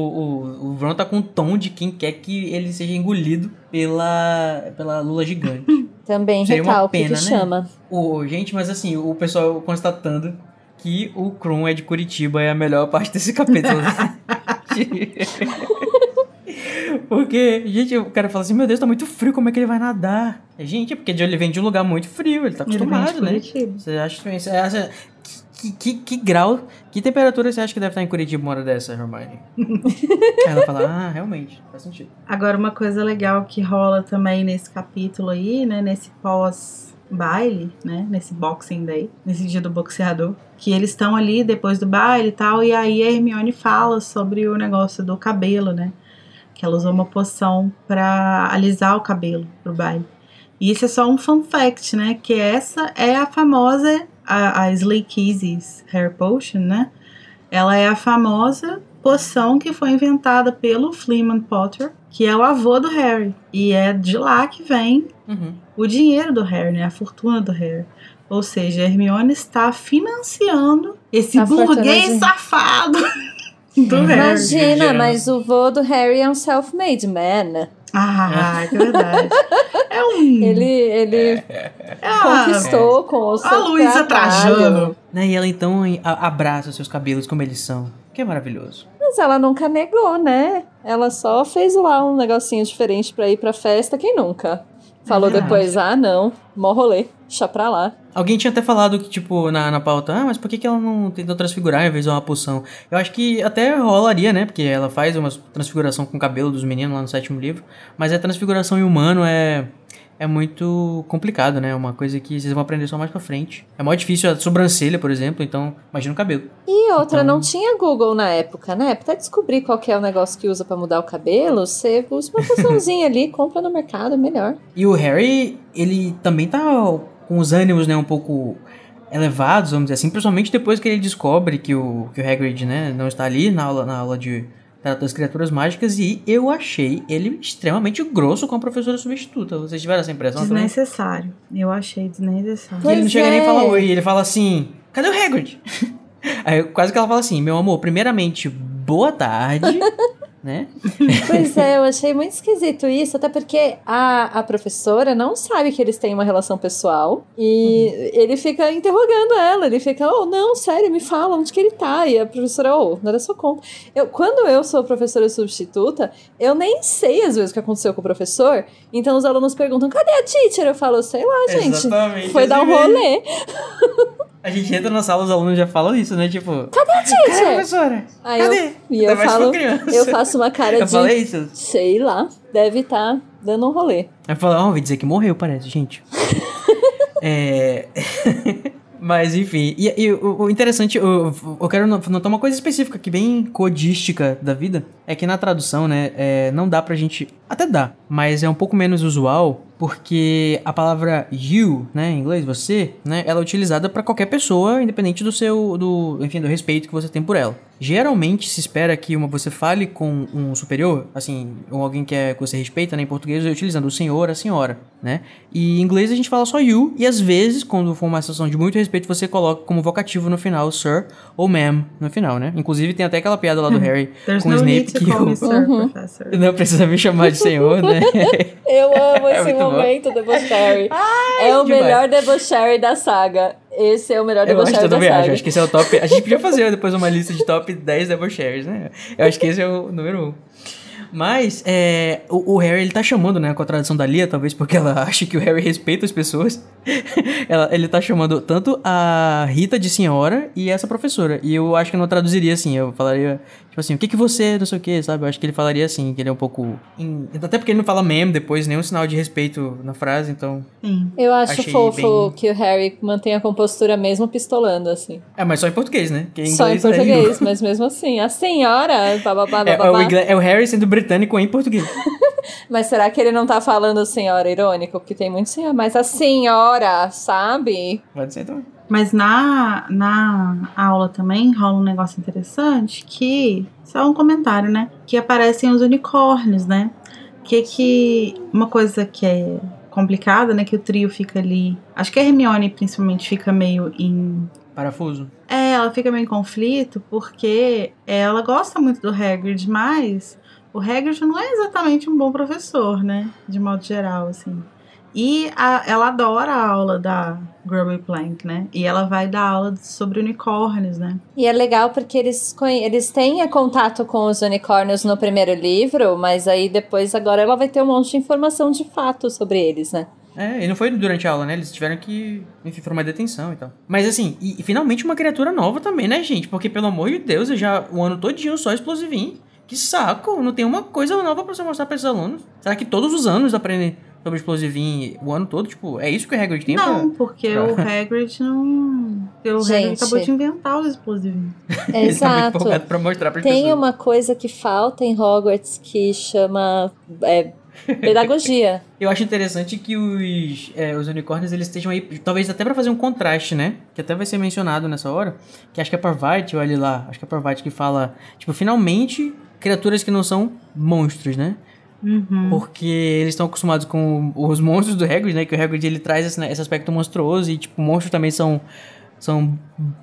o, Ron tá com o tom de quem quer que ele seja engolido pela, pela lula gigante. Também Seria recalque pena, que né? chama. o, gente, mas assim, o pessoal constatando que o Krum é de Curitiba é a melhor parte desse capítulo. Porque, gente, o cara fala assim, meu Deus, tá muito frio, como é que ele vai nadar? Gente, é porque ele vem de um lugar muito frio, ele tá Ele acostumado, né? Curitiba. Você acha, você acha que, que, que grau, que temperatura você acha que deve estar em Curitiba uma hora dessa, Hermione? Aí ela fala, ah, realmente, faz sentido. Agora, uma coisa legal que rola também nesse capítulo aí, né? Nesse pós-baile, né? Nesse Boxing Day, nesse dia do boxeador. Que eles estão ali depois do baile e tal, e aí a Hermione fala sobre o negócio do cabelo, né? Que ela usou uma poção pra alisar o cabelo pro baile. E isso é só um fun fact, né? Que essa é a famosa, a, a Slay Kisses Hair Potion, né? Ela é a famosa poção que foi inventada pelo Fleeman Potter, que é o avô do Harry. E é de lá que vem Uhum. o dinheiro do Harry, né? A fortuna do Harry. Ou seja, a Hermione está financiando esse A fortuna burguês de- safado do Harry. Imagina, mas o vô do Harry é um self-made man. Ah, que verdade. É um. Ele, ele é conquistou com o seu a Luísa. Trajano. Né, e ela então abraça seus cabelos como eles são, que é maravilhoso. Mas ela nunca negou, né? Ela só fez lá um negocinho diferente pra ir pra festa, quem nunca? Falou verdade. depois, ah não, mó rolê, deixa pra lá. Alguém tinha até falado que, tipo, na, na pauta, ah, mas por que, que ela não tentou transfigurar em vez de uma poção? Eu acho que até rolaria, né? Porque ela faz uma transfiguração com o cabelo dos meninos lá no sétimo livro. Mas a transfiguração em humano é. É muito complicado, né? É uma coisa que vocês vão aprender só mais pra frente. É mais difícil a sobrancelha, por exemplo, então imagina o cabelo. E outra, Então- não tinha Google na época, né? Pra descobrir qual é o negócio que usa pra mudar o cabelo, você usa uma poçãozinha ali, compra no mercado, melhor. E o Harry, ele também tá com os ânimos, né, um pouco elevados, vamos dizer assim, principalmente depois que ele descobre que o, que o Hagrid, né, não está ali na aula, na aula de trata das criaturas mágicas e eu achei ele extremamente grosso com a professora substituta. Vocês tiveram essa impressão também? Desnecessário. Eu achei desnecessário. E ele não Pois chega nem a é. falar oi, ele fala assim: cadê o Hagrid? Aí quase que ela fala assim: meu amor, primeiramente, boa tarde, né? Pois é, eu achei muito esquisito isso, até porque a, a professora não sabe que eles têm uma relação pessoal e ele fica interrogando ela, ele fica, oh, não, sério, me fala onde que ele tá. E a professora, oh, não era sua conta. Eu, quando eu sou professora substituta, eu nem sei às vezes o que aconteceu com o professor, então os alunos perguntam, cadê a teacher? Eu falo, sei lá, gente. Exatamente, Foi dar um rolê. A gente entra na sala, os alunos já falam isso, né? Tipo, Cadê a cadê a teacher? professora? Aí Cadê? eu, e eu for falo, eu faço uma cara Eu de, falei isso? sei lá, deve estar dando um rolê. Aí fala, ó, ouvi dizer que morreu, parece, gente. é. Mas enfim, e, e o, o interessante, eu, eu quero no- notar uma coisa específica aqui, bem codística da vida, é que na tradução, né, é, não dá pra gente. Até dá, mas é um pouco menos usual, porque a palavra you, né, em inglês, você, né, ela é utilizada pra qualquer pessoa, independente do seu, do, enfim, do respeito que você tem por ela. Geralmente se espera que uma, você fale com um superior, assim, ou alguém que, é, que você respeita, né, em português, utilizando o senhor, a senhora, né? E em inglês a gente fala só you, e às vezes, quando for uma situação de muito respeito, você coloca como vocativo no final, sir ou ma'am no final, né? Inclusive tem até aquela piada lá do Harry There's com o no Snape need to que call me o... sir, Uhum. professor. não precisa me chamar de senhor, né? Eu amo É esse muito momento debochary. é o demais. melhor debochary da saga. Esse é o melhor Eu acho, eu da saga. acho. Acho que esse é o top. A gente podia fazer depois uma lista de top 10 debochers, né? Eu acho que esse é o número 1. Mas, é, o, o Harry, ele tá chamando, né, com a tradução da Lia, talvez porque ela acha que o Harry respeita as pessoas. ela, ele tá chamando tanto a Rita de senhora e essa professora. E eu acho que eu não traduziria assim, eu falaria, tipo assim, o que que você, não sei o que, sabe? Eu acho que ele falaria assim, que ele é um pouco... em- Até porque ele não fala ma'am depois, nenhum sinal de respeito na frase, então... Sim. Eu acho Achei fofo bem- que o Harry mantém a compostura mesmo pistolando, assim. É, mas só em português, né? Porque Só em é português, mas mesmo assim. A senhora, bababá, É, é, o bababá. inglês- é o Harry sendo britânico em português. Mas será que ele não tá falando senhora irônico? Porque tem muito senhora. Mas a senhora, sabe? Pode ser também. Mas na, na aula também rola um negócio interessante que. Só um comentário, né? Que aparecem os unicórnios, né? Que que. Uma coisa que é complicada, né? Que o trio fica ali. Acho que a Hermione, principalmente, fica meio em. Parafuso. É, ela fica meio em conflito porque ela gosta muito do Hagrid, mas o Hagrid não é exatamente um bom professor, né? De modo geral, assim. E a- ela adora a aula da Grubby Plank, né? E ela vai dar aula sobre unicórnios, né? E é legal porque eles, eles têm contato com os unicórnios no primeiro livro, mas aí depois, agora ela vai ter um monte de informação de fato sobre eles, né? É, e não foi durante a aula, né? Eles tiveram que, enfim, formar detenção e tal. Mas assim, e, e finalmente uma criatura nova também, né, gente? Porque, pelo amor de Deus, eu já o ano todinho só explosivinho. Que saco! Não tem uma coisa nova pra você mostrar pra esses alunos. Será que todos os anos aprendem sobre explosivinho o ano todo? Tipo, é isso que o Hagrid tem não, pra... porque pra- o Hagrid não. O Hagrid Gente. acabou de inventar os explosivinhos. Ele tá muito Exato. empolgado pra mostrar pras Tem pessoas. uma coisa que falta em Hogwarts que chama é, pedagogia. Eu acho interessante que os, é, os unicórnios eles estejam aí, talvez até pra fazer um contraste, né? Que até vai ser mencionado nessa hora. Que acho que é Parvati, olha lá, acho que é Parvati que fala, tipo, finalmente criaturas que não são monstros, né? Uhum. Porque eles estão acostumados com os monstros do Hagrid, né? Que o Hagrid ele traz esse, né, esse aspecto monstruoso e, tipo, monstros também são, são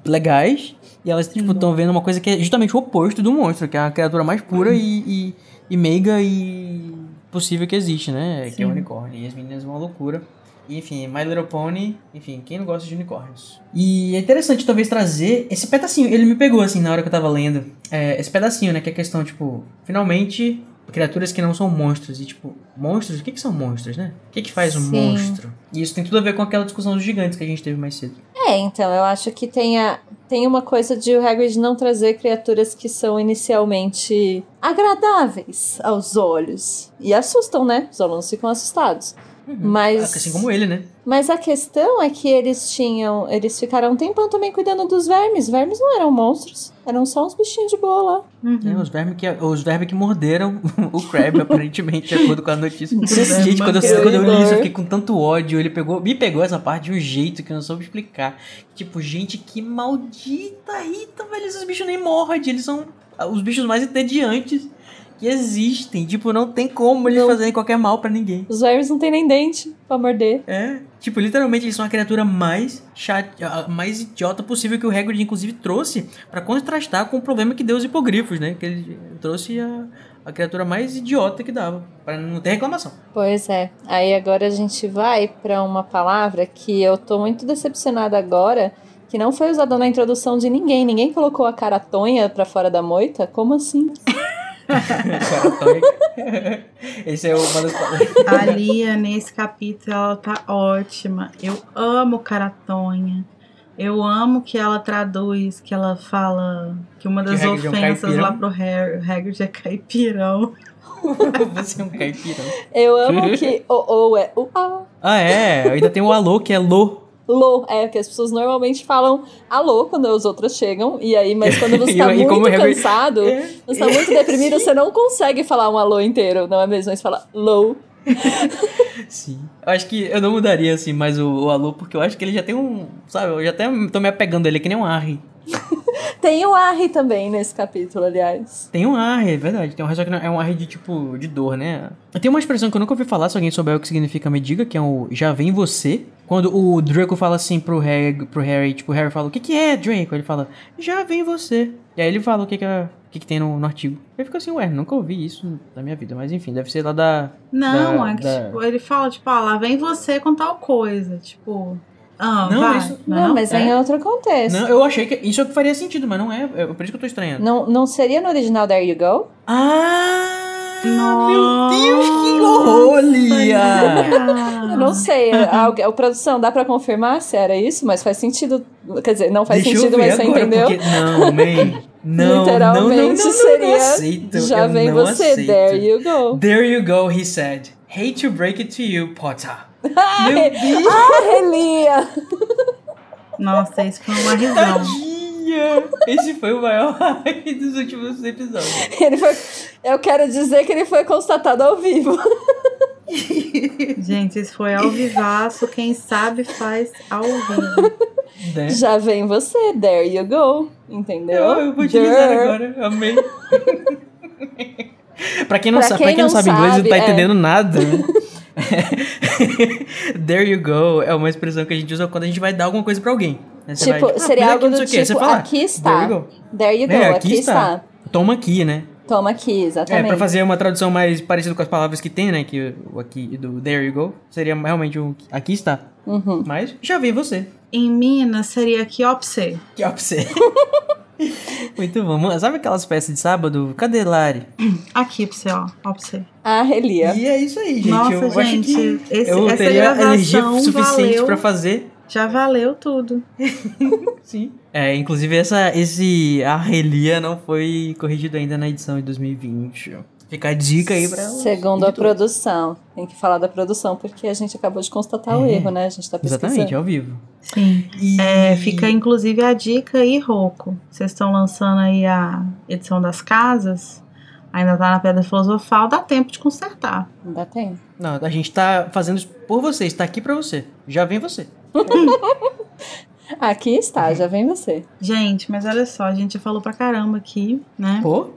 legais. E elas, tipo, estão vendo uma coisa que é justamente o oposto do monstro, que é a criatura mais pura e, e, e meiga e possível que existe, né? Que é o Sim. unicórnio. E as meninas vão à loucura. E, enfim, My Little Pony, enfim, quem não gosta de unicórnios? E é interessante talvez trazer esse pedacinho, ele me pegou assim na hora que eu tava lendo, é, esse pedacinho, né, que é a questão, tipo, finalmente, criaturas que não são monstros, e tipo, monstros, o que que são monstros, né? O que que faz um Sim. monstro? E isso tem tudo a ver com aquela discussão dos gigantes que a gente teve mais cedo. É, então, eu acho que tem, a, tem uma coisa de o Hagrid não trazer criaturas que são inicialmente agradáveis aos olhos. E assustam, né? Os alunos ficam assustados. Mas, Assim como ele, né? mas a questão é que eles tinham. Eles ficaram um tempão também cuidando dos vermes. Vermes não eram monstros. Eram só uns bichinhos de boa lá. Uhum. É, os vermes que, os vermes que morderam o Crab, aparentemente, de acordo com a notícia. Gente, quando eu, quando eu li isso, eu fiquei com tanto ódio. Ele pegou, me pegou essa parte de um jeito que eu não soube explicar. Tipo, gente, que maldita Rita, velho. Esses bichos nem mordem, eles são os bichos mais entediantes que existem. Tipo, não tem como eles Não. fazerem qualquer mal pra ninguém. Os vermes não tem nem dente pra morder. É. Tipo, literalmente eles são a criatura mais chata, mais idiota possível que o Hagrid inclusive trouxe pra contrastar com o problema que deu os hipogrifos, né? Que ele trouxe a, a criatura mais idiota que dava, Pra não ter reclamação. Pois é. Aí agora a gente vai pra uma palavra que eu tô muito decepcionada agora, que não foi usada na introdução de ninguém. Ninguém colocou a caratonha pra fora da moita? Como assim? Esse é uma das palavras. A Lia, nesse capítulo, ela tá ótima. Eu amo Caratonha. Eu amo que ela traduz, que ela fala que uma das Que Hagrid é um ofensas lá pro Harry, o Hagrid é caipirão. Você é um caipirão. Eu amo que o ou é o a. Ah, é. Ainda tem o alô, que é lô. Lô, é, que as pessoas normalmente falam alô quando os outros chegam, e aí, mas quando você tá e muito cansado, É. você tá muito deprimido, você não consegue falar um alô inteiro, não é mesmo? Você fala low. Sim. Eu acho que eu não mudaria, assim, mais o, o alô, porque eu acho que ele já tem um. Sabe, eu já até tô me apegando a ele, que nem um Arre. Tem o Arri também nesse capítulo, aliás. Tem um Arre, é verdade. Tem um Arre, só que não- é um Arre de tipo. de dor, né? Tem uma expressão que eu nunca ouvi falar, se alguém souber o que significa, me diga, que é o já vem você. Quando o Draco fala assim pro Harry, pro Harry tipo, o Harry fala, o que que é, Draco? Ele fala, já vem você. E aí ele fala o que que, é, o que, que tem no, no artigo. Eu fico assim, ué, nunca ouvi isso na minha vida, mas enfim, deve ser lá da. Não, Da- é que, da- tipo, ele fala, tipo, ah, lá vem você com tal coisa. Tipo, ah, Não, vai. isso- Não, mas é em É? outro contexto. Não, eu achei que isso é faria sentido, mas não é. É por isso que eu tô estranhando. Não, não seria no original There You Go? Ah! Nossa, Meu Deus, que horror, Lia! Eu não sei. A, a produção, dá pra confirmar se era isso? Mas faz sentido. Quer dizer, não faz Deixa sentido, mas você entendeu? Porque... Não, man. Não, Literalmente não, não, não, não, seria. Não aceito, já vem não você, aceito. there you go. There you go, he said. Hate to break it to you, Potter. Meu Deus, ah, Relia! Nossa, isso foi uma risão. tadinha. Esse foi o maior hype dos últimos episódios. Ele foi. Eu quero dizer que ele foi constatado ao vivo. Gente, isso foi ao vivaço. Quem sabe faz ao vivo. Né? Já vem você, there you go. Entendeu? Eu, eu vou utilizar There. agora, amei. pra quem não, Pra sabe, quem pra quem não não sabe inglês, não sabe, tá é. entendendo nada. There you go é uma expressão que a gente usa quando a gente vai dar alguma coisa pra alguém. né? Tipo, vai, "Ah, seria algo aqui, não do sei o quê." Você tipo, fala, aqui There está. you go. There you go, É, aqui, está. Toma aqui, né? Toma aqui, É, exatamente. pra fazer uma tradução mais parecida com as palavras que tem, né? Que o aqui do There you go seria realmente o aqui está. Uhum. Mas já vi você. Em Minas seria aqui. Que ó pra você. Muito bom. Sabe aquelas festas de sábado? Cadê Lari? Aqui pra você, ó. Ó, pra você. Ah, Relia. E é isso aí, gente. Nossa, eu acho gente, que esse- eu essa teria energia suficiente valeu. pra fazer. Já valeu tudo. Sim. É, inclusive essa, esse Arrelia não foi corrigido ainda na edição de 2020. Fica a dica aí pra. Segundo a produção. Tem que falar da produção, porque a gente acabou de constatar o É. erro, né? A gente tá pesquisando. Exatamente, ao vivo. Sim. E... É, fica inclusive a dica aí, Roco. Vocês estão lançando aí a edição das casas. Ainda tá na Pedra Filosofal, dá tempo de consertar. Não dá tempo. Não, a gente tá fazendo isso por você, está aqui pra você. Já vem você. Aqui está, já vem você. Gente, mas olha só, a gente já falou pra caramba aqui, né? Pô.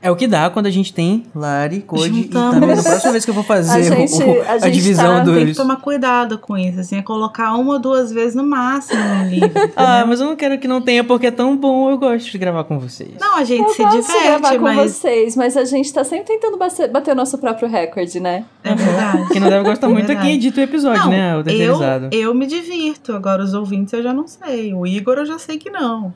É o que dá quando a gente tem Lari, Code e também na próxima vez que eu vou fazer A gente- o- o- a a, gente divisão tá- dos. Tem que tomar cuidado com isso, assim, é colocar uma ou duas vezes no máximo no livro. Ah, mas eu não quero que não tenha porque é tão bom. Eu gosto de gravar com vocês. Não, a gente Eu se gosto de gravar diverte, com mas vocês, mas a gente tá sempre tentando bater, bater o nosso próprio recorde, né? é verdade. Quem não deve gostar É muito é quem edita o episódio, Não, né? O eu, eu me divirto, agora os ouvintes eu já não sei. O Igor eu já sei que não.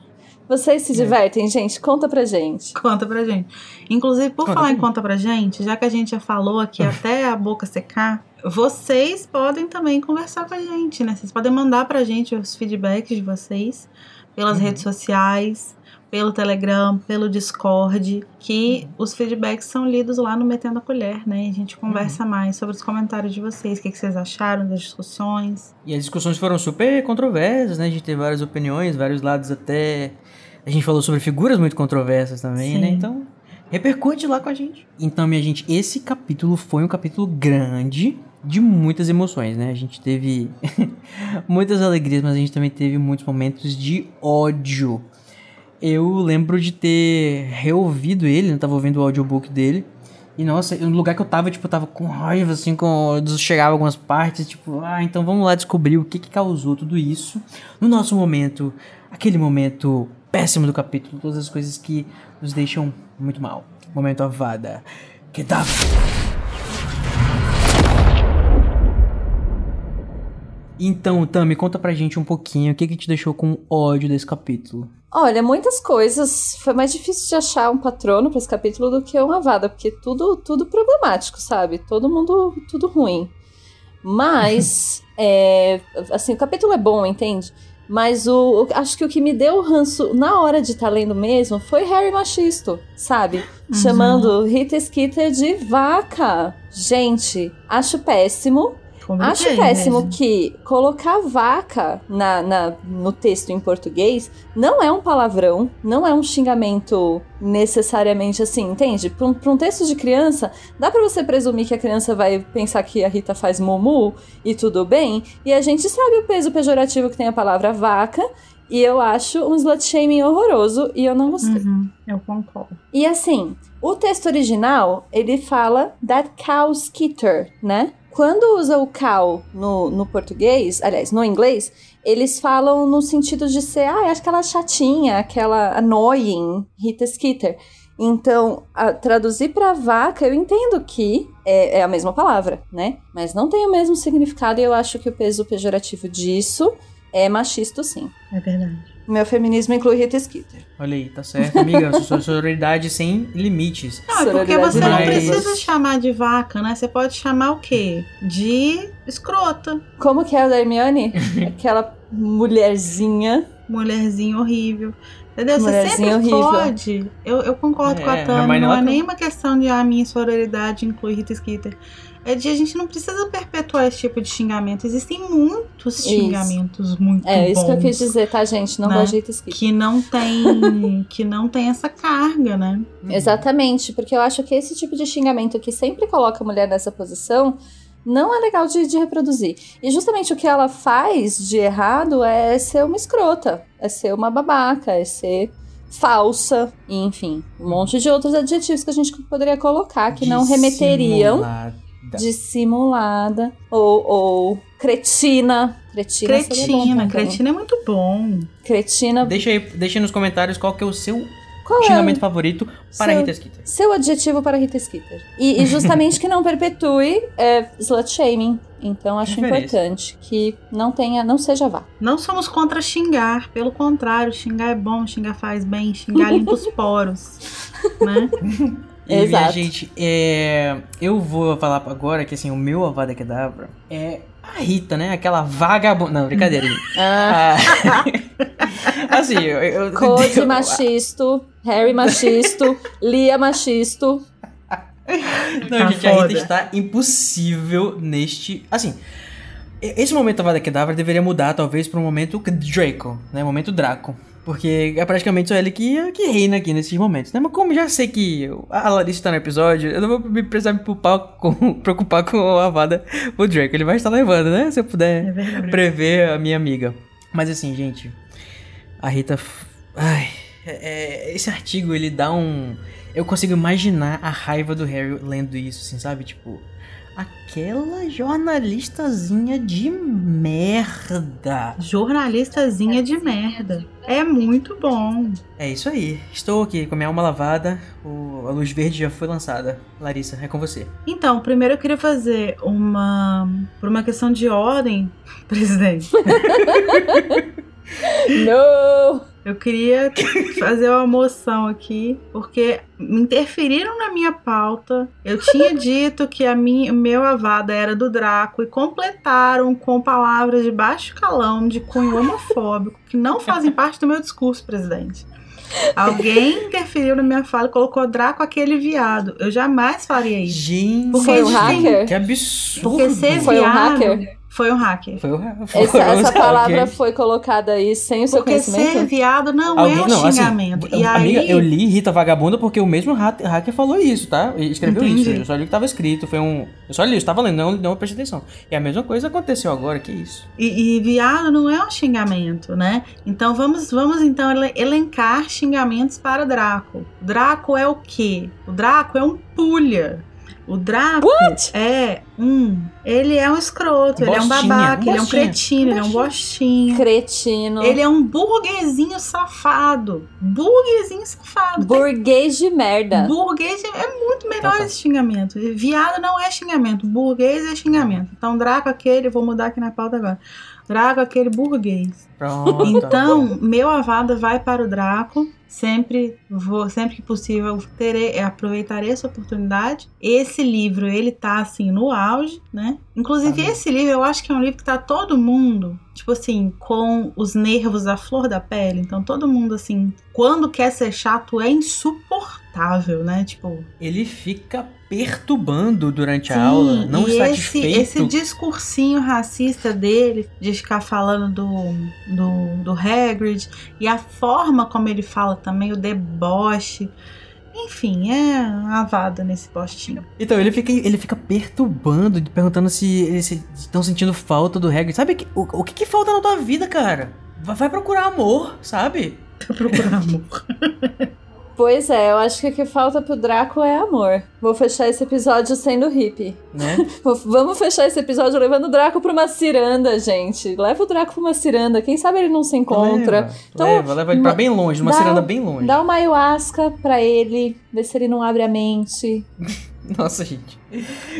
Vocês É. se divertem, gente? Conta pra gente. Conta pra gente. Inclusive, por Conta falar em conta pra gente, já que a gente já falou aqui até a boca secar, vocês podem também conversar com a gente, né? Vocês podem mandar pra gente os feedbacks de vocês pelas Uhum. redes sociais, pelo Telegram, pelo Discord, que os feedbacks são lidos lá no Metendo a Colher, né? E a gente Uhum. conversa mais sobre os comentários de vocês, o que, que vocês acharam das discussões. E as discussões foram super controversas, né? A gente teve várias opiniões, vários lados até. A gente falou sobre figuras muito controversas também, Sim. né? Então, repercute lá com a gente. Então, minha gente, esse capítulo foi um capítulo grande de muitas emoções, né? A gente teve muitas alegrias, mas a gente também teve muitos momentos de ódio. eu lembro de ter reouvido ele, eu tava ouvindo o audiobook dele. E nossa, no lugar que eu tava, tipo, eu tava com raiva, assim, com. Chegava algumas partes, tipo, ah, então vamos lá descobrir o que que causou tudo isso. No nosso momento, aquele momento péssimo do capítulo, todas as coisas que nos deixam muito mal. Momento Avada. Que dá. Então, Tami, conta pra gente um pouquinho o que que te deixou com ódio desse capítulo. Olha, muitas coisas. Foi mais difícil de achar um patrono para esse capítulo do que uma vada, porque tudo, tudo problemático, sabe? Todo mundo, tudo ruim. Mas, é, assim, o capítulo é bom, entende? Mas o, o- acho que o que me deu ranço na hora de estar lendo mesmo foi Harry Machisto, sabe? Chamando Rita Skeeter de vaca. Gente, acho péssimo. Acho Compliquei péssimo mesmo. que colocar vaca na, na- no texto em português não é um palavrão, não é um xingamento necessariamente assim, entende? Para um, um texto de criança, dá pra você presumir que a criança vai pensar que a Rita faz mumu e tudo bem, e a gente sabe o peso pejorativo que tem a palavra vaca, e eu acho um slut shaming horroroso e eu não gostei. Uhum, eu concordo. E assim, o texto original, ele fala that cow skitter, né? Quando usa o cow no, no português, aliás, no inglês, eles falam no sentido de ser, ah, é chatinha, aquela annoying Rita Skeeter. Então, traduzir pra vaca, eu entendo que é, é a mesma palavra, né? Mas não tem o mesmo significado e eu acho que o peso pejorativo disso é machista, sim. É verdade. Meu feminismo inclui Rita Skeeter. Olha aí, tá certo, amiga. Sua sororidade sem limites. Não, é porque você não mais. precisa chamar de vaca, né? Você pode chamar o quê? De escrota. Como que é o da Hermione? Aquela mulherzinha. Mulherzinha horrível. Entendeu? Você Mulherzinha sempre horrível. pode. Eu, eu concordo É, com a a Tami. Hermione, Não é tá- nenhuma questão de a minha sororidade inclui Rita Skeeter. É de a gente não precisa perpetuar esse tipo de xingamento. Existem muitos Isso. xingamentos muito É isso que eu bons quis dizer, tá, gente? Não Né? gosto Rita Skeeter. Que não tem, que não tem essa carga, né? Exatamente, porque eu acho que esse tipo de xingamento que sempre coloca a mulher nessa posição não é legal de, de reproduzir. E justamente o que ela faz de errado é ser uma escrota, é ser uma babaca, é ser falsa, e, enfim, um monte de outros adjetivos que a gente poderia colocar que não remeteriam Dissimulada. dissimulada ou, ou cretina. Cretina, bom Cretina, cretina é muito bom. Cretina. Deixa aí, deixa aí nos comentários qual que é o seu Qual é xingamento favorito para Seu- Rita Skeeter. seu adjetivo para Rita Skeeter. E, e justamente que não perpetue é, slut shaming. Então acho Referência. importante que não tenha, não seja vá. Não somos contra xingar, pelo contrário, xingar é bom, xingar faz bem, xingar limpa os poros, né? E, minha gente, é, eu vou falar agora que assim, o meu Avada Kedavra é a Rita, né? Aquela vagabunda. Não, brincadeira, gente. Ah, Ah, assim, eu. eu Code eu- machisto, Harry machisto, Lia machisto. Não, Tá gente, a foda. Rita está impossível neste. Assim, esse momento Avada Kedavra deveria mudar, talvez, para um momento Draco, né? Momento Draco. Porque é praticamente só ele que, que reina aqui nesses momentos, né? Mas como já sei que a Larissa tá no episódio, eu não vou me precisar me preocupar com, preocupar com a Avada o Draco. Ele vai estar levando, né? Se eu puder É prever a minha amiga. Mas assim, gente, a Rita. Ai, é- é- esse artigo ele dá um. Eu consigo imaginar a raiva do Harry lendo isso, assim, sabe? Tipo, aquela jornalistazinha de merda. Jornalistazinha de merda. É muito bom. É isso aí. Estou aqui com a minha alma lavada. o- a luz verde já foi lançada. Larissa, é com você. Então, primeiro eu queria fazer uma. Por uma questão de ordem, presidente. No! Eu queria fazer uma moção aqui, porque interferiram na minha pauta. Eu tinha dito que a minha, o meu avada era do Draco e completaram com palavras de baixo calão, de cunho homofóbico, que não fazem parte do meu discurso, presidente. Alguém interferiu na minha fala e colocou Draco aquele viado. Eu jamais faria isso. Gente, Porque Foi um hacker? que absurdo. Porque ser Foi um viado hacker? Foi um hacker. Foi o Essa, essa palavra foi colocada aí sem o seu Porque conhecimento? ser viado não Alguém- é um não, assim, xingamento. e amiga, aí, eu li Rita Vagabunda porque o mesmo ha- hacker falou isso, tá? Ele escreveu Entendi. isso. Eu só li o que tava escrito. Foi um. Eu só li, eu estava lendo, não, não prestei atenção. E a mesma coisa aconteceu agora, que isso. E, e viado não é um xingamento, né? Então vamos, vamos então ele- elencar xingamentos para Draco. Draco é o quê? O Draco é um pulha. O Draco é um. Ele é um escroto, ele é um Bostinha, babaca, um ele é um bostinha, cretino, ele é um bostinho. Cretino. Ele é um burguesinho safado. Burguesinho safado. Burguês de merda. Burguês é muito melhor Tá, tá. esse xingamento. Viado não é xingamento. Burguês é xingamento. Então, Draco aquele, vou mudar aqui na pauta agora. Draco aquele burguês. Pronto. Então, meu avada vai para o Draco. Sempre vou, sempre que possível, terei, aproveitarei essa oportunidade. Esse livro, ele tá assim no auge, né? Inclusive, Tá esse livro eu acho que é um livro que tá todo mundo, tipo assim, com os nervos à flor da pele. Então, todo mundo, assim, quando quer ser chato, é insuportável, né? Tipo, Ele fica perturbando durante a Sim, aula, não e satisfeito. Esse, esse discursinho racista dele, de ficar falando do, do, do Hagrid, e a forma como ele fala também, o deboche. Enfim, é avada nesse postinho. Então, ele fica, ele fica perturbando, perguntando se eles estão sentindo falta do Hagrid. Sabe que- o, o que, que falta na tua vida, cara? Vai, vai procurar amor, sabe? Pra procurar amor. Pois é, eu acho que o que falta pro Draco é amor. Vou fechar esse episódio sendo hippie. Né? Vamos fechar esse episódio levando o Draco pra uma ciranda, gente. Leva o Draco pra uma ciranda. Quem sabe ele não se encontra. Leva, Então, leva, leva ele pra bem longe, numa dá- ciranda bem longe. Dá uma ayahuasca pra ele, ver se ele não abre a mente. Nossa, gente.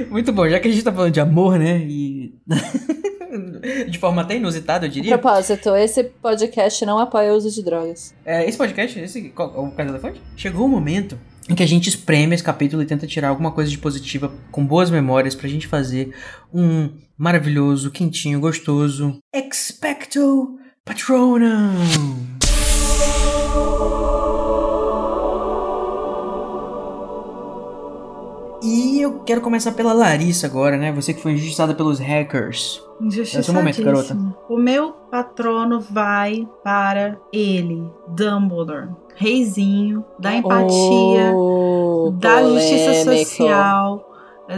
Muito bom, já que a gente tá falando de amor, né? E. de forma até inusitada, eu diria. Propósito, esse podcast não apoia o uso de drogas. É, esse podcast, esse, qual, o Casa da Fonte? Chegou o momento em que a gente espreme esse capítulo e tenta tirar alguma coisa de positiva com boas memórias pra gente fazer um maravilhoso, quentinho, gostoso Expecto Patronum. E eu quero começar pela Larissa agora, né? Você que foi injustiçada pelos hackers. Esse é o momento, garota. O meu patrono vai para ele, Dumbledore. Reizinho, da empatia, Oh, da justiça social,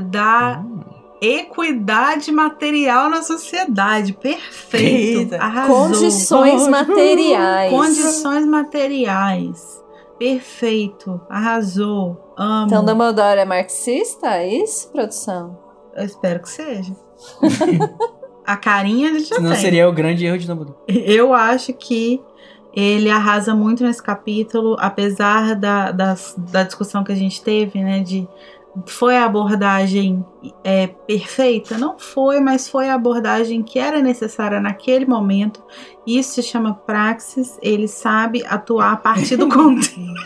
da Hum. equidade material na sociedade. Perfeito. Arrasou. Condições materiais. Condições materiais. Perfeito. Arrasou. Amo. Então Dumbledore é marxista? É isso, produção? Eu espero que seja. A carinha ele já Senão tem. seria o grande erro de Dumbledore. Eu acho que ele arrasa muito nesse capítulo, apesar da, das- da discussão que a gente teve, né? De foi a abordagem é, perfeita? Não foi, mas foi a abordagem que era necessária naquele momento. Isso se chama praxis, ele sabe atuar a partir do contexto.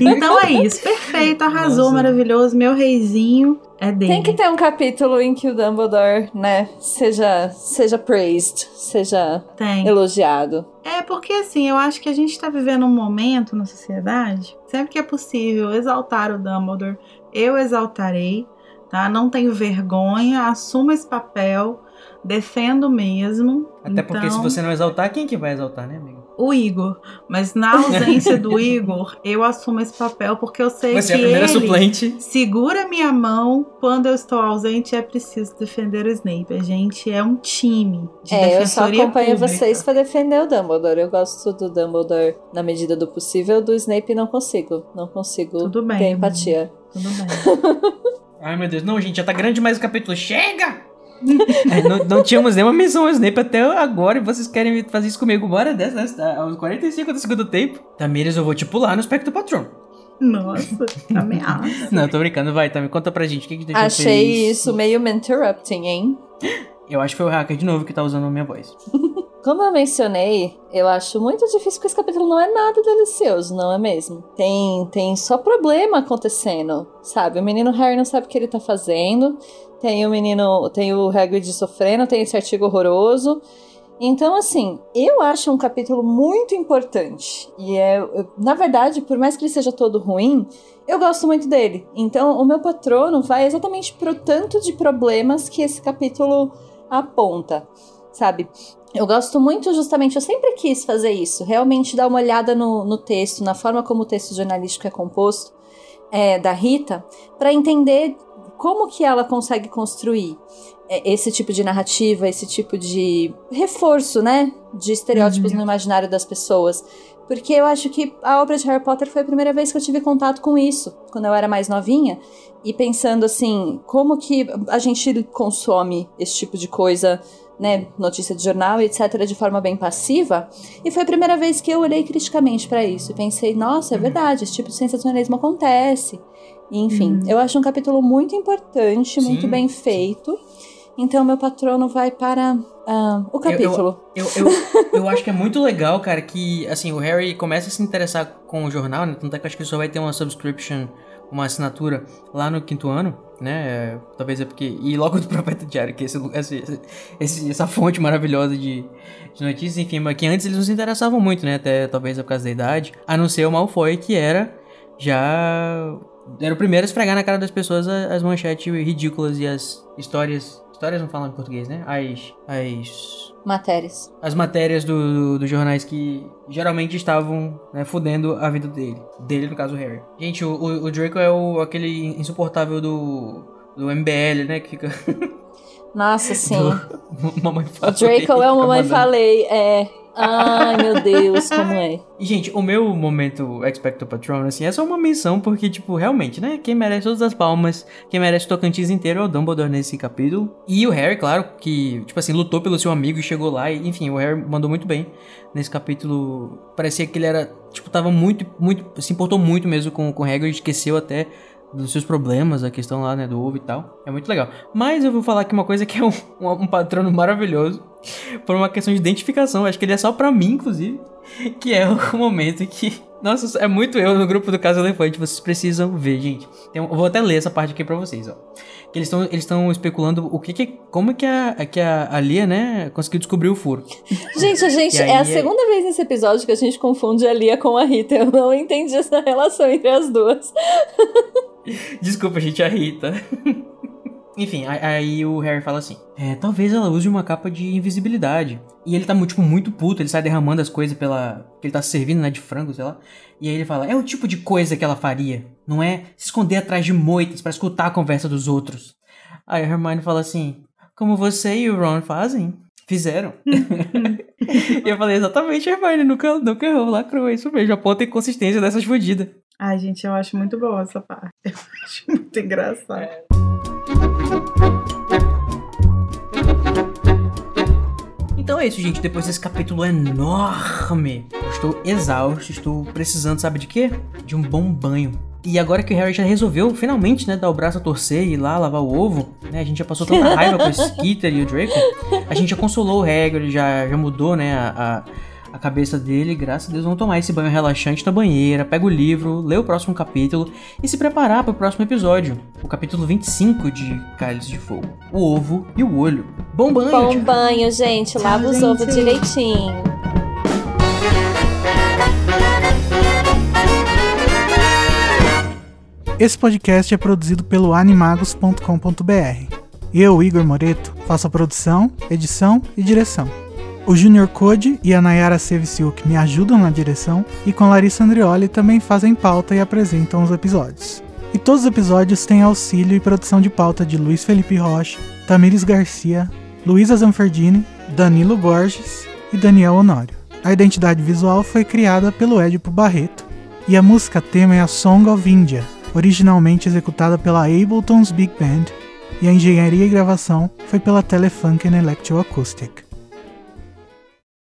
Então é isso, perfeito, arrasou, Nossa. maravilhoso. Meu reizinho é dele. Tem que ter um capítulo em que o Dumbledore, né, seja, seja praised, seja Tem. elogiado. É porque assim, eu acho que a gente tá vivendo um momento na sociedade, sempre que é possível exaltar o Dumbledore, eu exaltarei, tá? Não tenho vergonha, assumo esse papel, defendo mesmo. Até porque se Então, você não exaltar, quem que vai exaltar, né, amigo? O Igor. Mas na ausência do Igor, eu assumo esse papel porque eu sei Você é que a primeira ele suplente. segura minha mão quando eu estou ausente é preciso defender o Snape. A gente é um time de É, eu só acompanho pública. vocês pra defender o Dumbledore. Eu gosto do Dumbledore na medida do possível, do Snape não consigo. Não consigo Tudo bem. ter empatia. Tudo bem. Ai, meu Deus. Não, gente, já tá grande mais o capítulo. Chega! É, não, não tínhamos nenhuma menção ao Snape até agora e vocês querem fazer isso comigo. Bora dessa, né? Tá Aos 45 do segundo tempo. Tamires, eu vou te pular no espectro patron. Nossa, ameaça. Não, tô brincando. Vai, Tami, conta pra gente. O que que deixou Achei feliz? isso meio me interrupting, hein? Eu acho que foi o hacker de novo que tá usando a minha voz. Como eu mencionei, eu acho muito difícil porque esse capítulo não é nada delicioso, não é mesmo? Tem, tem só problema acontecendo, sabe? O menino Harry não sabe o que ele tá fazendo, tem o menino, tem o Hagrid sofrendo, tem esse artigo horroroso. Então, assim, eu acho um capítulo muito importante. E é, na verdade, por mais que ele seja todo ruim, eu gosto muito dele. Então, o meu patrono vai exatamente pro tanto de problemas que esse capítulo aponta, sabe? Eu gosto muito, justamente, eu sempre quis fazer isso, realmente dar uma olhada no, no texto, na forma como o texto jornalístico é composto, é, da Rita, para entender como que ela consegue construir é, esse tipo de narrativa, esse tipo de reforço, né, de estereótipos uhum. no imaginário das pessoas. Porque eu acho que a obra de Harry Potter foi a primeira vez que eu tive contato com isso, quando eu era mais novinha, e pensando assim, como que a gente consome esse tipo de coisa, né, notícia de jornal, etc, de forma bem passiva, e foi a primeira vez que eu olhei criticamente para isso e pensei, nossa, é verdade, esse tipo de sensacionalismo acontece. E, enfim, uhum. eu acho um capítulo muito importante, Sim. muito bem feito. Então, meu patrono vai para uh, o capítulo. Eu, eu, eu, eu, acho que é muito legal, cara, que assim, o Harry começa a se interessar com o jornal, né? Tanto é que eu acho que só vai ter uma subscription, uma assinatura lá no quinto ano, né? É, talvez é porque. E logo do Profeta Diário, que esse, esse, essa fonte maravilhosa de, de notícias, enfim, mas que antes eles não se interessavam muito, né? Até talvez é por causa da idade. A não ser o Malfoy, que era já era o primeiro a esfregar na cara das pessoas as manchetes ridículas e as histórias Histórias não falam em português, né? As. As. Matérias. As matérias dos do, jornais que geralmente estavam né, fudendo a vida dele. Dele, no caso, o Harry. Gente, o, o, o Draco é o, aquele insuportável do. do MBL, né? Que fica. Nossa, sim. Do, mamãe falei. O Draco é o Mamãe Falei, é. Ai, meu Deus, como é. Gente, o meu momento Expecto Patron, assim, é só uma menção, porque, tipo, realmente, né? Quem merece todas as palmas, quem merece o Tocantins inteiro é o Dumbledore nesse capítulo. E o Harry, claro, que, tipo assim, lutou pelo seu amigo e chegou lá. E, enfim, o Harry mandou muito bem nesse capítulo. Parecia que ele era, tipo, tava muito, muito, se importou muito mesmo com, com o Hagrid, esqueceu até dos seus problemas, a questão lá, né, do ovo e tal. É muito legal. Mas eu vou falar aqui uma coisa que é um, um, um patrono maravilhoso, por uma questão de identificação. Acho que ele é só pra mim, inclusive. Que é o momento que. Nossa, é muito eu no grupo do Caso Elefante. Vocês precisam ver, gente. Eu vou até ler essa parte aqui pra vocês, ó. Que eles estão eles especulando o que, que como que a, que a, a Lia, né, conseguiu descobrir o furo. Gente, a gente, é a segunda é... vez nesse episódio que a gente confunde a Lia com a Rita. Eu não entendi essa relação entre as duas. Desculpa, gente, a Rita. Enfim, aí o Harry fala assim: é, talvez ela use uma capa de invisibilidade. E ele tá tipo, muito puto, ele sai derramando as coisas pela. que ele tá servindo, né, de frango, sei lá. E aí ele fala: é o tipo de coisa que ela faria, não é se esconder atrás de moitas para escutar a conversa dos outros. Aí a Hermione fala assim: como você e o Ron fazem? Fizeram. e eu falei, exatamente, Hermione, nunca, nunca errou, lacrou, é isso mesmo, a ponta inconsistência dessas fodidas. Ai, gente, eu acho muito boa essa parte. Eu acho muito engraçado. É. Então é isso, gente. Depois desse capítulo enorme, eu estou exausto, estou precisando, sabe de quê? De um bom banho. E agora que o Harry já resolveu finalmente, né, dar o braço a torcer e ir lá lavar o ovo, né? A gente já passou tanta raiva com o Skeeter e o Draco. A gente já consolou o Hagrid, já, já mudou, né, a, a a cabeça dele, graças a Deus, vão tomar esse banho relaxante na banheira, pega o livro, lê o próximo capítulo e se preparar para o próximo episódio, o capítulo 25 de Cálice de Fogo, o ovo e o olho. Bom banho! Bom tchau. banho, gente, lava os ovos direitinho. Esse podcast é produzido pelo animagos.com.br. Eu, Igor Moreto, faço a produção, edição e direção. O Junior Code e a Nayara Sevciuk me ajudam na direção e com Larissa Andrioli também fazem pauta e apresentam os episódios. E todos os episódios têm auxílio e produção de pauta de Luiz Felipe Rocha, Tamires Garcia, Luísa Zanferdini, Danilo Borges e Daniel Honório. A identidade visual foi criada pelo Edipo Barreto e a música tema é a Song of India, originalmente executada pela Ableton's Big Band, e a engenharia e gravação foi pela Telefunken Electroacoustic.